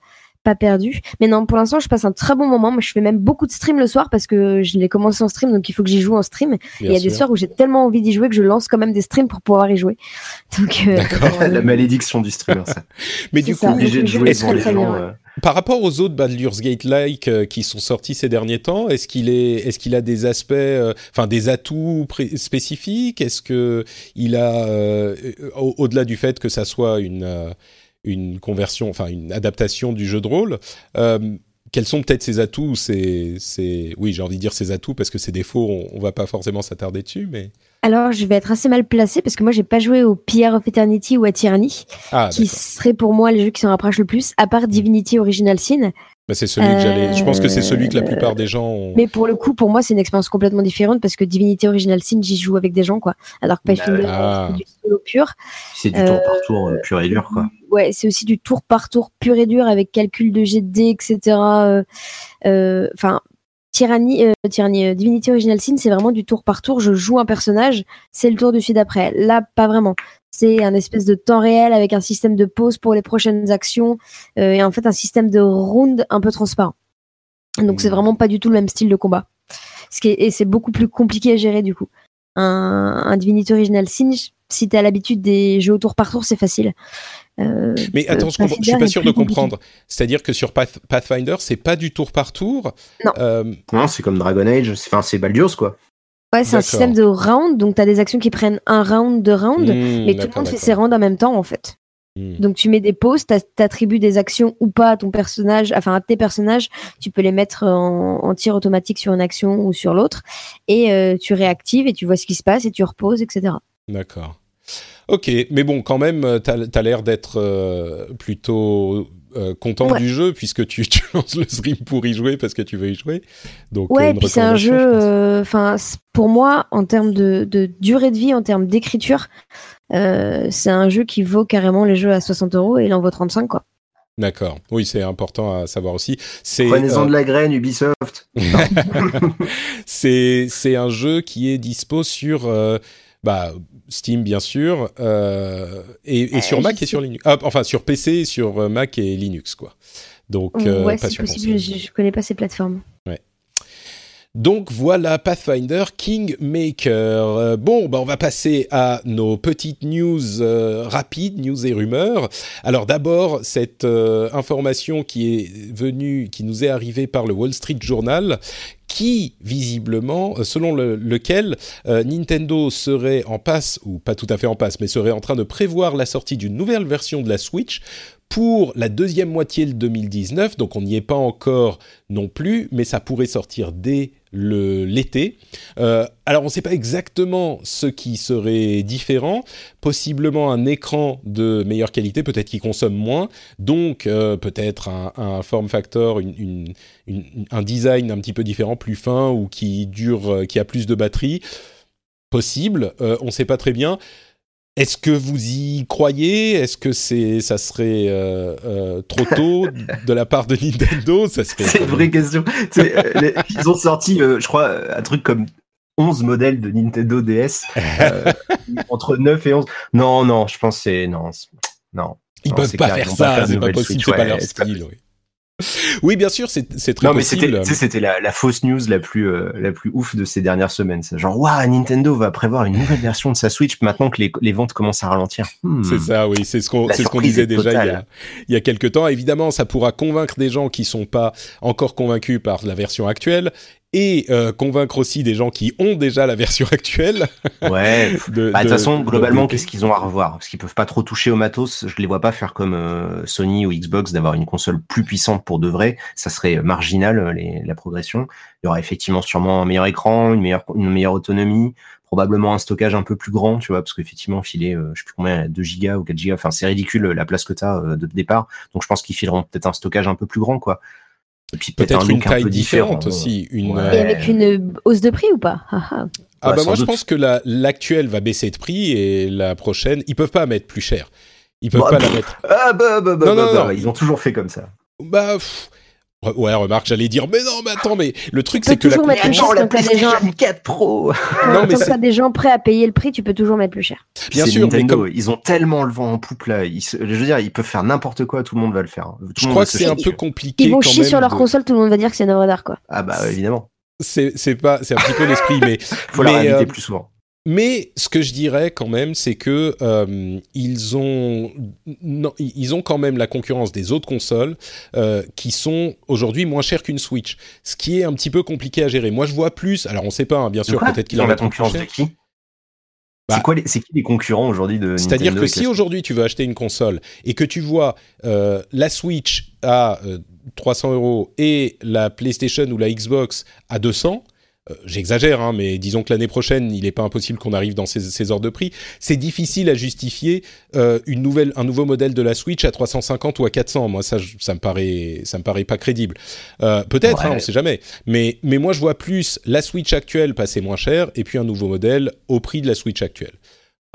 pas perdu. Mais non, pour l'instant, je passe un très bon moment. Moi, je fais même beaucoup de stream le soir parce que je l'ai commencé en stream, donc il faut que j'y joue en stream. et il y a des soirs où j'ai tellement envie d'y jouer que je lance quand même des streams pour pouvoir y jouer. Donc, euh, la malédiction du streamer, ça. Mais du coup, obligé de jouer devant les gens. Euh. Par rapport aux autres Baldur's Gate-like euh, qui sont sortis ces derniers temps, est-ce qu'il est, est-ce qu'il a des aspects, enfin des atouts spécifiques? Est-ce que il a, au-delà du fait que ça soit une une conversion, enfin une adaptation du jeu de rôle. Euh, quels sont peut-être ses atouts c'est, Oui, j'ai envie de dire ses atouts parce que ses défauts, on, on va pas forcément s'attarder dessus, mais... Alors, je vais être assez mal placé parce que moi, j'ai pas joué au Pierre of Eternity ou à Tyranny, ah, qui seraient pour moi les jeux qui s'en rapprochent le plus, à part Divinity Original Sin, bah, c'est celui que j'allais. Je pense que c'est celui que la plupart des gens ont. Mais pour le coup, pour moi, c'est une expérience complètement différente parce que Divinity Original Sin, j'y joue avec des gens, quoi. Alors que Pathfinder, ah. c'est du solo pur. C'est du tour par tour euh, pur et dur, quoi. Ouais, c'est aussi du tour par tour pur et dur avec calcul de GD, etc. Euh, euh, enfin, Tyranny, euh, Tyranny Divinity Original Sin, c'est vraiment du tour par tour. Je joue un personnage, c'est le tour du suite d'après. Là, pas vraiment c'est un espèce de temps réel avec un système de pause pour les prochaines actions euh, et en fait un système de round un peu transparent. Donc c'est mmh. vraiment pas du tout le même style de combat. Ce qui est, et c'est beaucoup plus compliqué à gérer du coup. Un, un Divinity Original Sin, si tu as l'habitude des jeux au tour par tour, c'est facile. Euh, mais attends, je, je, suis pas sûr de comprendre. C'est-à-dire que sur Pathfinder, c'est pas du tour par tour. Non. Euh, non, c'est comme Dragon Age. Enfin, c'est Baldur's quoi. Ouais, c'est un système de round, donc tu as des actions qui prennent un round, de round, mmh, mais tout le monde fait ses rounds en même temps en fait. Mmh. Donc tu mets des pauses, t'attribues des actions ou pas à ton personnage, enfin à tes personnages, tu peux les mettre en, tir automatique sur une action ou sur l'autre, et euh, tu réactives et tu vois ce qui se passe et tu reposes, etc. D'accord. Ok, mais bon, quand même, t'as as, l'air d'être euh, plutôt euh, content du jeu puisque tu, tu, lances le stream pour y jouer parce que tu veux y jouer. Donc, ouais, puis c'est un jeu, euh, enfin, pour moi, en termes de, de, durée de vie, en termes d'écriture, euh, c'est un jeu qui vaut carrément les jeux à 60 euros et il en vaut 35, quoi. D'accord. Oui, c'est important à savoir aussi. Prenez-en de la graine, Ubisoft. c'est c'est un jeu qui est dispo sur bah, Steam bien sûr et, sur Mac et sur Linux. Ah, enfin sur PC, sur Mac et Linux quoi. Donc ouais, c'est possible. Je, je connais pas ces plateformes. Ouais. Donc voilà Pathfinder Kingmaker. Euh, bon, bah on va passer à nos petites news euh, rapides, news et rumeurs. Alors d'abord cette euh, information qui est venue, qui nous est arrivée par le Wall Street Journal, qui visiblement, selon lequel Nintendo serait en passe, ou pas tout à fait en passe, mais serait en train de prévoir la sortie d'une nouvelle version de la Switch pour la deuxième moitié de 2019, donc on n'y est pas encore non plus, mais ça pourrait sortir dès l'été. Euh, alors on ne sait pas exactement ce qui serait différent, possiblement un écran de meilleure qualité, peut-être qui consomme moins, donc euh, peut-être un, form factor, un design un petit peu différent, plus fin ou qui dure, euh, qui a plus de batterie. Possible, on ne sait pas très bien. Est-ce que vous y croyez? Est-ce que c'est, ça serait euh, euh, trop tôt de la part de Nintendo? Ça C'est une vraie question. Euh, ils ont sorti, je crois, un truc comme 11 modèles de Nintendo DS entre 9 et 11. Non, non, je pense que c'est non, non. Ils peuvent pas faire ça, c'est pas possible, c'est pas leur style. Oui oui, bien sûr, c'est très non, possible. mais c'était la, la, fausse news la plus euh, la plus ouf de ces dernières semaines. Genre, waouh, Nintendo va prévoir une nouvelle version de sa Switch maintenant que les, les ventes commencent à ralentir. Hmm. C'est ça, oui, c'est ce qu'on ce disait déjà il y, a, il y a quelques temps. Évidemment, ça pourra convaincre des gens qui sont pas encore convaincus par la version actuelle et euh, convaincre aussi des gens qui ont déjà la version actuelle. Ouais. Bah, de, toute façon, globalement, qu'est-ce qu'ils ont à revoir? Parce qu'ils peuvent pas trop toucher au matos. Je les vois pas faire comme euh, Sony ou Xbox d'avoir une console plus puissante pour de vrai. Ça serait marginal euh, les, la progression. Il y aura effectivement sûrement un meilleur écran, une meilleure, une meilleure autonomie, probablement un stockage un peu plus grand, tu vois, parce qu'effectivement, filer, je sais plus combien, 2 gigas ou 4 gigas, enfin, c'est ridicule la place que tu as de départ. Donc, je pense qu'ils fileront peut-être un stockage un peu plus grand, quoi. Et puis peut-être une taille différente aussi. Une, Et avec une hausse de prix ou pas? Ah, ah. ah bah moi je pense que l'actuelle va baisser de prix et la prochaine, ils peuvent pas mettre plus cher. Ils peuvent bah, pas la mettre. Ah bah bah bah, non, bah, non, bah, ils ont toujours fait comme ça. Bah Ouais, remarque, j'allais dire, mais non, mais attends, mais le truc, c'est que la, concurrence... la PlayStation 4 Pro. non, mais t'as des gens prêts à payer le prix, tu peux toujours mettre plus cher. Bien sûr, Nintendo, ils ont tellement le vent en poupe là. je veux dire, ils peuvent faire n'importe quoi, tout le monde va le faire. je crois que c'est un peu compliqué. Ils vont chier sur leur console, tout le monde va dire que c'est une œuvre d'art, quoi. Ah bah évidemment. C'est pas, c'est un petit peu l'esprit, mais faut la réinviter euh, plus souvent. Mais ce que je dirais quand même, c'est que euh, ils ont ils ont quand même la concurrence des autres consoles euh, qui sont aujourd'hui moins chères qu'une Switch, ce qui est un petit peu compliqué à gérer. Moi, je vois plus. Alors, on ne sait pas, hein, bien sûr, peut-être qu'ils ont la concurrence de qui? Bah, c'est qui les concurrents aujourd'hui de C'est-à-dire que si aujourd'hui tu veux acheter une console et que tu vois euh, la Switch à 300 euros et la PlayStation ou la Xbox à 200, euh, j'exagère, hein, mais disons que l'année prochaine, il n'est pas impossible qu'on arrive dans ces, ces, ordres de prix. C'est difficile à justifier euh, une nouvelle, un nouveau modèle de la Switch à 350 ou à 400. Moi, ça, ça me paraît, ça me paraît pas crédible. Euh, peut-être, hein, on ne sait jamais. Mais, mais moi, je vois plus la Switch actuelle passer moins cher et puis un nouveau modèle au prix de la Switch actuelle.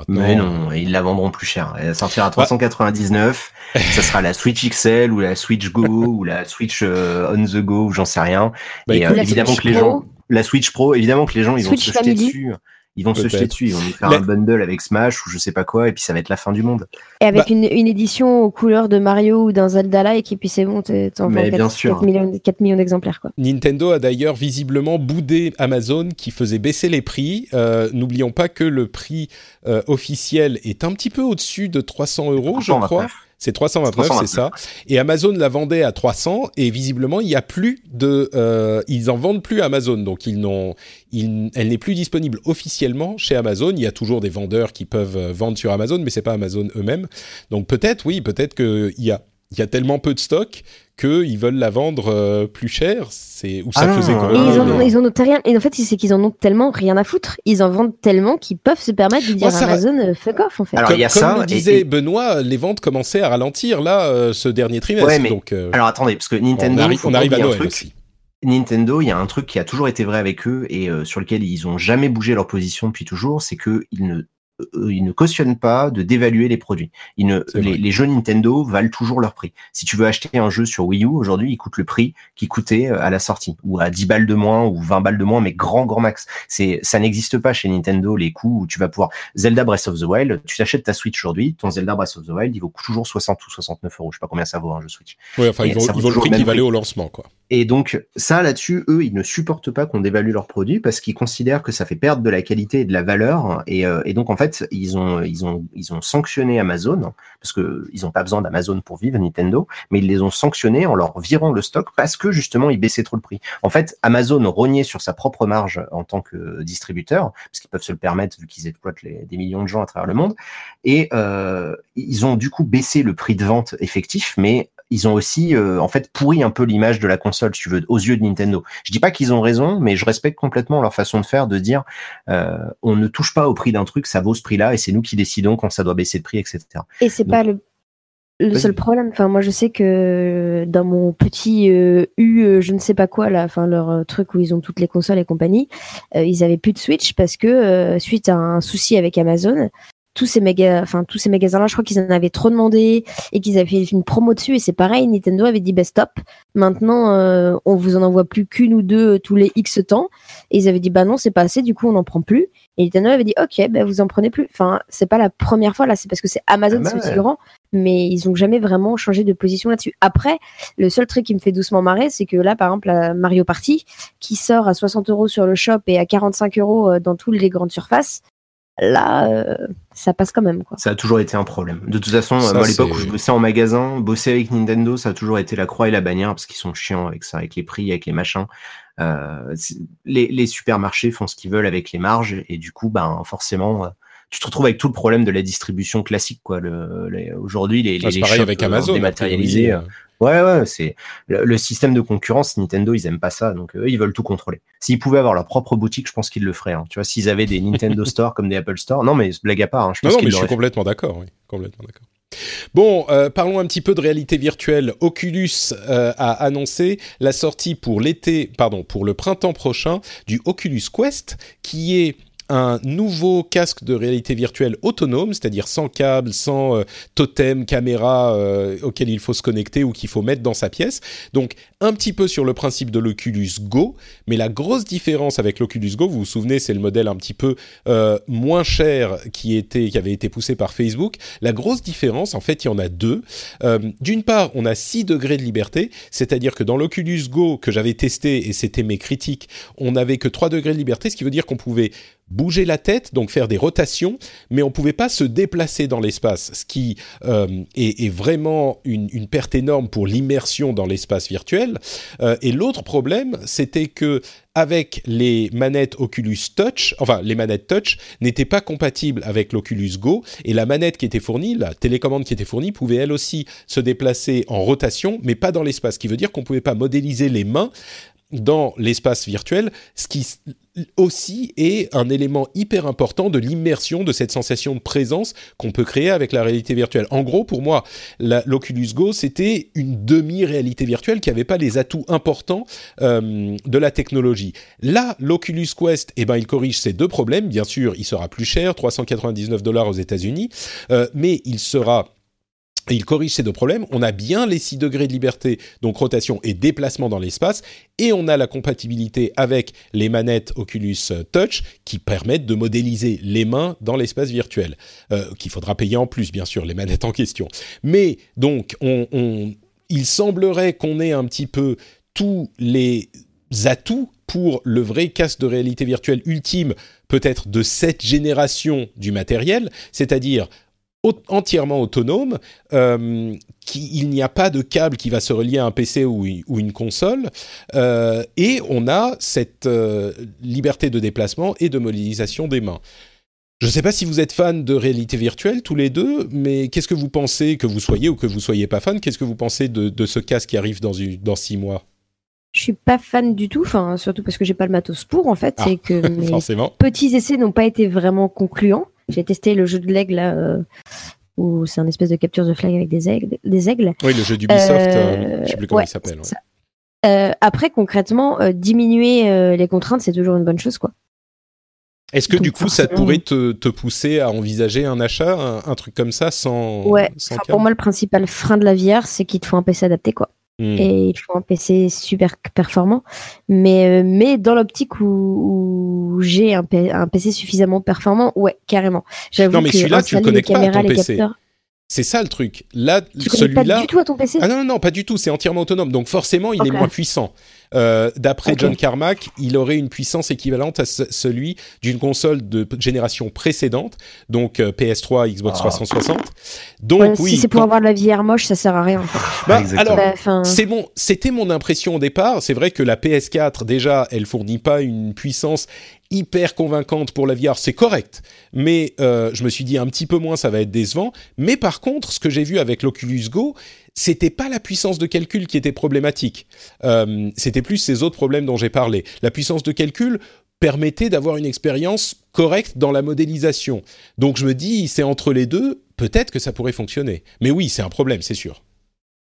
Mais non, ils la vendront plus cher. Elle sortira à 399. ça sera la Switch XL ou la Switch Go ou la Switch on the go ou j'en sais rien. Bah, et évidemment que les gens la Switch Pro, évidemment que les gens ils vont se jeter dessus. Ils vont se jeter dessus, ils vont nous faire un bundle avec Smash ou je sais pas quoi, et puis ça va être la fin du monde. Et avec bah une, édition aux couleurs de Mario ou d'un Zelda-like, et puis c'est bon, t'en vends 4, millions, 4 millions d'exemplaires. quoi. Nintendo a d'ailleurs visiblement boudé Amazon qui faisait baisser les prix. Euh, n'oublions pas que le prix euh, officiel est un petit peu au-dessus de 300 euros, je crois. C'est 329, c'est ça. Et Amazon la vendait à 300 et visiblement il y a plus de, euh, ils en vendent plus à Amazon, donc ils n'ont, elle n'est plus disponible officiellement chez Amazon. Il y a toujours des vendeurs qui peuvent euh, vendre sur Amazon, mais c'est pas Amazon eux-mêmes. Donc peut-être, oui, peut-être qu'il y a, il y a tellement peu de stock qu'ils veulent la vendre euh, plus cher. C'est où ça ah. faisait quand même. ils, en, ils en ont rien. Et en fait, c'est qu'ils en ont tellement rien à foutre. Ils en vendent tellement qu'ils peuvent se permettre de dire à Amazon euh, fuck off en fait. Alors il y a comme ça. Comme disait Benoît, les ventes commençaient à ralentir là euh, ce dernier trimestre. donc, alors attendez, parce que Nintendo, on arrive, à Noël aussi. Nintendo, il y a un truc qui a toujours été vrai avec eux et sur lequel ils ont jamais bougé leur position depuis toujours, c'est que ils ne ils ne cautionnent pas de dévaluer les produits. Ils ne, les, jeux Nintendo valent toujours leur prix. Si tu veux acheter un jeu sur Wii U aujourd'hui, il coûte le prix qui coûtait à la sortie, ou à 10 balles de moins, ou 20 balles de moins, mais grand grand max. C'est, ça n'existe pas chez Nintendo les coûts où tu vas pouvoir Zelda Breath of the Wild. Tu t'achètes ta Switch aujourd'hui, ton Zelda Breath of the Wild, il vaut toujours 60 ou 69 euros. Je sais pas combien ça vaut un jeu Switch. Oui, enfin, ils vont, le prix qui valait au lancement, quoi. Et donc, ça, là-dessus, eux, ils ne supportent pas qu'on dévalue leurs produits parce qu'ils considèrent que ça fait perdre de la qualité et de la valeur. Et, euh, et donc, en fait, ils ont, ils ont, ils ont sanctionné Amazon parce que ils n'ont pas besoin d'Amazon pour vivre, Nintendo, mais ils les ont sanctionnés en leur virant le stock parce que justement, ils baissaient trop le prix. En fait, Amazon rognait sur sa propre marge en tant que distributeur parce qu'ils peuvent se le permettre vu qu'ils exploitent des millions de gens à travers le monde. Et euh, ils ont du coup baissé le prix de vente effectif, mais ils ont aussi euh, en fait pourri un peu l'image de la console, tu veux, aux yeux de Nintendo. Je dis pas qu'ils ont raison, mais je respecte complètement leur façon de faire, de dire euh, on ne touche pas au prix d'un truc, ça vaut ce prix-là, et c'est nous qui décidons quand ça doit baisser de prix, etc. Et c'est pas le le seul problème, enfin moi je sais que dans mon petit euh, U, je ne sais pas quoi là, enfin leur truc où ils ont toutes les consoles et compagnie, ils avaient plus de Switch parce que suite à un souci avec Amazon, tous ces enfin tous ces magasins-là, je crois qu'ils en avaient trop demandé et qu'ils avaient fait une promo dessus. Et c'est pareil, Nintendo avait dit bah stop. Maintenant, euh, on vous en envoie plus qu'une ou deux tous les X temps. Et ils avaient dit bah non, c'est pas assez. Du coup, on n'en prend plus. Et Nintendo avait dit ok, bah vous en prenez plus. Enfin, c'est pas la première fois là, c'est parce que c'est Amazon, ah c'est aussi grand. Mais ils ont jamais vraiment changé de position là-dessus. Après, le seul truc qui me fait doucement marrer, c'est que là, par exemple, la Mario Party, qui sort à 60 euros sur le shop et à 45 euros euh, dans toutes les grandes surfaces, là, euh, ça passe quand même. Quoi. Ça a toujours été un problème. De toute façon, à l'époque où je bossais en magasin, bosser avec Nintendo, ça a toujours été la croix et la bannière parce qu'ils sont chiants avec ça, avec les prix, avec les machins. Euh, les, les, supermarchés font ce qu'ils veulent avec les marges et du coup, ben forcément, euh, tu te retrouves avec tout le problème de la distribution classique. Quoi. Le, Aujourd'hui, les, ah, les, pareil avec Amazon, dématérialisés. Ouais, ouais, c'est le, système de concurrence. Nintendo, ils aiment pas ça, donc eux, ils veulent tout contrôler. S'ils pouvaient avoir leur propre boutique, je pense qu'ils le feraient. Hein. Tu vois, s'ils avaient des Nintendo Store comme des Apple Store, non, mais blague à part. Hein, je pense non, non mais je suis complètement d'accord. Oui, complètement d'accord. Bon, euh, parlons un petit peu de réalité virtuelle. Oculus euh, a annoncé la sortie pour l'été, pardon, pour le printemps prochain du Oculus Quest, qui est un nouveau casque de réalité virtuelle autonome, c'est-à-dire sans câble, sans euh, totem, caméra euh, auquel il faut se connecter ou qu'il faut mettre dans sa pièce. Donc un petit peu sur le principe de l'Oculus Go, mais la grosse différence avec l'Oculus Go, vous vous souvenez, c'est le modèle un petit peu euh, moins cher qui était, qui avait été poussé par Facebook. La grosse différence, en fait, il y en a deux. D'une part, on a 6 degrés de liberté, c'est-à-dire que dans l'Oculus Go que j'avais testé et c'était mes critiques, on n'avait que 3 degrés de liberté, ce qui veut dire qu'on pouvait bouger la tête, donc faire des rotations, mais on ne pouvait pas se déplacer dans l'espace, ce qui euh, est, vraiment une, perte énorme pour l'immersion dans l'espace virtuel. Euh, et l'autre problème, c'était que avec les manettes Oculus Touch, enfin les manettes Touch n'étaient pas compatibles avec l'Oculus Go et la manette qui était fournie, la télécommande qui était fournie pouvait elle aussi se déplacer en rotation mais pas dans l'espace, ce qui veut dire qu'on ne pouvait pas modéliser les mains dans l'espace virtuel, ce qui aussi est un élément hyper important de l'immersion de cette sensation de présence qu'on peut créer avec la réalité virtuelle. En gros, pour moi, l'Oculus Go, c'était une demi-réalité virtuelle qui n'avait pas les atouts importants euh, de la technologie. Là, l'Oculus Quest, eh ben, il corrige ces deux problèmes. Bien sûr, il sera plus cher, 399 dollars aux États-Unis, euh, mais il sera il corrige ces deux problèmes. On a bien les 6 degrés de liberté, donc rotation et déplacement dans l'espace, et on a la compatibilité avec les manettes Oculus Touch qui permettent de modéliser les mains dans l'espace virtuel, euh, qu'il faudra payer en plus, bien sûr, les manettes en question. Mais donc, il semblerait qu'on ait un petit peu tous les atouts pour le vrai casque de réalité virtuelle ultime, peut-être de cette génération du matériel, c'est-à-dire entièrement autonome, euh, il n'y a pas de câble qui va se relier à un PC ou, une console, euh, et on a cette euh, liberté de déplacement et de modélisation des mains. Je ne sais pas si vous êtes fan de réalité virtuelle tous les deux, mais qu'est-ce que vous pensez, que vous soyez ou que vous soyez pas fan, qu'est-ce que vous pensez de, ce casque qui arrive dans, dans six mois? Je suis pas fan du tout, enfin surtout parce que j'ai pas le matos pour en fait, ah, c'est que mes petits essais n'ont pas été vraiment concluants. J'ai testé le jeu de l'aigle là, euh, où c'est un espèce de capture de flag avec des aigles. Des aigles. Oui, le jeu d'Ubisoft, euh, je sais plus comment il s'appelle. Euh, après, concrètement, diminuer les contraintes, c'est toujours une bonne chose, quoi. Est-ce que du coup, ça pourrait te, te, pousser à envisager un achat, un, truc comme ça, sans. Ouais, pour moi, le principal frein de la VR, c'est qu'il te faut un PC adapté, quoi. Hmm. Et il faut un PC super performant. Mais, euh, mais dans l'optique où, j'ai un, un, PC suffisamment performant, ouais, carrément. Non, mais celui-là, tu le connectes pas à ton PC. C'est ça le truc. Là, celui-là. Pas du tout à ton PC. Ah non, non, pas du tout. C'est entièrement autonome. Donc forcément, il est moins puissant. Euh, d'après John Carmack, il aurait une puissance équivalente à celui d'une console de génération précédente, donc euh, PS3, Xbox 360. Ah. Donc oui, si c'est pour avoir de la VR moche, ça sert à rien. Bah, alors, bah, c'est bon, c'était mon impression au départ. C'est vrai que la PS4 déjà, elle fournit pas une puissance hyper convaincante pour la VR, c'est correct. Mais euh, je me suis dit un petit peu moins, ça va être décevant. Mais par contre, ce que j'ai vu avec l'Oculus Go, c'était pas la puissance de calcul qui était problématique. Euh, c'était plus ces autres problèmes dont j'ai parlé. La puissance de calcul permettait d'avoir une expérience correcte dans la modélisation. Donc je me dis, c'est entre les deux, peut-être que ça pourrait fonctionner. Mais oui, c'est un problème, c'est sûr.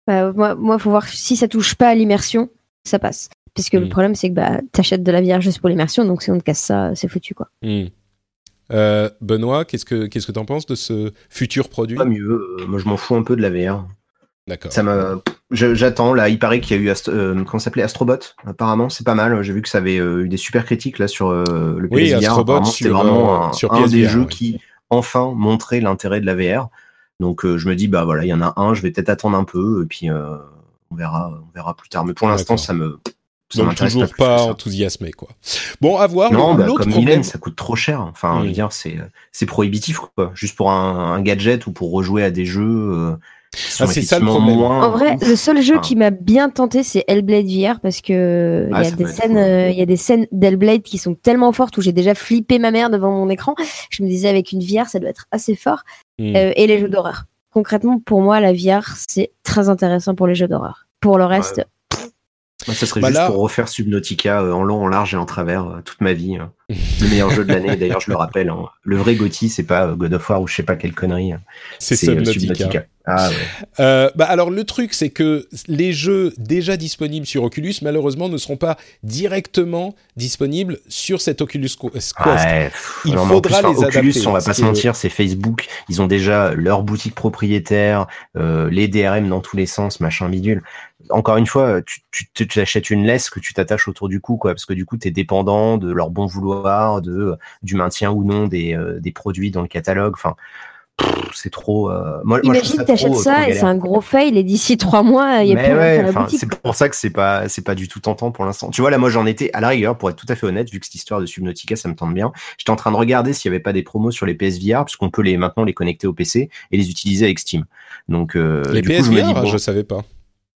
Bah, moi, il faut voir si ça touche pas à l'immersion, ça passe. Parce que le hmm. problème, c'est que bah, tu achètes de la VR juste pour l'immersion, donc si on te casse ça, c'est foutu. quoi. Hmm. Euh, Benoît, qu'est-ce que qu'est-ce que t'en penses de ce futur produit? Pas mieux. Euh, moi, je m'en fous un peu de la VR. D'accord. Ça J'attends là. Il paraît qu'il y a eu euh, comment s'appelait? Astrobot. Apparemment, c'est pas mal. J'ai vu que ça avait eu des super critiques là sur le oui, PSVR. Astrobot c'était vraiment un, des jeux qui enfin montrait l'intérêt de la VR. Donc je me dis bah voilà, il y en a un. Je vais peut-être attendre un peu et puis on verra, on verra plus tard. Mais pour l'instant, ça me donc toujours pas, enthousiasmé quoi. Bon, à voir. Non, bah, comme problème... ça coûte trop cher. Enfin, je veux dire, c'est c'est prohibitif quoi. Juste pour un, gadget ou pour rejouer à des jeux. Euh, ah, c'est ça le problème. En vrai, le seul jeu qui m'a bien tenté, c'est Hellblade VR parce que il y a des scènes, euh, il y a des scènes d'Hellblade qui sont tellement fortes où j'ai déjà flippé ma mère devant mon écran. Je me disais avec une VR, ça doit être assez fort. Hmm. Euh, et les jeux d'horreur. Concrètement, pour moi, la VR, c'est très intéressant pour les jeux d'horreur. Pour le reste, ça serait bah juste pour refaire Subnautica euh, en long, en large et en travers euh, toute ma vie. Hein. le meilleur jeu de l'année, d'ailleurs, je le rappelle. Hein. Le vrai Gotti, c'est pas God of War ou je sais pas quelle connerie. Hein. C'est Subnautica. Ah, euh, bah alors le truc c'est que les jeux déjà disponibles sur Oculus malheureusement ne seront pas directement disponibles sur cet Oculus Quest. Il faudra les Oculus, on va pas se mentir, c'est Facebook. Ils ont déjà leur boutique propriétaire, les DRM dans tous les sens, machin bidule encore une fois, tu, tu, tu achètes une laisse que tu t'attaches autour du cou, quoi, parce que du coup, tu es dépendant de leur bon vouloir, de du maintien ou non des, euh, des produits dans le catalogue. Enfin, c'est trop. Euh... Moi, Imagine, t'achètes ça et c'est un gros fail et d'ici trois mois, il y a plus ouais, la boutique. C'est pour ça que c'est pas, c'est pas du tout tentant pour l'instant. Tu vois, là, moi, j'en étais à la rigueur, pour être tout à fait honnête, vu que cette histoire de Subnautica, ça me tente bien. J'étais en train de regarder s'il y avait pas des promos sur les PSVR, puisqu'on peut les maintenant les connecter au PC et les utiliser avec Steam. Donc, euh, les du PSVR, coup, je, me dis, bon, je savais pas.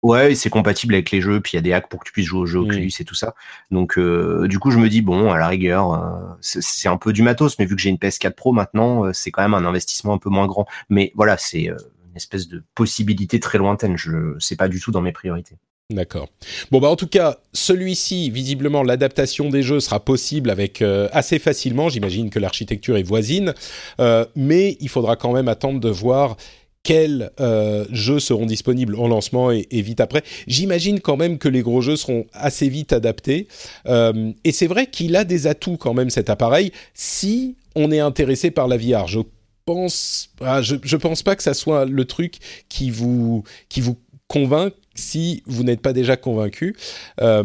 Ouais, c'est compatible avec les jeux, puis il y a des hacks pour que tu puisses jouer aux jeux Oculus et tout ça. Donc, euh, du coup, je me dis, bon, à la rigueur, euh, c'est un peu du matos, mais vu que j'ai une PS4 Pro maintenant, euh, c'est quand même un investissement un peu moins grand. Mais voilà, c'est une espèce de possibilité très lointaine. Je sais pas du tout dans mes priorités. D'accord. Bon, bah en tout cas, celui-ci, visiblement, l'adaptation des jeux sera possible avec assez facilement. J'imagine que l'architecture est voisine, mais il faudra quand même attendre de voir quels euh, jeux seront disponibles en lancement et, vite après. J'imagine quand même que les gros jeux seront assez vite adaptés. Euh, et c'est vrai qu'il a des atouts quand même cet appareil si on est intéressé par la VR. Je pense, ah, je, je pense pas que ça soit le truc qui vous qui vous convainc si vous n'êtes pas déjà convaincu. Euh,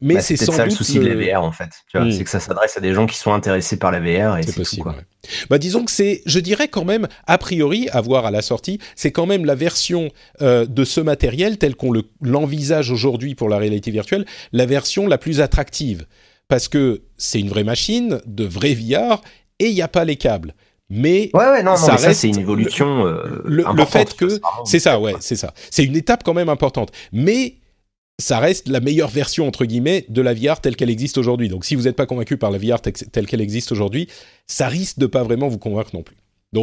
mais bah, c'est sans ça le souci de la VR en fait. Hmm. C'est que ça s'adresse à des gens qui sont intéressés par la VR et c'est possible. Tout, quoi. Bah, disons que c'est, je dirais quand même, a priori, à voir à la sortie, c'est quand même la version euh, de ce matériel tel qu'on l'envisage aujourd'hui pour la réalité virtuelle, la version la plus attractive. Parce que c'est une vraie machine, de vrai VR, et il n'y a pas les câbles mais ouais, ouais, non, ça, reste c'est une évolution euh, le, le, fait que c'est ça ouais c'est ça. C'est une étape quand même importante. Mais ça reste la meilleure version entre guillemets de la VR telle qu'elle existe aujourd'hui. Donc si vous n'êtes pas convaincu par la VR telle qu'elle existe aujourd'hui ça risque de pas vraiment vous convaincre non plus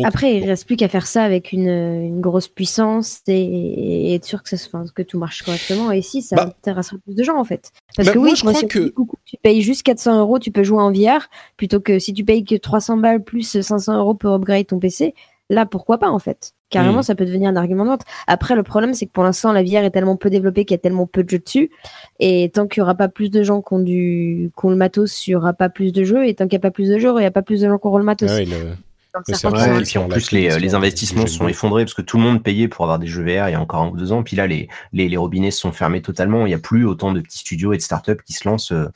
après, il reste plus qu'à faire ça avec une, grosse puissance et, être sûr que, ça, que tout marche correctement. Et si, ça bah, intéressera plus de gens en fait. Parce bah, que oui, je crois que tu payes juste 400 euros, tu peux jouer en VR, plutôt que si tu payes que 300 balles plus 500 euros pour upgrade ton PC. Là, pourquoi pas en fait? Carrément, mm. ça peut devenir un argument de vente. Après, le problème, c'est que pour l'instant, la VR est tellement peu développée qu'il y a tellement peu de jeux dessus. Et tant qu'il n'y aura pas plus de gens qui ont, du... qui le matos, il n'y aura pas plus de jeux. Et tant qu'il n'y a pas plus de jeux, il n'y a pas plus de gens qui auront le matos. Ah et puis en plus, les, les investissements sont effondrés parce que tout le monde payait pour avoir des jeux VR il y a encore un ou deux ans. Puis là, les, les, les robinets sont fermés totalement. Il n'y a plus autant de petits studios et de startups qui se lancent euh,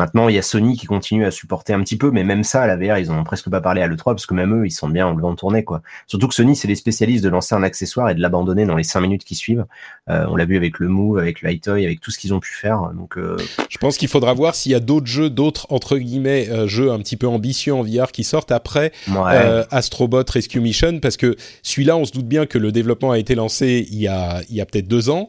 Maintenant, il y a Sony qui continue à supporter un petit peu, mais même ça, à la VR, ils ont presque pas parlé à l'E3 parce que même eux, ils sont bien en le vent tourné, quoi. Surtout que Sony, c'est les spécialistes de lancer un accessoire et de l'abandonner dans les cinq minutes qui suivent. Euh, on l'a vu avec le Move, avec le Toy, avec tout ce qu'ils ont pu faire. Donc, euh, je pense qu'il faudra voir s'il y a d'autres jeux, d'autres entre guillemets euh, jeux un petit peu ambitieux en VR qui sortent après Astrobot Rescue Mission, parce que celui-là, on se doute bien que le développement a été lancé il y a, il y a peut-être deux ans.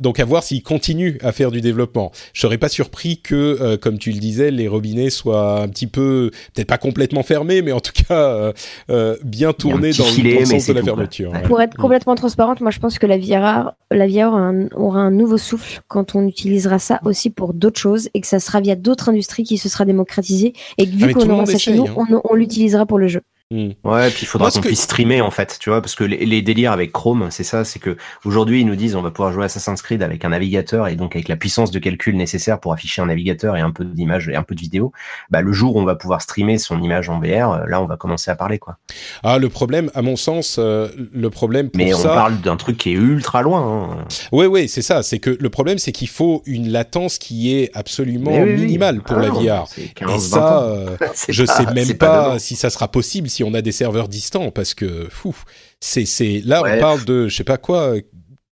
donc à voir s'il continue à faire du développement. Je serais pas surpris que, comme tu le disais, les robinets soient un petit peu, peut-être pas complètement fermés, mais en tout cas euh, euh, bien tournés dans, le sens de la fermeture. Pour être complètement transparente, moi je pense que la VR, la VR aura un, nouveau souffle quand on utilisera ça aussi pour d'autres choses et que ça sera via d'autres industries qui se sera démocratisé et que vu ah, qu'on aura ça chez nous, hein. on l'utilisera pour le jeu. Hmm. Ouais, puis il faudra qu'on puisse streamer en fait, tu vois, parce que les, délires avec Chrome, c'est ça, c'est que aujourd'hui ils nous disent on va pouvoir jouer Assassin's Creed avec un navigateur et donc avec la puissance de calcul nécessaire pour afficher un navigateur et un peu d'image et un peu de vidéo. Bah le jour où on va pouvoir streamer son image en VR, euh, là on va commencer à parler quoi. Ah le problème, à mon sens, euh, le problème pour Mais on parle d'un truc qui est ultra loin. Hein. Oui oui c'est ça, c'est que le problème c'est qu'il faut une latence qui est absolument minimale pour la VR. et ça, euh, je sais même pas si ça sera possible si on a des serveurs distants parce que fou, c'est c'est là on parle de je sais pas quoi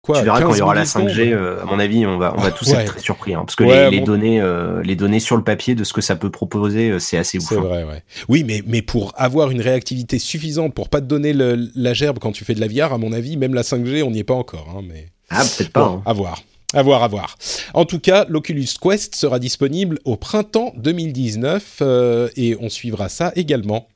Quoi, tu verras quand il y aura la 5G, euh, à mon avis, on va, on va tous être très surpris, hein, parce que les, données, euh, les données sur le papier de ce que ça peut proposer, euh, c'est assez ouf. C'est hein. vrai, ouais. Oui, mais, mais pour avoir une réactivité suffisante pour pas te donner le, la gerbe quand tu fais de la VR, à mon avis, même la 5G, on n'y est pas encore. Hein, mais... Ah, peut-être pas. Bon, À voir. À voir, à voir. En tout cas, l'Oculus Quest sera disponible au printemps 2019 et on suivra ça également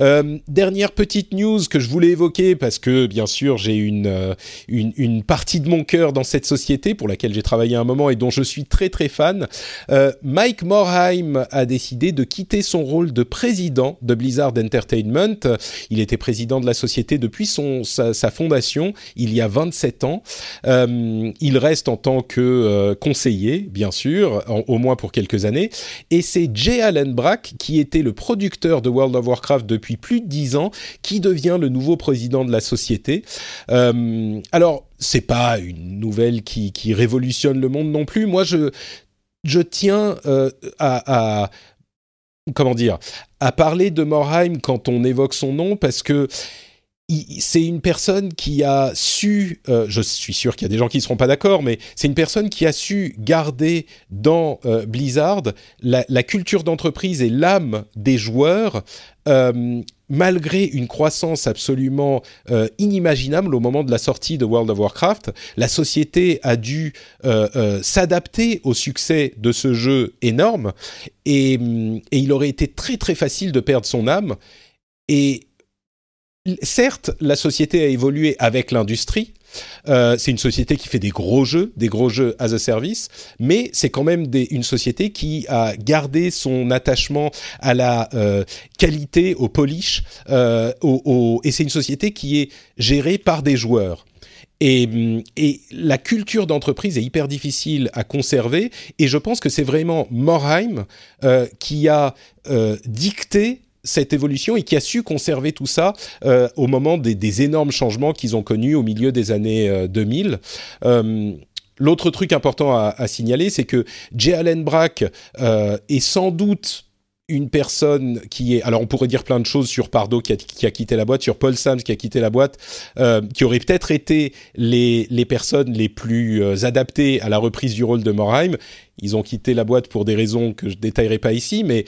euh, dernière petite news que je voulais évoquer parce que bien sûr j'ai une, euh, une, une partie de mon cœur dans cette société pour laquelle j'ai travaillé un moment et dont je suis très très fan. Euh, Mike Morheim a décidé de quitter son rôle de président de Blizzard Entertainment. Il était président de la société depuis son, sa, fondation il y a 27 ans. Il reste en tant que conseiller, bien sûr, au moins pour quelques années. Et c'est Jay Allen Brack qui était le producteur de World of Warcraft depuis plus de dix ans, qui devient le nouveau président de la société. Euh, alors, c'est pas une nouvelle qui, révolutionne le monde non plus. Moi, je, tiens euh, à, comment dire, à parler de Morheim quand on évoque son nom parce que c'est une personne qui a su, euh, je suis sûr qu'il y a des gens qui ne seront pas d'accord, mais c'est une personne qui a su garder dans euh, Blizzard la, culture d'entreprise et l'âme des joueurs, euh, malgré une croissance absolument inimaginable au moment de la sortie de World of Warcraft. La société a dû s'adapter au succès de ce jeu énorme, et, et il aurait été très très facile de perdre son âme. Et certes, la société a évolué avec l'industrie. Euh, c'est une société qui fait des gros jeux, des gros jeux as a service, mais c'est quand même une société qui a gardé son attachement à la euh, qualité, au polish, euh, et c'est une société qui est gérée par des joueurs. Et, et, la culture d'entreprise est hyper difficile à conserver. Et je pense que c'est vraiment Morheim qui a dicté cette évolution et qui a su conserver tout ça euh, au moment des, énormes changements qu'ils ont connus au milieu des années 2000. Euh, euh, l'autre truc important à, signaler, c'est que J. Allen Brack est sans doute une personne qui est, alors on pourrait dire plein de choses sur Pardo qui a, qui a quitté la boîte, sur Paul Sams qui a quitté la boîte, qui auraient peut-être été les, les personnes les plus adaptées à la reprise du rôle de Morheim. Ils ont quitté la boîte pour des raisons que je détaillerai pas ici, mais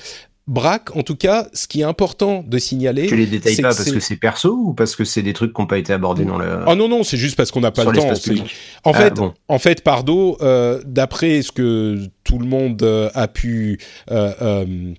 Braque, en tout cas, ce qui est important de signaler. Tu les détailles pas parce que c'est perso ou parce que c'est des trucs qui n'ont pas été abordés dans le. Ah non non, c'est juste parce qu'on n'a pas le temps. En ah, fait, en fait, Pardo, euh, d'après ce que tout le monde euh, a pu. Euh,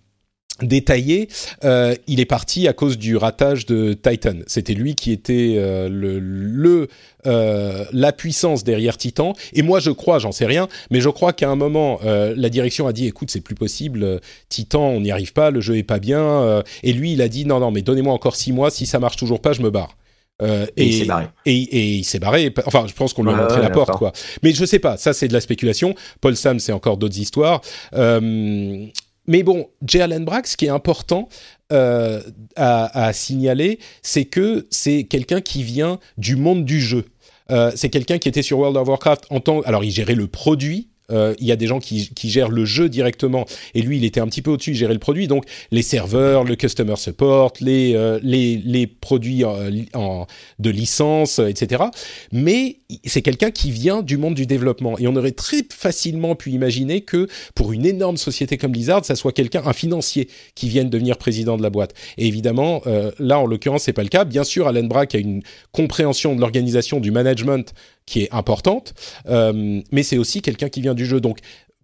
détaillé, euh, il est parti à cause du ratage de Titan. C'était lui qui était euh, le, le euh, la puissance derrière Titan. Et moi, je crois, j'en sais rien, mais je crois qu'à un moment, la direction a dit "Écoute, c'est plus possible. Titan, on n'y arrive pas. Le jeu est pas bien." et lui, il a dit "Non, non, mais donnez-moi encore six mois. Si ça marche toujours pas, je me barre." Euh, et, il s'est barré. Et, il s'est barré. Enfin, je pense qu'on lui a montré la porte, quoi. Mais je sais pas. Ça, c'est de la spéculation. Paul Sam, c'est encore d'autres histoires. Euh, mais bon, J. Allen ce qui est important euh, à, à, signaler, c'est que c'est quelqu'un qui vient du monde du jeu. Euh, c'est quelqu'un qui était sur World of Warcraft en tant. Alors, il gérait le produit euh, il y a des gens qui, qui, gèrent le jeu directement et lui il était un petit peu au-dessus, il gérait le produit, donc les serveurs, le customer support, les, euh, les, les, produits euh, en, de licence, etc. Mais c'est quelqu'un qui vient du monde du développement et on aurait très facilement pu imaginer que pour une énorme société comme Blizzard, ça soit quelqu'un, un financier qui vienne devenir président de la boîte. Et évidemment, là en l'occurrence c'est pas le cas. Bien sûr, Alan Brack a une compréhension de l'organisation, du management qui est importante, euh, mais c'est aussi quelqu'un qui vient du jeu. Donc,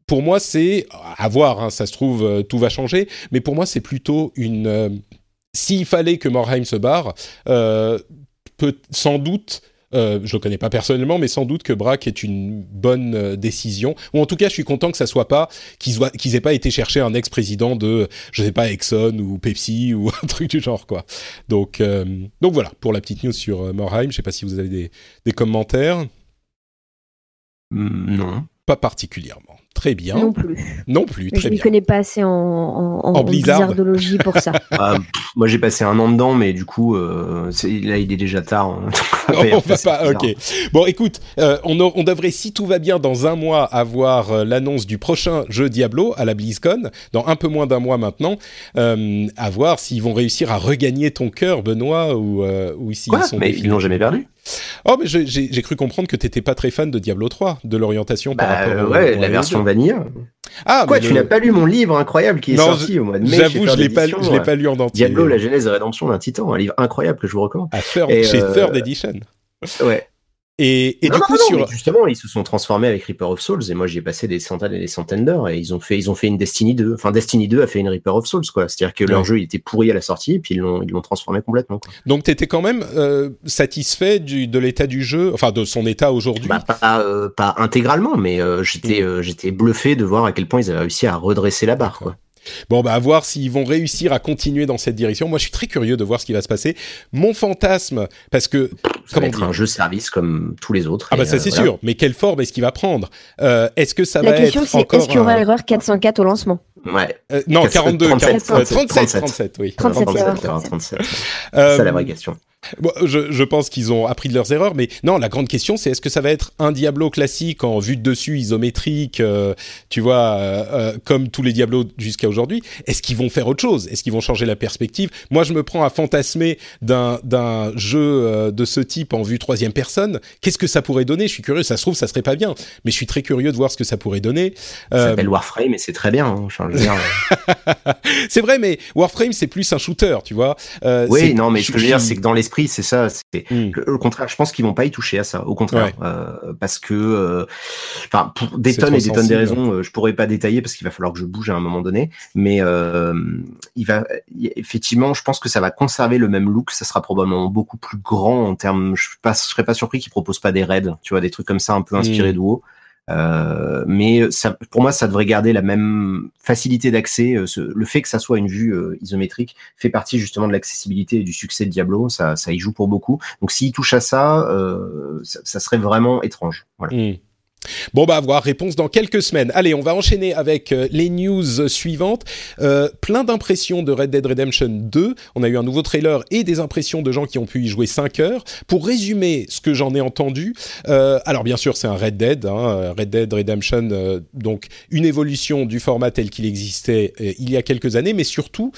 pour moi, c'est à voir. Hein, ça se trouve, euh, tout va changer, mais pour moi, c'est plutôt une. Euh, s'il fallait que Morheim se barre, peut sans doute euh, je le connais pas personnellement, mais sans doute que Braque est une bonne décision. Ou en tout cas, je suis content que ça soit pas qu'ils qu'ils aient pas été chercher un ex-président de, je sais pas, Exxon ou Pepsi ou un truc du genre quoi. Donc donc voilà pour la petite news sur Morheim. Je sais pas si vous avez des, des commentaires. Mm, non. Pas particulièrement. Très bien. Non plus. Non plus, très je bien. Je ne connais pas assez en, en, en, blizzardologie pour ça. Ah, moi, j'ai passé un an dedans, mais du coup, euh, là, il est déjà tard. Hein. on va pas, ok. Bon, écoute, euh, on, on, devrait, si tout va bien, dans un mois, avoir euh, l'annonce du prochain jeu Diablo à la BlizzCon, dans un peu moins d'un mois maintenant, euh, à voir s'ils vont réussir à regagner ton cœur, Benoît, ou, ou s'ils sont... Mais ils l'ont jamais perdu Oh, mais j'ai cru comprendre que tu n'étais pas très fan de Diablo 3, de l'orientation par bah, rapport ouais, la version vanilla. Ah, quoi, tu n'as pas lu mon livre incroyable qui est sorti au mois de mai J'avoue, je l'ai pas, je l'ai pas lu en entier. Diablo, la genèse et rédemption d'un titan, un livre incroyable que je vous recommande. À Third, chez euh... Third Edition. Ouais. Et, et non, du non, coup, non, sur... justement, ils se sont transformés avec Reaper of Souls, et moi j'y ai passé des centaines et des centaines d'heures, et ils ont fait, ils ont fait une Destiny 2. Enfin, Destiny 2 a fait une Reaper of Souls, quoi. C'est-à-dire que Ouais. leur jeu il était pourri à la sortie, et puis ils l'ont, ils l'ont transformé complètement. Quoi. Donc, tu étais quand même euh, satisfait du, de l'état du jeu, enfin de son état aujourd'hui? Bah, pas, euh, pas intégralement, mais euh, j'étais, Mm. j'étais bluffé de voir à quel point ils avaient réussi à redresser la barre, quoi. Bon, bah, à voir s'ils vont réussir à continuer dans cette direction. Moi, je suis très curieux de voir ce qui va se passer. Mon fantasme, parce que Ça Comment va être un jeu service comme tous les autres. ah bah ça euh, c'est voilà. sûr, mais quelle forme est-ce qu'il va prendre? Euh, Est-ce que ça La va question, être c'est encore est-ce qu'il y aura un- l'erreur 404 au lancement? Ouais. Euh, non 37, 42, 37, 37, 37, 37, 37, oui. 37, 37, erreur, 37. 37. Euh, C'est ça la vraie question. Bon, je, je pense qu'ils ont appris de leurs erreurs, mais non, la grande question, c'est est-ce que ça va être un Diablo classique en vue de dessus, isométrique, euh, tu vois, euh, euh, comme tous les Diablos jusqu'à aujourd'hui? Est-ce qu'ils vont faire autre chose? Est-ce qu'ils vont changer la perspective? Moi, je me prends à fantasmer d'un d'un jeu euh, de ce type en vue troisième personne. Qu'est-ce que ça pourrait donner? Je suis curieux. Ça se trouve, ça serait pas bien, mais je suis très curieux de voir ce que ça pourrait donner. Ça Euh, s'appelle Warframe et c'est très bien. Hein. C'est vrai, mais Warframe, c'est plus un shooter, tu vois. Euh, oui, non, mais ce que je veux dire, c'est que dans l'esprit, c'est ça. C'est Hmm. au contraire, je pense qu'ils vont pas y toucher à ça. Au contraire, Ouais. euh, parce que, enfin, pour des tonnes et des tonnes de sensible. raisons, je pourrais pas détailler parce qu'il va falloir que je bouge à un moment donné. Mais il va, effectivement, je pense que ça va conserver le même look. Ça sera probablement beaucoup plus grand en termes. Je, pas, je serais pas surpris qu'ils proposent pas des raids, tu vois, des trucs comme ça, un peu inspirés Hmm. de WoW. Euh, mais ça, pour moi, ça devrait garder la même facilité d'accès. euh, Le fait que ça soit une vue euh, isométrique fait partie justement de l'accessibilité et du succès de Diablo. Ça, ça y joue pour beaucoup. Donc, s'il touche à ça, euh, ça, ça serait vraiment étrange. Voilà. Hmm. Bon bah à voir, réponse dans quelques semaines. Allez, on va enchaîner avec euh, les news suivantes. Euh, plein d'impressions de Red Dead Redemption 2. On a eu un nouveau trailer et des impressions de gens qui ont pu y jouer 5 heures. Pour résumer ce que j'en ai entendu, euh, alors bien sûr c'est un Red Dead, hein, Red Dead Redemption, donc une évolution du format tel qu'il existait il y a quelques années, mais surtout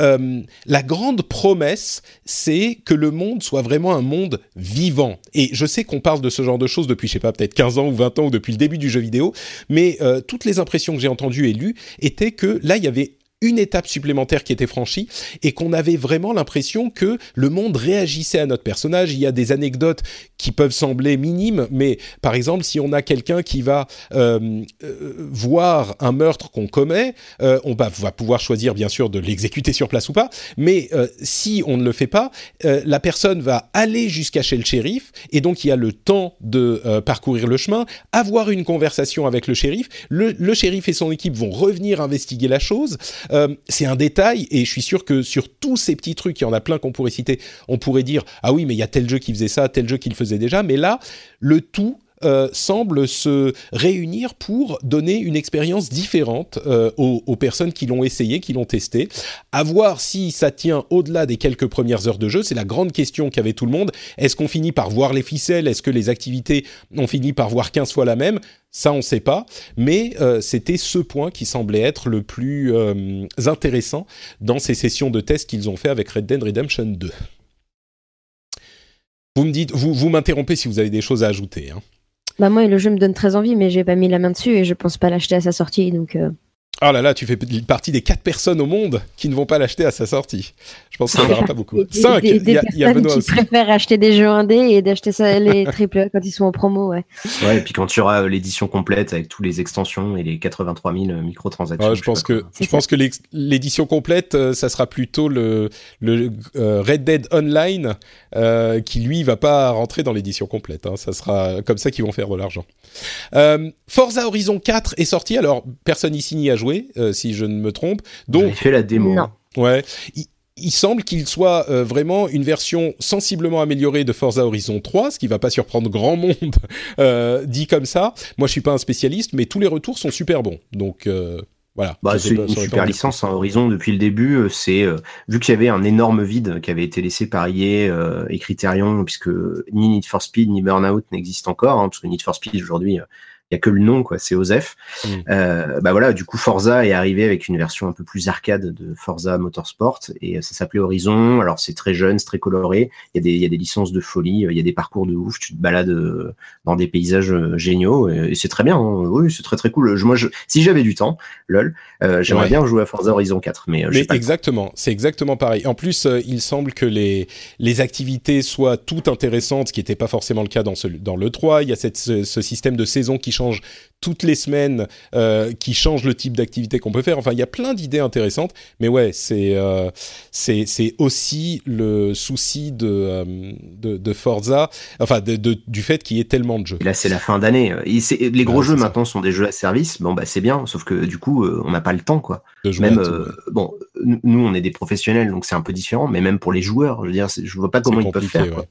euh, la grande promesse, c'est que le monde soit vraiment un monde vivant. Et je sais qu'on parle de ce genre de choses depuis, je sais pas, peut-être 15 ans ou 20 ans ou depuis le début du jeu vidéo, mais euh, toutes les impressions que j'ai entendues et lues étaient que là, il y avait une étape supplémentaire qui était franchie et qu'on avait vraiment l'impression que le monde réagissait à notre personnage. Il y a des anecdotes qui peuvent sembler minimes, mais par exemple, si on a quelqu'un qui va euh, euh, voir un meurtre qu'on commet, euh, on va, pouvoir choisir bien sûr de l'exécuter sur place ou pas, mais euh, si on ne le fait pas, la personne va aller jusqu'à chez le shérif et donc il y a le temps de parcourir le chemin, avoir une conversation avec le shérif. Le shérif et son équipe vont revenir investiguer la chose. C'est un détail et je suis sûr que sur tous ces petits trucs, il y en a plein qu'on pourrait citer. On pourrait dire ah oui, mais il y a tel jeu qui faisait ça, tel jeu qui le faisait déjà. Mais là, le tout euh, semblent se réunir pour donner une expérience différente euh, aux, personnes qui l'ont essayé, qui l'ont testé. À voir si ça tient au-delà des quelques premières heures de jeu, c'est la grande question qu'avait tout le monde. Est-ce qu'on finit par voir les ficelles? Est-ce que les activités ont fini par voir 15 fois la même? Ça, on ne sait pas, mais euh, c'était ce point qui semblait être le plus intéressant dans ces sessions de test qu'ils ont fait avec Red Dead Redemption 2. Vous me vous m'interrompez si vous avez des choses à ajouter. Hein. Bah moi, le jeu me donne très envie, mais j'ai pas mis la main dessus et je pense pas l'acheter à sa sortie, donc. Euh. Oh là là, tu fais partie des 4 personnes au monde qui ne vont pas l'acheter à sa sortie. Je pense qu'il n'y en aura pas beaucoup. 5, il y, a, y a Benoît qui préfèrent acheter des jeux indés et d'acheter les triple quand ils sont en promo, ouais. Ouais, et puis quand tu auras euh, l'édition complète avec toutes les extensions et les 83 000 euh, microtransactions. je, pense que, je pense que l'édition complète, euh, ça sera plutôt le, le Red Dead Online qui, lui, va pas rentrer dans l'édition complète. Hein. Ça sera comme ça qu'ils vont faire de l'argent. Forza Horizon 4 est sorti, alors personne ici n'y a joué euh, si je ne me trompe. Donc, fait la démo. Non. Ouais. Il, semble qu'il soit euh, vraiment une version sensiblement améliorée de Forza Horizon 3, ce qui va pas surprendre grand monde euh, dit comme ça. Moi, je suis pas un spécialiste, mais tous les retours sont super bons. Donc voilà. Bah, c'est une super licence. Hein. Horizon depuis le début, c'est vu qu'il y avait un énorme vide qui avait été laissé par EA et Criterion, puisque ni Need for Speed ni Burnout n'existent encore, hein, parce que Need for Speed aujourd'hui il y a que le nom quoi, c'est Osef. Mm. Euh, bah voilà, du coup Forza est arrivé avec une version un peu plus arcade de Forza Motorsport et ça s'appelait Horizon. Alors c'est très jeune, c'est très coloré. Il y a des il y a des licences de folie, il y a des parcours de ouf. Tu te balades euh, dans des paysages euh, géniaux et, c'est très bien. Hein. Oui, c'est très très cool. moi, je, si j'avais du temps, lol, euh, j'aimerais bien jouer à Forza Horizon 4, mais, mais exactement, c'est exactement pareil. En plus, il semble que les les activités soient toutes intéressantes, ce qui n'était pas forcément le cas dans ce dans le 3. Il y a cette, ce, ce système de saison qui change toutes les semaines, euh, qui change le type d'activité qu'on peut faire. Enfin, il y a plein d'idées intéressantes, mais ouais, c'est euh, c'est aussi le souci de, euh, de, de, Forza, enfin de, du fait qu'il y ait tellement de jeux. là, c'est la fin d'année. Les gros jeux maintenant sont des jeux à service. Bon, bah c'est bien, sauf que du coup, on n'a pas le temps, quoi. Même bon, nous, on est des professionnels, donc c'est un peu différent, mais même pour les joueurs, je veux dire, je vois pas comment ils peuvent faire.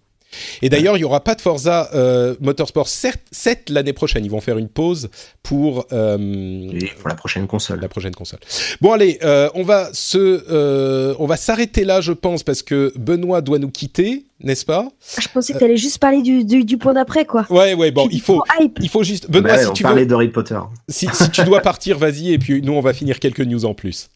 Et d'ailleurs, il n'y aura pas de Forza euh, Motorsport 7 l'année prochaine. Ils vont faire une pause pour, euh, pour la prochaine console. La prochaine console. Bon, allez, euh, on va se, on va s'arrêter là, je pense, parce que Benoît doit nous quitter, n'est-ce pas? Je pensais que tu allais juste parler du, du, point d'après, quoi. Ouais, ouais, bon, il faut, il faut juste. Benoît, si tu veux. d'Harry Potter. Si, si tu dois partir, vas-y, et puis nous, on va finir quelques news en plus.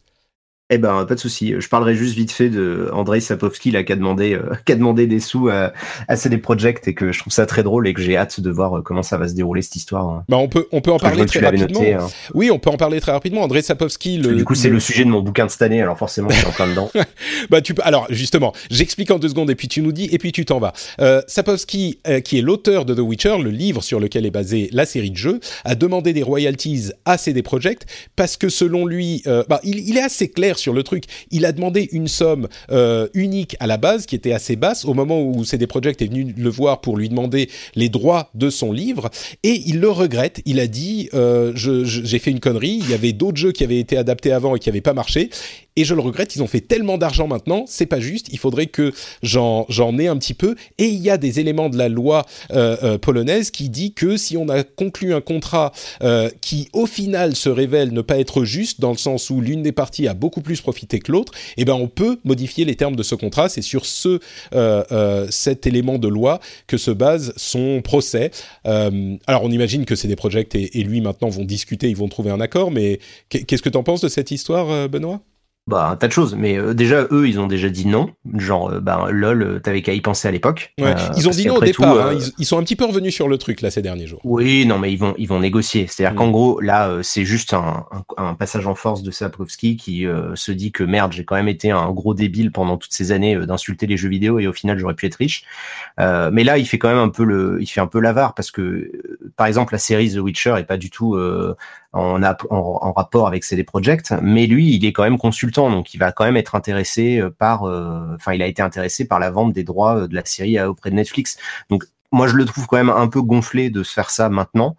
Eh ben, pas de souci. Je parlerai juste vite fait de Andrei Sapowski là, qui a demandé, euh, qui a demandé des sous à, à CD Projekt et que je trouve ça très drôle et que j'ai hâte de voir euh, comment ça va se dérouler cette histoire. Hein. Bah, on peut, on peut en parler très rapidement. Noté, hein. Oui, on peut en parler très rapidement. Andrei Sapowski. Le, du coup, c'est le... sujet de mon bouquin de cette année, alors forcément, je suis en plein dedans. bah, tu peux. Alors, justement, j'explique en deux secondes et puis tu nous dis et puis tu t'en vas. Euh, Sapowski, euh, qui est l'auteur de The Witcher, le livre sur lequel est basée la série de jeux, a demandé des royalties à CD Projekt parce que selon lui, euh, bah, il, il, est assez clair sur le truc il a demandé une somme euh, unique à la base qui était assez basse au moment où CD Projekt est venu le voir pour lui demander les droits de son livre et il le regrette. Il a dit euh, j'ai fait une connerie. Il y avait d'autres jeux qui avaient été adaptés avant et qui n'avaient pas marché et je le regrette, ils ont fait tellement d'argent maintenant, c'est pas juste, il faudrait que j'en ai un petit peu, et il y a des éléments de la loi euh, euh, polonaise qui dit que si on a conclu un contrat euh, qui au final se révèle ne pas être juste, dans le sens où l'une des parties a beaucoup plus profité que l'autre, eh ben on peut modifier les termes de ce contrat, c'est sur ce cet élément de loi que se base son procès. alors on imagine que c'est des projets et, et lui maintenant vont discuter, ils vont trouver un accord, mais qu'est-ce que tu en penses de cette histoire, Benoît? Bah, un tas de choses. Mais euh, déjà, eux, ils ont déjà dit non. Genre, euh, bah, lol, euh, t'avais qu'à y penser à l'époque. Ouais. ils ont dit non au départ. Hein. ils, sont un petit peu revenus sur le truc là ces derniers jours. Oui, non, mais ils vont, ils vont négocier. C'est-à-dire mm. qu'en gros, là, c'est juste un, un, passage en force de Sapkowski qui se dit que merde, j'ai quand même été un gros débile pendant toutes ces années d'insulter les jeux vidéo et au final, j'aurais pu être riche. mais là, il fait quand même un peu le, il fait un peu l'avare parce que, par exemple, la série The Witcher est pas du tout en, en, rapport avec CD Projekt, mais lui, il est quand même consultant, donc il va quand même être intéressé euh, par, euh, enfin, il a été intéressé par la vente des droits euh, de la série auprès de Netflix. Donc, moi, je le trouve quand même un peu gonflé de se faire ça maintenant.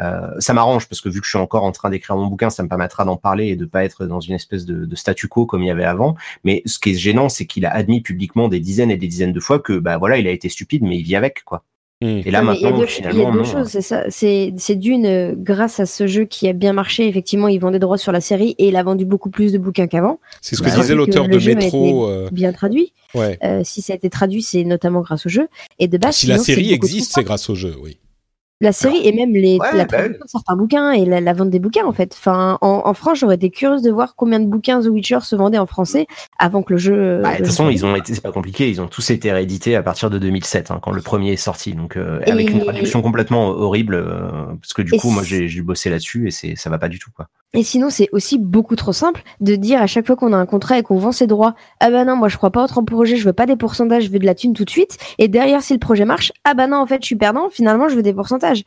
Euh, ça m'arrange parce que vu que je suis encore en train d'écrire mon bouquin, ça me permettra d'en parler et de pas être dans une espèce de, de statu quo comme il y avait avant. Mais ce qui est gênant, c'est qu'il a admis publiquement des dizaines et des dizaines de fois que bah voilà, il a été stupide, mais il vit avec quoi. Hmm. Et là, maintenant, il y a deux, finalement, y a deux choses, c'est ça. C'est, c'est d'une, euh, grâce à ce jeu qui a bien marché, effectivement, ils vendent des droits sur la série et il a vendu beaucoup plus de bouquins qu'avant. C'est ce que disait l'auteur de Métro. Euh, bien traduit. Ouais. Euh, si ça a été traduit, c'est notamment grâce au jeu. Et de base, si la série existe, c'est grâce au jeu, oui la série et même les, la bah de certains bouquins et la, vente des bouquins en fait. Enfin, en, France, j'aurais été curieuse de voir combien de bouquins The Witcher se vendaient en français avant que le jeu. Bah, de toute façon, ils ont été, c'est pas compliqué, ils ont tous été réédités à partir de 2007 hein, quand le premier est sorti, donc euh, avec une traduction complètement horrible euh, parce que du coup, moi j'ai bossé là-dessus et c'est ça va pas du tout quoi. Et sinon, c'est aussi beaucoup trop simple de dire à chaque fois qu'on a un contrat et qu'on vend ses droits, ah bah non, moi je crois pas autre projet, je veux pas des pourcentages, je veux de la thune tout de suite. Et derrière, si le projet marche, ah bah non, en fait, je suis perdant, finalement, je veux des pourcentages.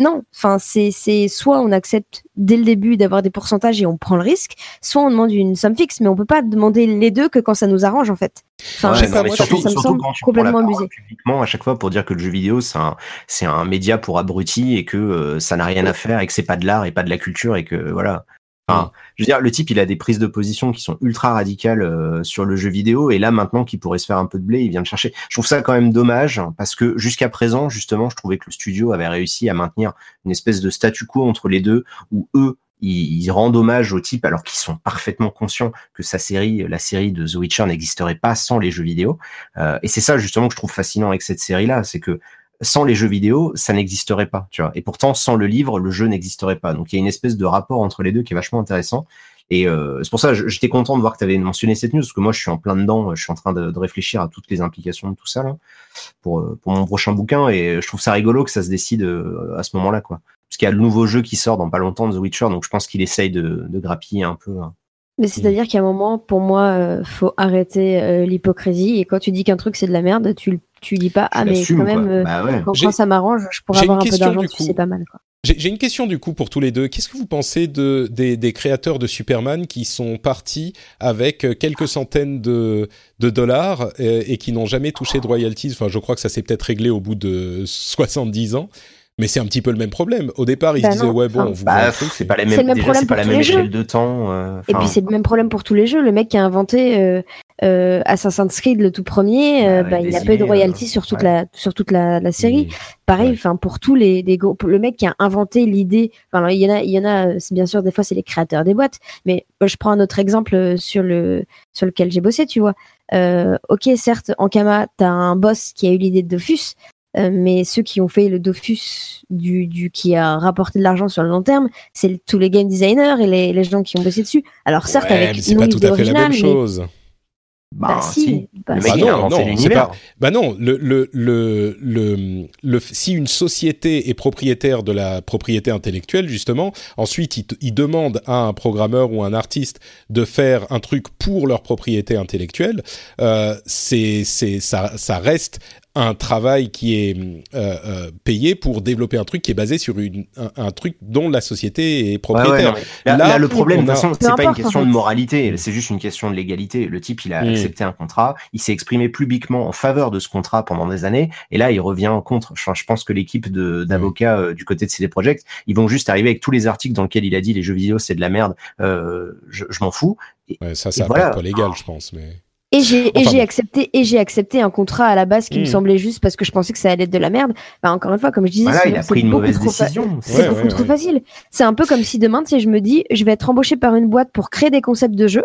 Non, enfin c'est c'est soit on accepte dès le début d'avoir des pourcentages et on prend le risque, soit on demande une somme fixe, mais on peut pas demander les deux que quand ça nous arrange en fait. Enfin, surtout, ça me semble complètement abusé. Publiquement à chaque fois pour dire que le jeu vidéo c'est un c'est un média pour abrutis et que euh, ça n'a rien à faire et que c'est pas de l'art et pas de la culture et que voilà. Enfin, je veux dire, le type, il a des prises de position qui sont ultra radicales euh, sur le jeu vidéo, et là, maintenant qu'il pourrait se faire un peu de blé, il vient de chercher. Je trouve ça quand même dommage, parce que jusqu'à présent, justement, je trouvais que le studio avait réussi à maintenir une espèce de statu quo entre les deux, où eux, ils, rendent hommage au type alors qu'ils sont parfaitement conscients que sa série, la série de The Witcher n'existerait pas sans les jeux vidéo. Euh, et c'est ça justement que je trouve fascinant avec cette série-là, c'est que sans les jeux vidéo, ça n'existerait pas, tu vois. Et pourtant, sans le livre, le jeu n'existerait pas. Donc il y a une espèce de rapport entre les deux qui est vachement intéressant. Et euh, c'est pour ça, j'étais content de voir que tu avais mentionné cette news, parce que moi, je suis en plein dedans, je suis en train de, réfléchir à toutes les implications de tout ça là, pour, euh, pour mon prochain bouquin, et je trouve ça rigolo que ça se décide euh, à ce moment-là, quoi. Parce qu'il y a le nouveau jeu qui sort dans pas longtemps de The Witcher, donc je pense qu'il essaye de, de grappiller un peu. Hein. Mais c'est-à-dire qu'à un moment, pour moi, faut arrêter l'hypocrisie. Et quand tu dis qu'un truc c'est de la merde, tu tu dis pas ah mais quand même bah quand, ça m'arrange, je pourrais avoir un peu d'argent, c'est pas mal. Quoi. J'ai une question du coup pour tous les deux. Qu'est-ce que vous pensez de, des, des, créateurs de Superman qui sont partis avec euh, quelques centaines de, de dollars et, euh, et qui n'ont jamais touché de royalties? Enfin, je crois que ça s'est peut-être réglé au bout de 70 ans. Mais c'est un petit peu le même problème. Au départ, ils se bah disaient ouais bon, on vous bah, c'est pas le déjà, pas la même échelle de temps. Euh, et puis c'est le même problème pour tous les jeux. Le mec qui a inventé euh, euh, Assassin's Creed le tout premier, euh, bah, il a pas eu de royalties sur toute la sur toute la, la série. Pareil, enfin pour tous les, les le mec qui a inventé l'idée. Enfin il y en a il y en a. C'est bien sûr des fois c'est les créateurs des boîtes, mais je prends un autre exemple sur le sur lequel j'ai bossé, tu vois. ok, certes, en Kama, t'as un boss qui a eu l'idée de Dofus, euh, mais ceux qui ont fait le Dofus du, du qui a rapporté de l'argent sur le long terme, c'est tous les game designers et les, les, gens qui ont bossé dessus. Alors certes avec c'est pas tout à fait la même chose. Bah, bah si, bah, bah non, non, c'est pas. Bah non, le, le, le, le, le, si une société est propriétaire de la propriété intellectuelle, justement, ensuite il, il demande à un programmeur ou un artiste de faire un truc pour leur propriété intellectuelle, euh, c'est, c'est, ça, ça reste un travail qui est euh, euh, payé pour développer un truc qui est basé sur une, un, truc dont la société est propriétaire. là, le problème, de toute façon, c'est pas une question de moralité, c'est juste une question de légalité. Le type, il a mm. accepté un contrat, il s'est exprimé publiquement en faveur de ce contrat pendant des années, et là, il revient en contre. je pense que l'équipe d'avocats euh, du côté de CD Projekt, ils vont juste arriver avec tous les articles dans lesquels il a dit les jeux vidéo, c'est de la merde, je, je m'en fous. ouais, ça, ça voilà. pas légal, je pense, mais. Et j'ai j'ai accepté et j'ai accepté un contrat à la base qui me hmm. semblait juste parce que je pensais que ça allait être de la merde. Bah encore une fois, comme je disais, il a pris une mauvaise décision. C'est beaucoup trop facile. C'est un peu comme si demain, tu sais, je me dis, je vais être embauché par une boîte pour créer des concepts de jeu.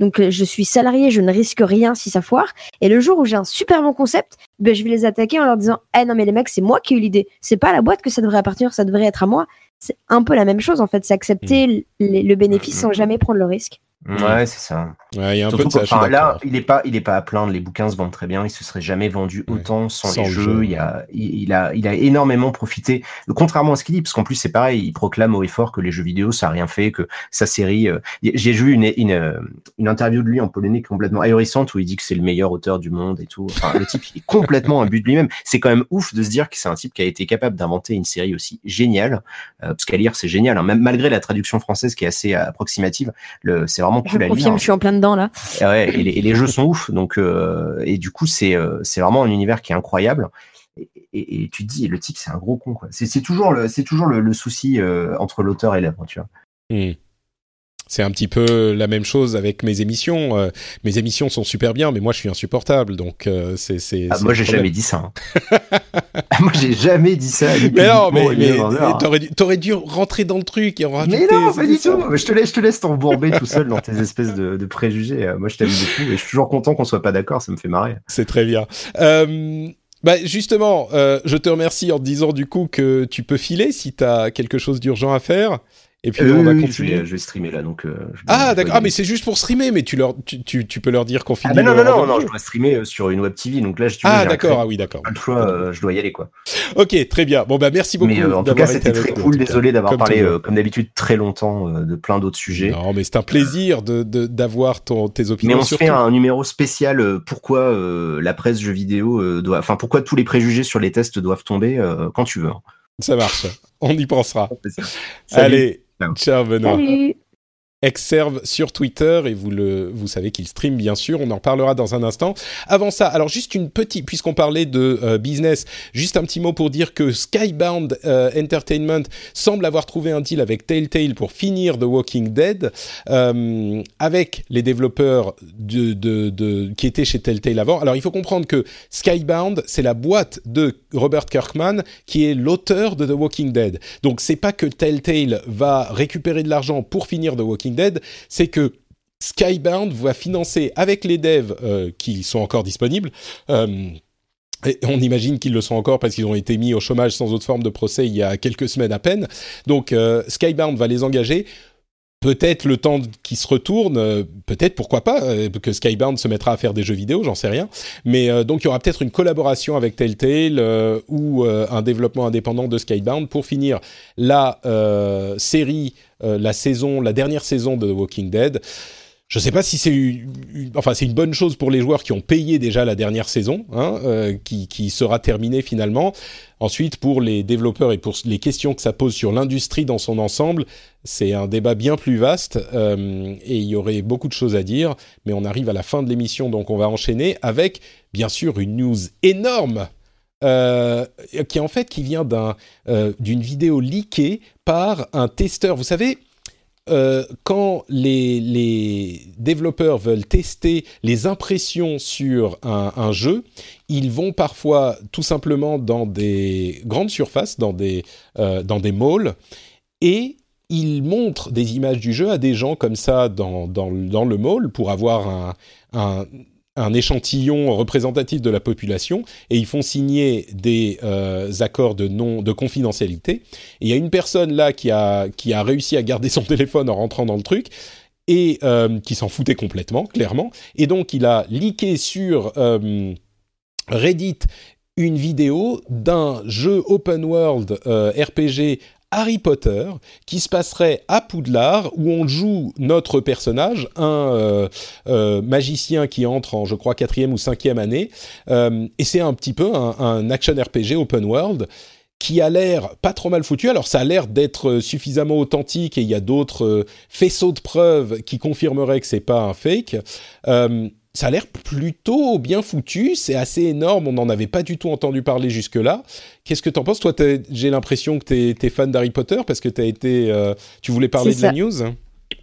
Donc euh, je suis salarié, je ne risque rien si ça foire. Et le jour où j'ai un super bon concept, ben, je vais les attaquer en leur disant, eh non mais les mecs, c'est moi qui ai eu l'idée. C'est pas à la boîte que ça devrait appartenir, ça devrait être à moi. C'est un peu la même chose en fait. C'est accepter hmm. le bénéfice sans jamais prendre le risque. Ouais, c'est ça. Ouais, il y a un peu de ça. là, il est pas, il est pas à plaindre. Les bouquins se vendent très bien. Il se serait jamais vendu autant sans, les jeux. Il, a, il, a, il a énormément profité. Contrairement à ce qu'il dit, parce qu'en plus c'est pareil, il proclame haut et fort que les jeux vidéo ça a rien fait, que sa série. Euh, j'ai vu une, une, une, interview de lui en polonais complètement ahurissante où il dit que c'est le meilleur auteur du monde et tout. Enfin, le type il est complètement un but de lui-même. C'est quand même ouf de se dire que c'est un type qui a été capable d'inventer une série aussi géniale. Euh, parce qu'à lire c'est génial. Hein. Même malgré la traduction française qui est assez approximative, c'est vraiment cool à lire. Je suis en plein dedans là. Et, ouais, et, les, jeux sont ouf, donc euh, et du coup c'est euh, c'est vraiment un univers qui est incroyable. et, tu te dis, le type, c'est un gros con. C'est toujours le, c'est toujours le, souci entre l'auteur et l'œuvre, tu vois. Hmm. C'est un petit peu la même chose avec mes émissions. Euh, mes émissions sont super bien, mais moi je suis insupportable. Donc euh, c'est c'est. Ah, moi j'ai jamais dit ça. Hein. moi j'ai jamais dit ça. Mais non, mais, mais, t'aurais dû, rentrer dans le truc et en rajouter. Mais non, pas du tout. Je te laisse, je te laisse t'embourber tout seul dans tes espèces de, de préjugés. Euh, moi je t'aime beaucoup et je suis toujours content qu'on soit pas d'accord. Ça me fait marrer. C'est très bien. Euh, bah justement, euh, je te remercie en te disant du coup que tu peux filer si tu as quelque chose d'urgent à faire. Et puis on va continuer. Je vais, streamer là, donc. Euh, ah d'accord. Ah mais c'est juste pour streamer, mais tu leur, tu, tu, tu peux leur dire qu'on finit. Ah, non non non non, je dois streamer euh, sur une web TV, donc là je. Ah d'accord. Ah oui d'accord. Pas le choix, euh, je dois y aller quoi. Ok très bien. Bon bah merci beaucoup. Mais en tout cas c'était très cool. Désolé d'avoir parlé comme d'habitude très longtemps de plein d'autres sujets. Non mais c'est un plaisir de d'avoir ton tes opinions. Mais on se fait un numéro spécial. Pourquoi la presse jeux vidéo doit, enfin pourquoi tous les préjugés sur les tests doivent tomber quand tu veux. Hein. Ça marche. On y pensera. Allez. Ciao Benoît. Salut. Exerve sur Twitter et vous le vous savez qu'il stream bien sûr, on en parlera dans un instant. Avant ça, alors juste une petite puisqu'on parlait de euh, business, juste un petit mot pour dire que Skybound euh, Entertainment semble avoir trouvé un deal avec Telltale pour finir The Walking Dead euh, avec les développeurs de, de, qui étaient chez Telltale avant. Alors il faut comprendre que Skybound, c'est la boîte de Robert Kirkman qui est l'auteur de The Walking Dead. Donc c'est pas que Telltale va récupérer de l'argent pour finir The Walking C'est que Skybound va financer avec les devs euh, qui sont encore disponibles. Euh, on imagine qu'ils le sont encore parce qu'ils ont été mis au chômage sans autre forme de procès il y a quelques semaines à peine. Donc euh, Skybound va les engager peut-être le temps qui se retourne, peut-être pourquoi pas que Skybound se mettra à faire des jeux vidéo, j'en sais rien. Mais donc il y aura peut-être une collaboration avec Telltale ou un développement indépendant de Skybound pour finir la série la saison, la dernière saison de The Walking Dead. Je ne sais pas si c'est une, enfin une bonne chose pour les joueurs qui ont payé déjà la dernière saison, hein, euh, qui, qui, sera terminée finalement. Ensuite, pour les développeurs et pour les questions que ça pose sur l'industrie dans son ensemble, c'est un débat bien plus vaste euh, et il y aurait beaucoup de choses à dire. Mais on arrive à la fin de l'émission, donc on va enchaîner avec bien sûr une news énorme euh, qui en fait qui vient euh, d'une vidéo leakée par un testeur. Vous savez, euh, quand les, développeurs veulent tester les impressions sur un, jeu, ils vont parfois tout simplement dans des grandes surfaces, dans des, dans des malls, et ils montrent des images du jeu à des gens comme ça dans, dans, le mall pour avoir un un échantillon représentatif de la population et ils font signer des euh, accords de non de confidentialité. Et il y a une personne là qui a qui a réussi à garder son téléphone en rentrant dans le truc et euh, qui s'en foutait complètement, clairement. Et donc il a leaké sur euh, Reddit une vidéo d'un jeu open world RPG Harry Potter qui se passerait à Poudlard où on joue notre personnage, un euh, euh, magicien qui entre en je crois quatrième ou cinquième année euh, et c'est un petit peu un, action RPG open world qui a l'air pas trop mal foutu. Alors ça a l'air d'être suffisamment authentique et il y a d'autres faisceaux de preuves qui confirmeraient que c'est pas un fake ça a l'air plutôt bien foutu, c'est assez énorme, on n'en avait pas du tout entendu parler jusque-là. Qu'est-ce que t'en penses Toi, j'ai l'impression que t'es es fan d'Harry Potter parce que as été, euh, tu voulais parler de la news?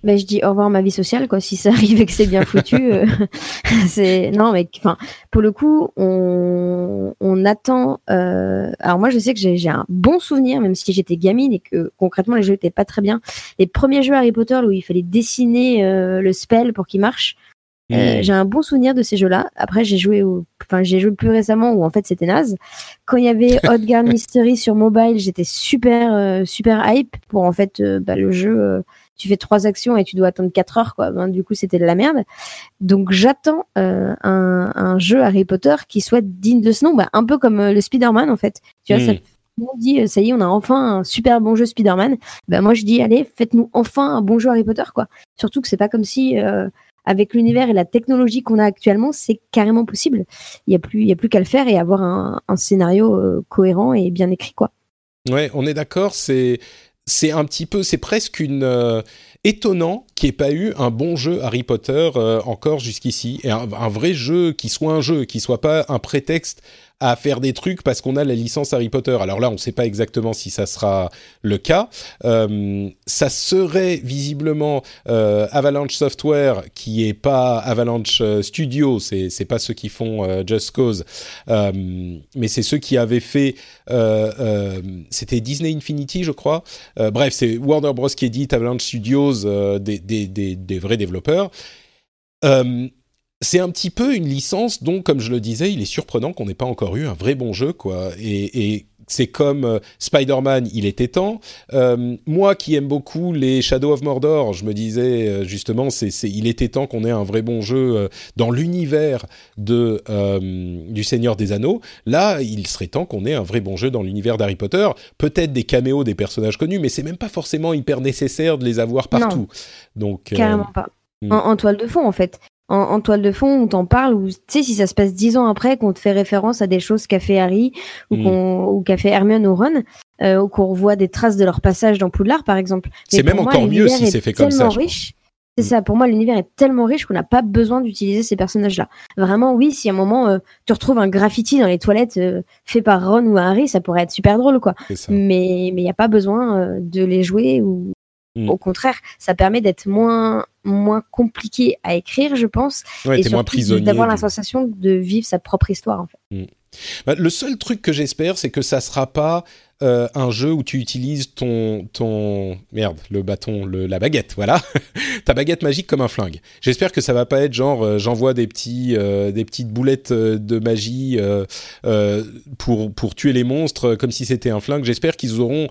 Ben, je dis au revoir ma vie sociale quoi. Si ça arrive et que c'est bien foutu euh, c'est non mais enfin pour le coup on, on attend euh, alors moi je sais que j'ai un bon souvenir même si j'étais gamine et que concrètement les jeux étaient pas très bien. Les premiers jeux Harry Potter où il fallait dessiner le spell pour qu'il marche euh, hmm. j'ai un bon souvenir de ces jeux-là. Après, j'ai joué, au... enfin, j'ai joué plus récemment où en fait c'était naze. Quand il y avait Hot Girl Mystery sur mobile, j'étais super, euh, super hype pour en fait euh, bah, le jeu. tu fais trois actions et tu dois attendre quatre heures, quoi. Ben, du coup, c'était de la merde. Donc, j'attends un, un, jeu Harry Potter qui soit digne de ce nom, bah, un peu comme le Spider-Man en fait. Tu vois, ça hmm. on dit ça y est, on a enfin un super bon jeu Spider-Man. Ben moi je dis allez, faites-nous enfin un bon jeu Harry Potter quoi. Surtout que c'est pas comme si avec l'univers et la technologie qu'on a actuellement, c'est carrément possible. Il n'y a plus, a plus qu'à le faire et avoir un, scénario euh, cohérent et bien écrit, quoi. Ouais, on est d'accord. C'est, c'est un petit peu, c'est presque une euh, étonnant qu'il n'y ait pas eu un bon jeu Harry Potter euh, encore jusqu'ici et un, vrai jeu qui soit un jeu, qui soit pas un prétexte à faire des trucs parce qu'on a la licence Harry Potter. Alors là, on ne sait pas exactement si ça sera le cas. Euh, ça serait visiblement euh, Avalanche Software qui est pas Avalanche Studio, c'est c'est pas ceux qui font Just Cause, mais c'est ceux qui avaient fait. C'était Disney Infinity, je crois. bref, c'est Warner Bros qui édite Avalanche Studios, des vrais développeurs. Euh, c'est un petit peu une licence dont, comme je le disais, il est surprenant qu'on n'ait pas encore eu un vrai bon jeu, quoi. Et, c'est comme euh, Spider-Man, il était temps. Euh, moi qui aime beaucoup les Shadow of Mordor, je me disais justement, c'est, il était temps qu'on ait un vrai bon jeu dans l'univers de du Seigneur des Anneaux. Là, il serait temps qu'on ait un vrai bon jeu dans l'univers d'Harry Potter. Peut-être des caméos des personnages connus, mais c'est même pas forcément hyper nécessaire de les avoir partout. Donc carrément pas. Hmm. En, toile de fond, en fait en, toile de fond, on t'en parle, ou tu sais, si ça se passe dix ans après, qu'on te fait référence à des choses qu'a fait Harry, ou mm. qu'a fait Hermione ou Ron, euh, ou qu'on revoit des traces de leur passage dans Poudlard, par exemple. C'est même encore mieux si c'est fait comme ça. riche. C'est ça, pour moi, l'univers est tellement riche qu'on n'a pas besoin d'utiliser ces personnages-là. Vraiment, oui, si à un moment euh, tu retrouves un graffiti dans les toilettes euh, fait par Ron ou Harry, ça pourrait être super drôle, quoi. Mais il n'y a pas besoin de les jouer ou, Mm. Au contraire, ça permet d'être moins moins compliqué à écrire, je pense, et surtout d'avoir la sensation de vivre sa propre histoire. En fait. Mm. Bah, le seul truc que j'espère, c'est que ça sera pas euh, un jeu où tu utilises ton ton merde le bâton le, la baguette voilà. Ta baguette magique comme un flingue. J'espère que ça va pas être genre euh, j'envoie des petits euh, des petites boulettes de magie pour pour tuer les monstres comme si c'était un flingue. J'espère qu'ils auront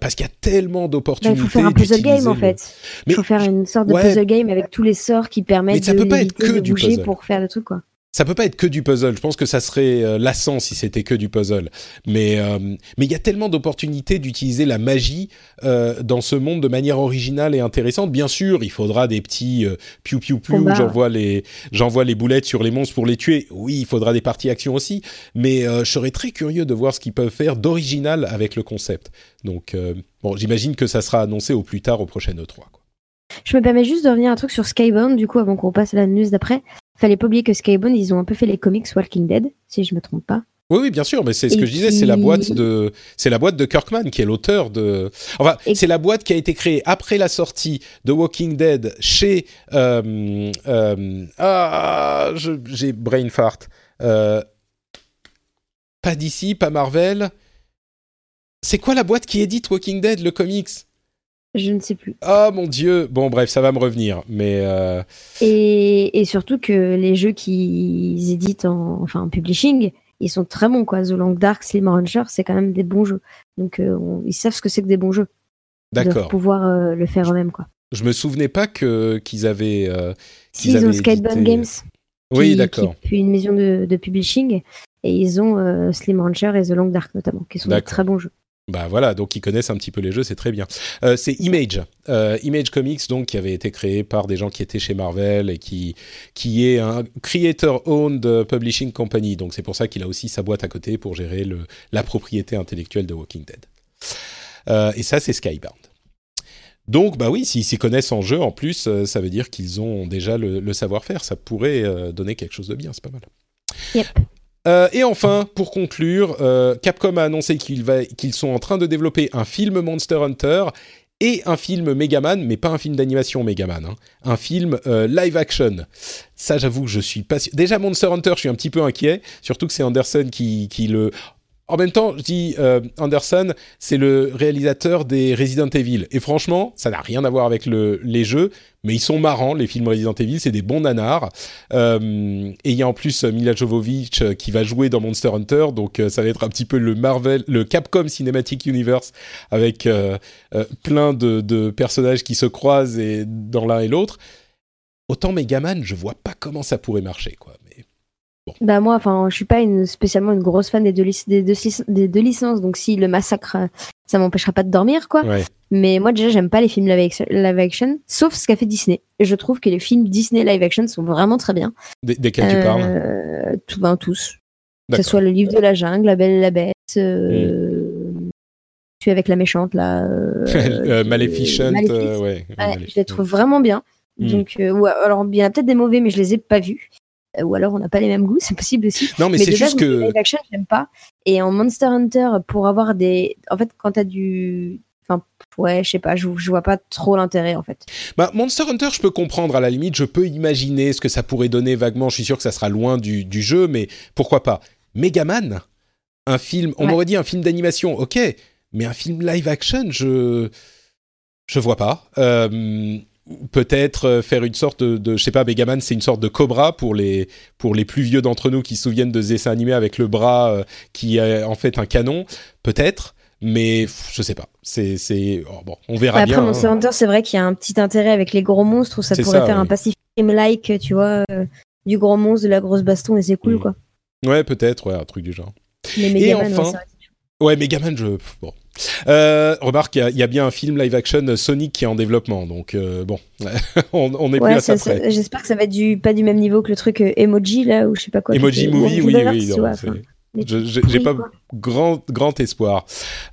parce qu'il y a tellement d'opportunités il faut faire un puzzle game en fait. Il faut faire une sorte de puzzle game avec tous les sorts qui permettent mais ça de, peut pas être que du bouger pour faire le truc quoi ça peut pas être que du puzzle. Je pense que ça serait euh, lassant si c'était que du puzzle. Mais euh, mais il y a tellement d'opportunités d'utiliser la magie euh, dans ce monde de manière originale et intéressante. Bien sûr, il faudra des petits piou piou piou. J'envoie les j'envoie les boulettes sur les monstres pour les tuer. Oui, il faudra des parties action aussi. Mais je serais très curieux de voir ce qu'ils peuvent faire d'original avec le concept. Donc bon, j'imagine que ça sera annoncé au plus tard au prochain E3. Quoi. Je me permets juste de revenir un truc sur Skybound, du coup, avant qu'on passe à la news d'après. Fallait pas oublier que Skybound, ils ont un peu fait les comics Walking Dead, si je me trompe pas. Oui, oui, bien sûr, mais c'est ce que je disais, c'est la boîte de, c'est la boîte de Kirkman qui est l'auteur de. Enfin, c'est la boîte qui a été créée après la sortie de Walking Dead chez. Euh, euh, ah, j'ai brain fart. Euh, pas d'ici, pas Marvel. C'est quoi la boîte qui édite Walking Dead, le comics? Je ne sais plus. Oh mon dieu Bon, bref, ça va me revenir. Mais euh, et, et, surtout que les jeux qu'ils éditent en, enfin, en publishing, ils sont très bons. Quoi. The Long Dark, Slim Rancher, c'est quand même des bons jeux. Donc, euh, ils savent ce que c'est que des bons jeux. D'accord. pouvoir euh, le faire eux-mêmes. Quoi. Je me souvenais pas que, qu'ils avaient. si, ils ont Skateboard Games. Oui, d'accord. Puis une maison de, de, publishing. Et ils ont Slim Rancher et The Long Dark, notamment, qui sont des très bons jeux. Bah voilà, donc ils connaissent un petit peu les jeux, c'est très bien. Euh, c'est Image, euh, Image Comics, donc qui avait été créé par des gens qui étaient chez Marvel et qui qui est un creator-owned publishing company. Donc c'est pour ça qu'il a aussi sa boîte à côté pour gérer la propriété intellectuelle de Walking Dead. Euh, et ça, c'est Skybound. Donc, bah oui, s'ils s'y connaissent en jeu, en plus, ça veut dire qu'ils ont déjà le, le savoir-faire. Ça pourrait donner quelque chose de bien, c'est pas mal. Yep. Euh, et enfin, pour conclure, euh, Capcom a annoncé qu'ils sont en train de développer un film Monster Hunter et un film Megaman, mais pas un film d'animation Megaman, hein, un film euh, live action. Ça, j'avoue, je suis pas Déjà Monster Hunter, je suis un petit peu inquiet, surtout que c'est Anderson qui le en même temps, je dis euh, Anderson, c'est le réalisateur des Resident Evil. Et franchement, ça n'a rien à voir avec le, les jeux, mais ils sont marrants, les films Resident Evil, c'est des bons nanars. Euh, et il y a en plus Mila Jovovich euh, qui va jouer dans Monster Hunter, donc ça va être un petit peu le Marvel, le Capcom Cinematic Universe, avec plein de, de, personnages qui se croisent et, dans l'un et l'autre. Autant Megaman, je vois pas comment ça pourrait marcher, quoi. Bah moi, enfin, je suis pas une, spécialement une grosse fan des deux, des deux, des deux licences, donc si le massacre, ça m'empêchera pas de dormir, quoi. Mais moi déjà, j'aime pas les films live action, sauf ce qu'a fait Disney. Et je trouve que les films Disney live action sont vraiment très bien. desquels tu parles? Euh, tout, ben, Tous. Que ce soit le livre de la jungle, La Belle et la Bête, euh, Tu es avec la méchante, là. Euh, euh Maleficent, ouais, Je les trouve vraiment bien. Hmm. Donc, alors, il y en a peut-être des mauvais, mais je les ai pas vus. Ou alors on n'a pas les mêmes goûts, c'est possible aussi. Non, mais, c'est juste que. Live action, j'aime pas. Et en Monster Hunter, pour avoir des. En fait, quand t'as du. Enfin, ouais, je sais pas, je, je vois pas trop l'intérêt en fait. Bah, Monster Hunter, je peux comprendre à la limite, je peux imaginer ce que ça pourrait donner vaguement. Je suis sûr que ça sera loin du, du jeu, mais pourquoi pas Megaman Un film, on m'aurait dit un film d'animation, ok, mais un film live action, je. Je vois pas. Euh, peut-être euh, faire une sorte de, je sais pas, Megaman, c'est une sorte de cobra pour les pour les plus vieux d'entre nous qui se souviennent de ce dessin animé avec le bras euh, qui est en fait un canon, peut-être. Mais je sais pas, c'est c'est oh, bon, on verra bien. Après, Monster Hunter, c'est vrai qu'il y a un petit intérêt avec les gros monstres où ça pourrait faire un Pacific like, tu vois, euh, du gros monstre, de la grosse baston et c'est cool mm. quoi. Ouais, peut-être, ouais, un truc du genre. Mais Megaman, et enfin, ouais, Megaman, je bon, euh, remarque, il y, a bien un film live action Sonic qui est en développement, donc euh, bon, on, est plus à ça, près. J'espère que ça va être du, pas du même niveau que le truc euh, Emoji là, ou je sais pas quoi. Emoji Movie, oui, oui, oui. J'ai pas grand, grand espoir.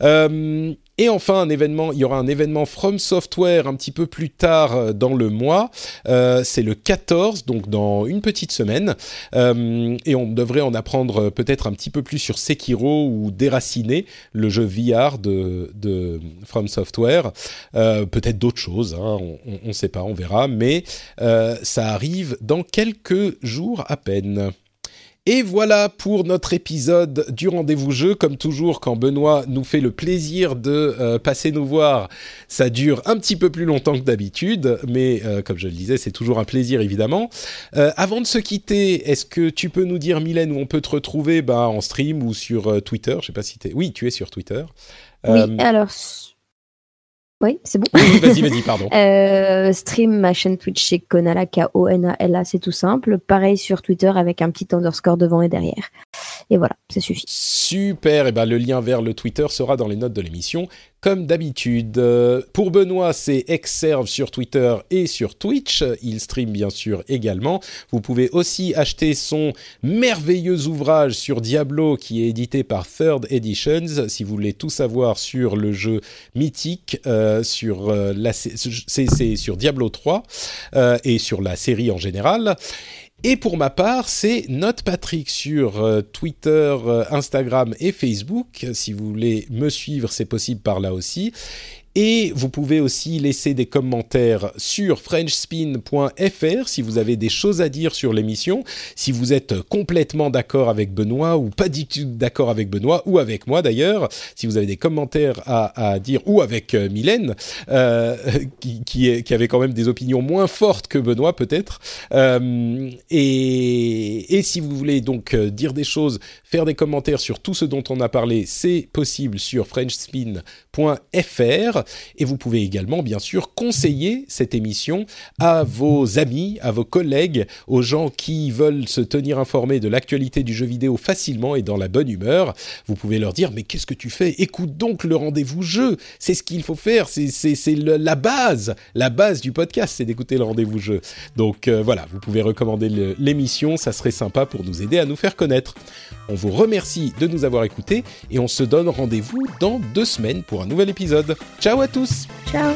Euh, et enfin, il y aura un événement From Software un petit peu plus tard euh, dans le mois. Euh, c'est le 14, donc dans une petite semaine. Euh, et on devrait en apprendre peut-être un petit peu plus sur Sekiro ou Déraciné, le jeu VR de, de From Software. peut-être d'autres choses, hein, on ne sait pas, on verra. Mais ça arrive dans quelques jours à peine. Et voilà pour notre épisode du rendez-vous jeu. Comme toujours, quand Benoît nous fait le plaisir de euh, passer nous voir, ça dure un petit peu plus longtemps que d'habitude, mais euh, comme je le disais, c'est toujours un plaisir évidemment. Euh, avant de se quitter, est-ce que tu peux nous dire, Mylène, où on peut te retrouver? Bah, en stream ou sur Twitter Je sais pas si tu es... Oui, tu es sur Twitter. Oui, alors oui, c'est bon. vas-y, vas-y, pardon. Euh, stream ma chaîne Twitch chez Konala, K-O-N-A-L-A, c'est tout simple. Pareil sur Twitter avec un petit underscore devant et derrière. Et voilà, ça suffit. Super, et ben le lien vers le Twitter sera dans les notes de l'émission comme d'habitude. Euh, pour Benoît, c'est Exserve sur Twitter et sur Twitch. Il stream bien sûr également. Vous pouvez aussi acheter son merveilleux ouvrage sur Diablo qui est édité par Third Editions. Si vous voulez tout savoir sur le jeu mythique, euh, sur euh, la, c'est sur Diablo 3 et sur la série en général. Et pour ma part, c'est Note Patrick sur euh, Twitter, euh, Instagram et Facebook. Si vous voulez me suivre, c'est possible par là aussi. Et vous pouvez aussi laisser des commentaires sur frenchspin.fr si vous avez des choses à dire sur l'émission, si vous êtes complètement d'accord avec Benoît ou pas du tout d'accord avec Benoît ou avec moi d'ailleurs, si vous avez des commentaires à, dire ou avec euh, Mylène euh, qui, avait quand même des opinions moins fortes que Benoît peut-être. Euh, et, si vous voulez donc dire des choses, faire des commentaires sur tout ce dont on a parlé, c'est possible sur frenchspin.fr et vous pouvez également, bien sûr, conseiller cette émission à vos amis, à vos collègues, aux gens qui veulent se tenir informés de l'actualité du jeu vidéo facilement et dans la bonne humeur. Vous pouvez leur dire, mais qu'est-ce que tu fais? Écoute donc le rendez-vous jeu. C'est ce qu'il faut faire. C'est la base. La base du podcast, c'est d'écouter le rendez-vous jeu. Donc euh, voilà, vous pouvez recommander l'émission. Ça serait sympa pour nous aider à nous faire connaître. On vous remercie de nous avoir écoutés et on se donne rendez-vous dans deux semaines pour un nouvel épisode. Ciao à tous. Ciao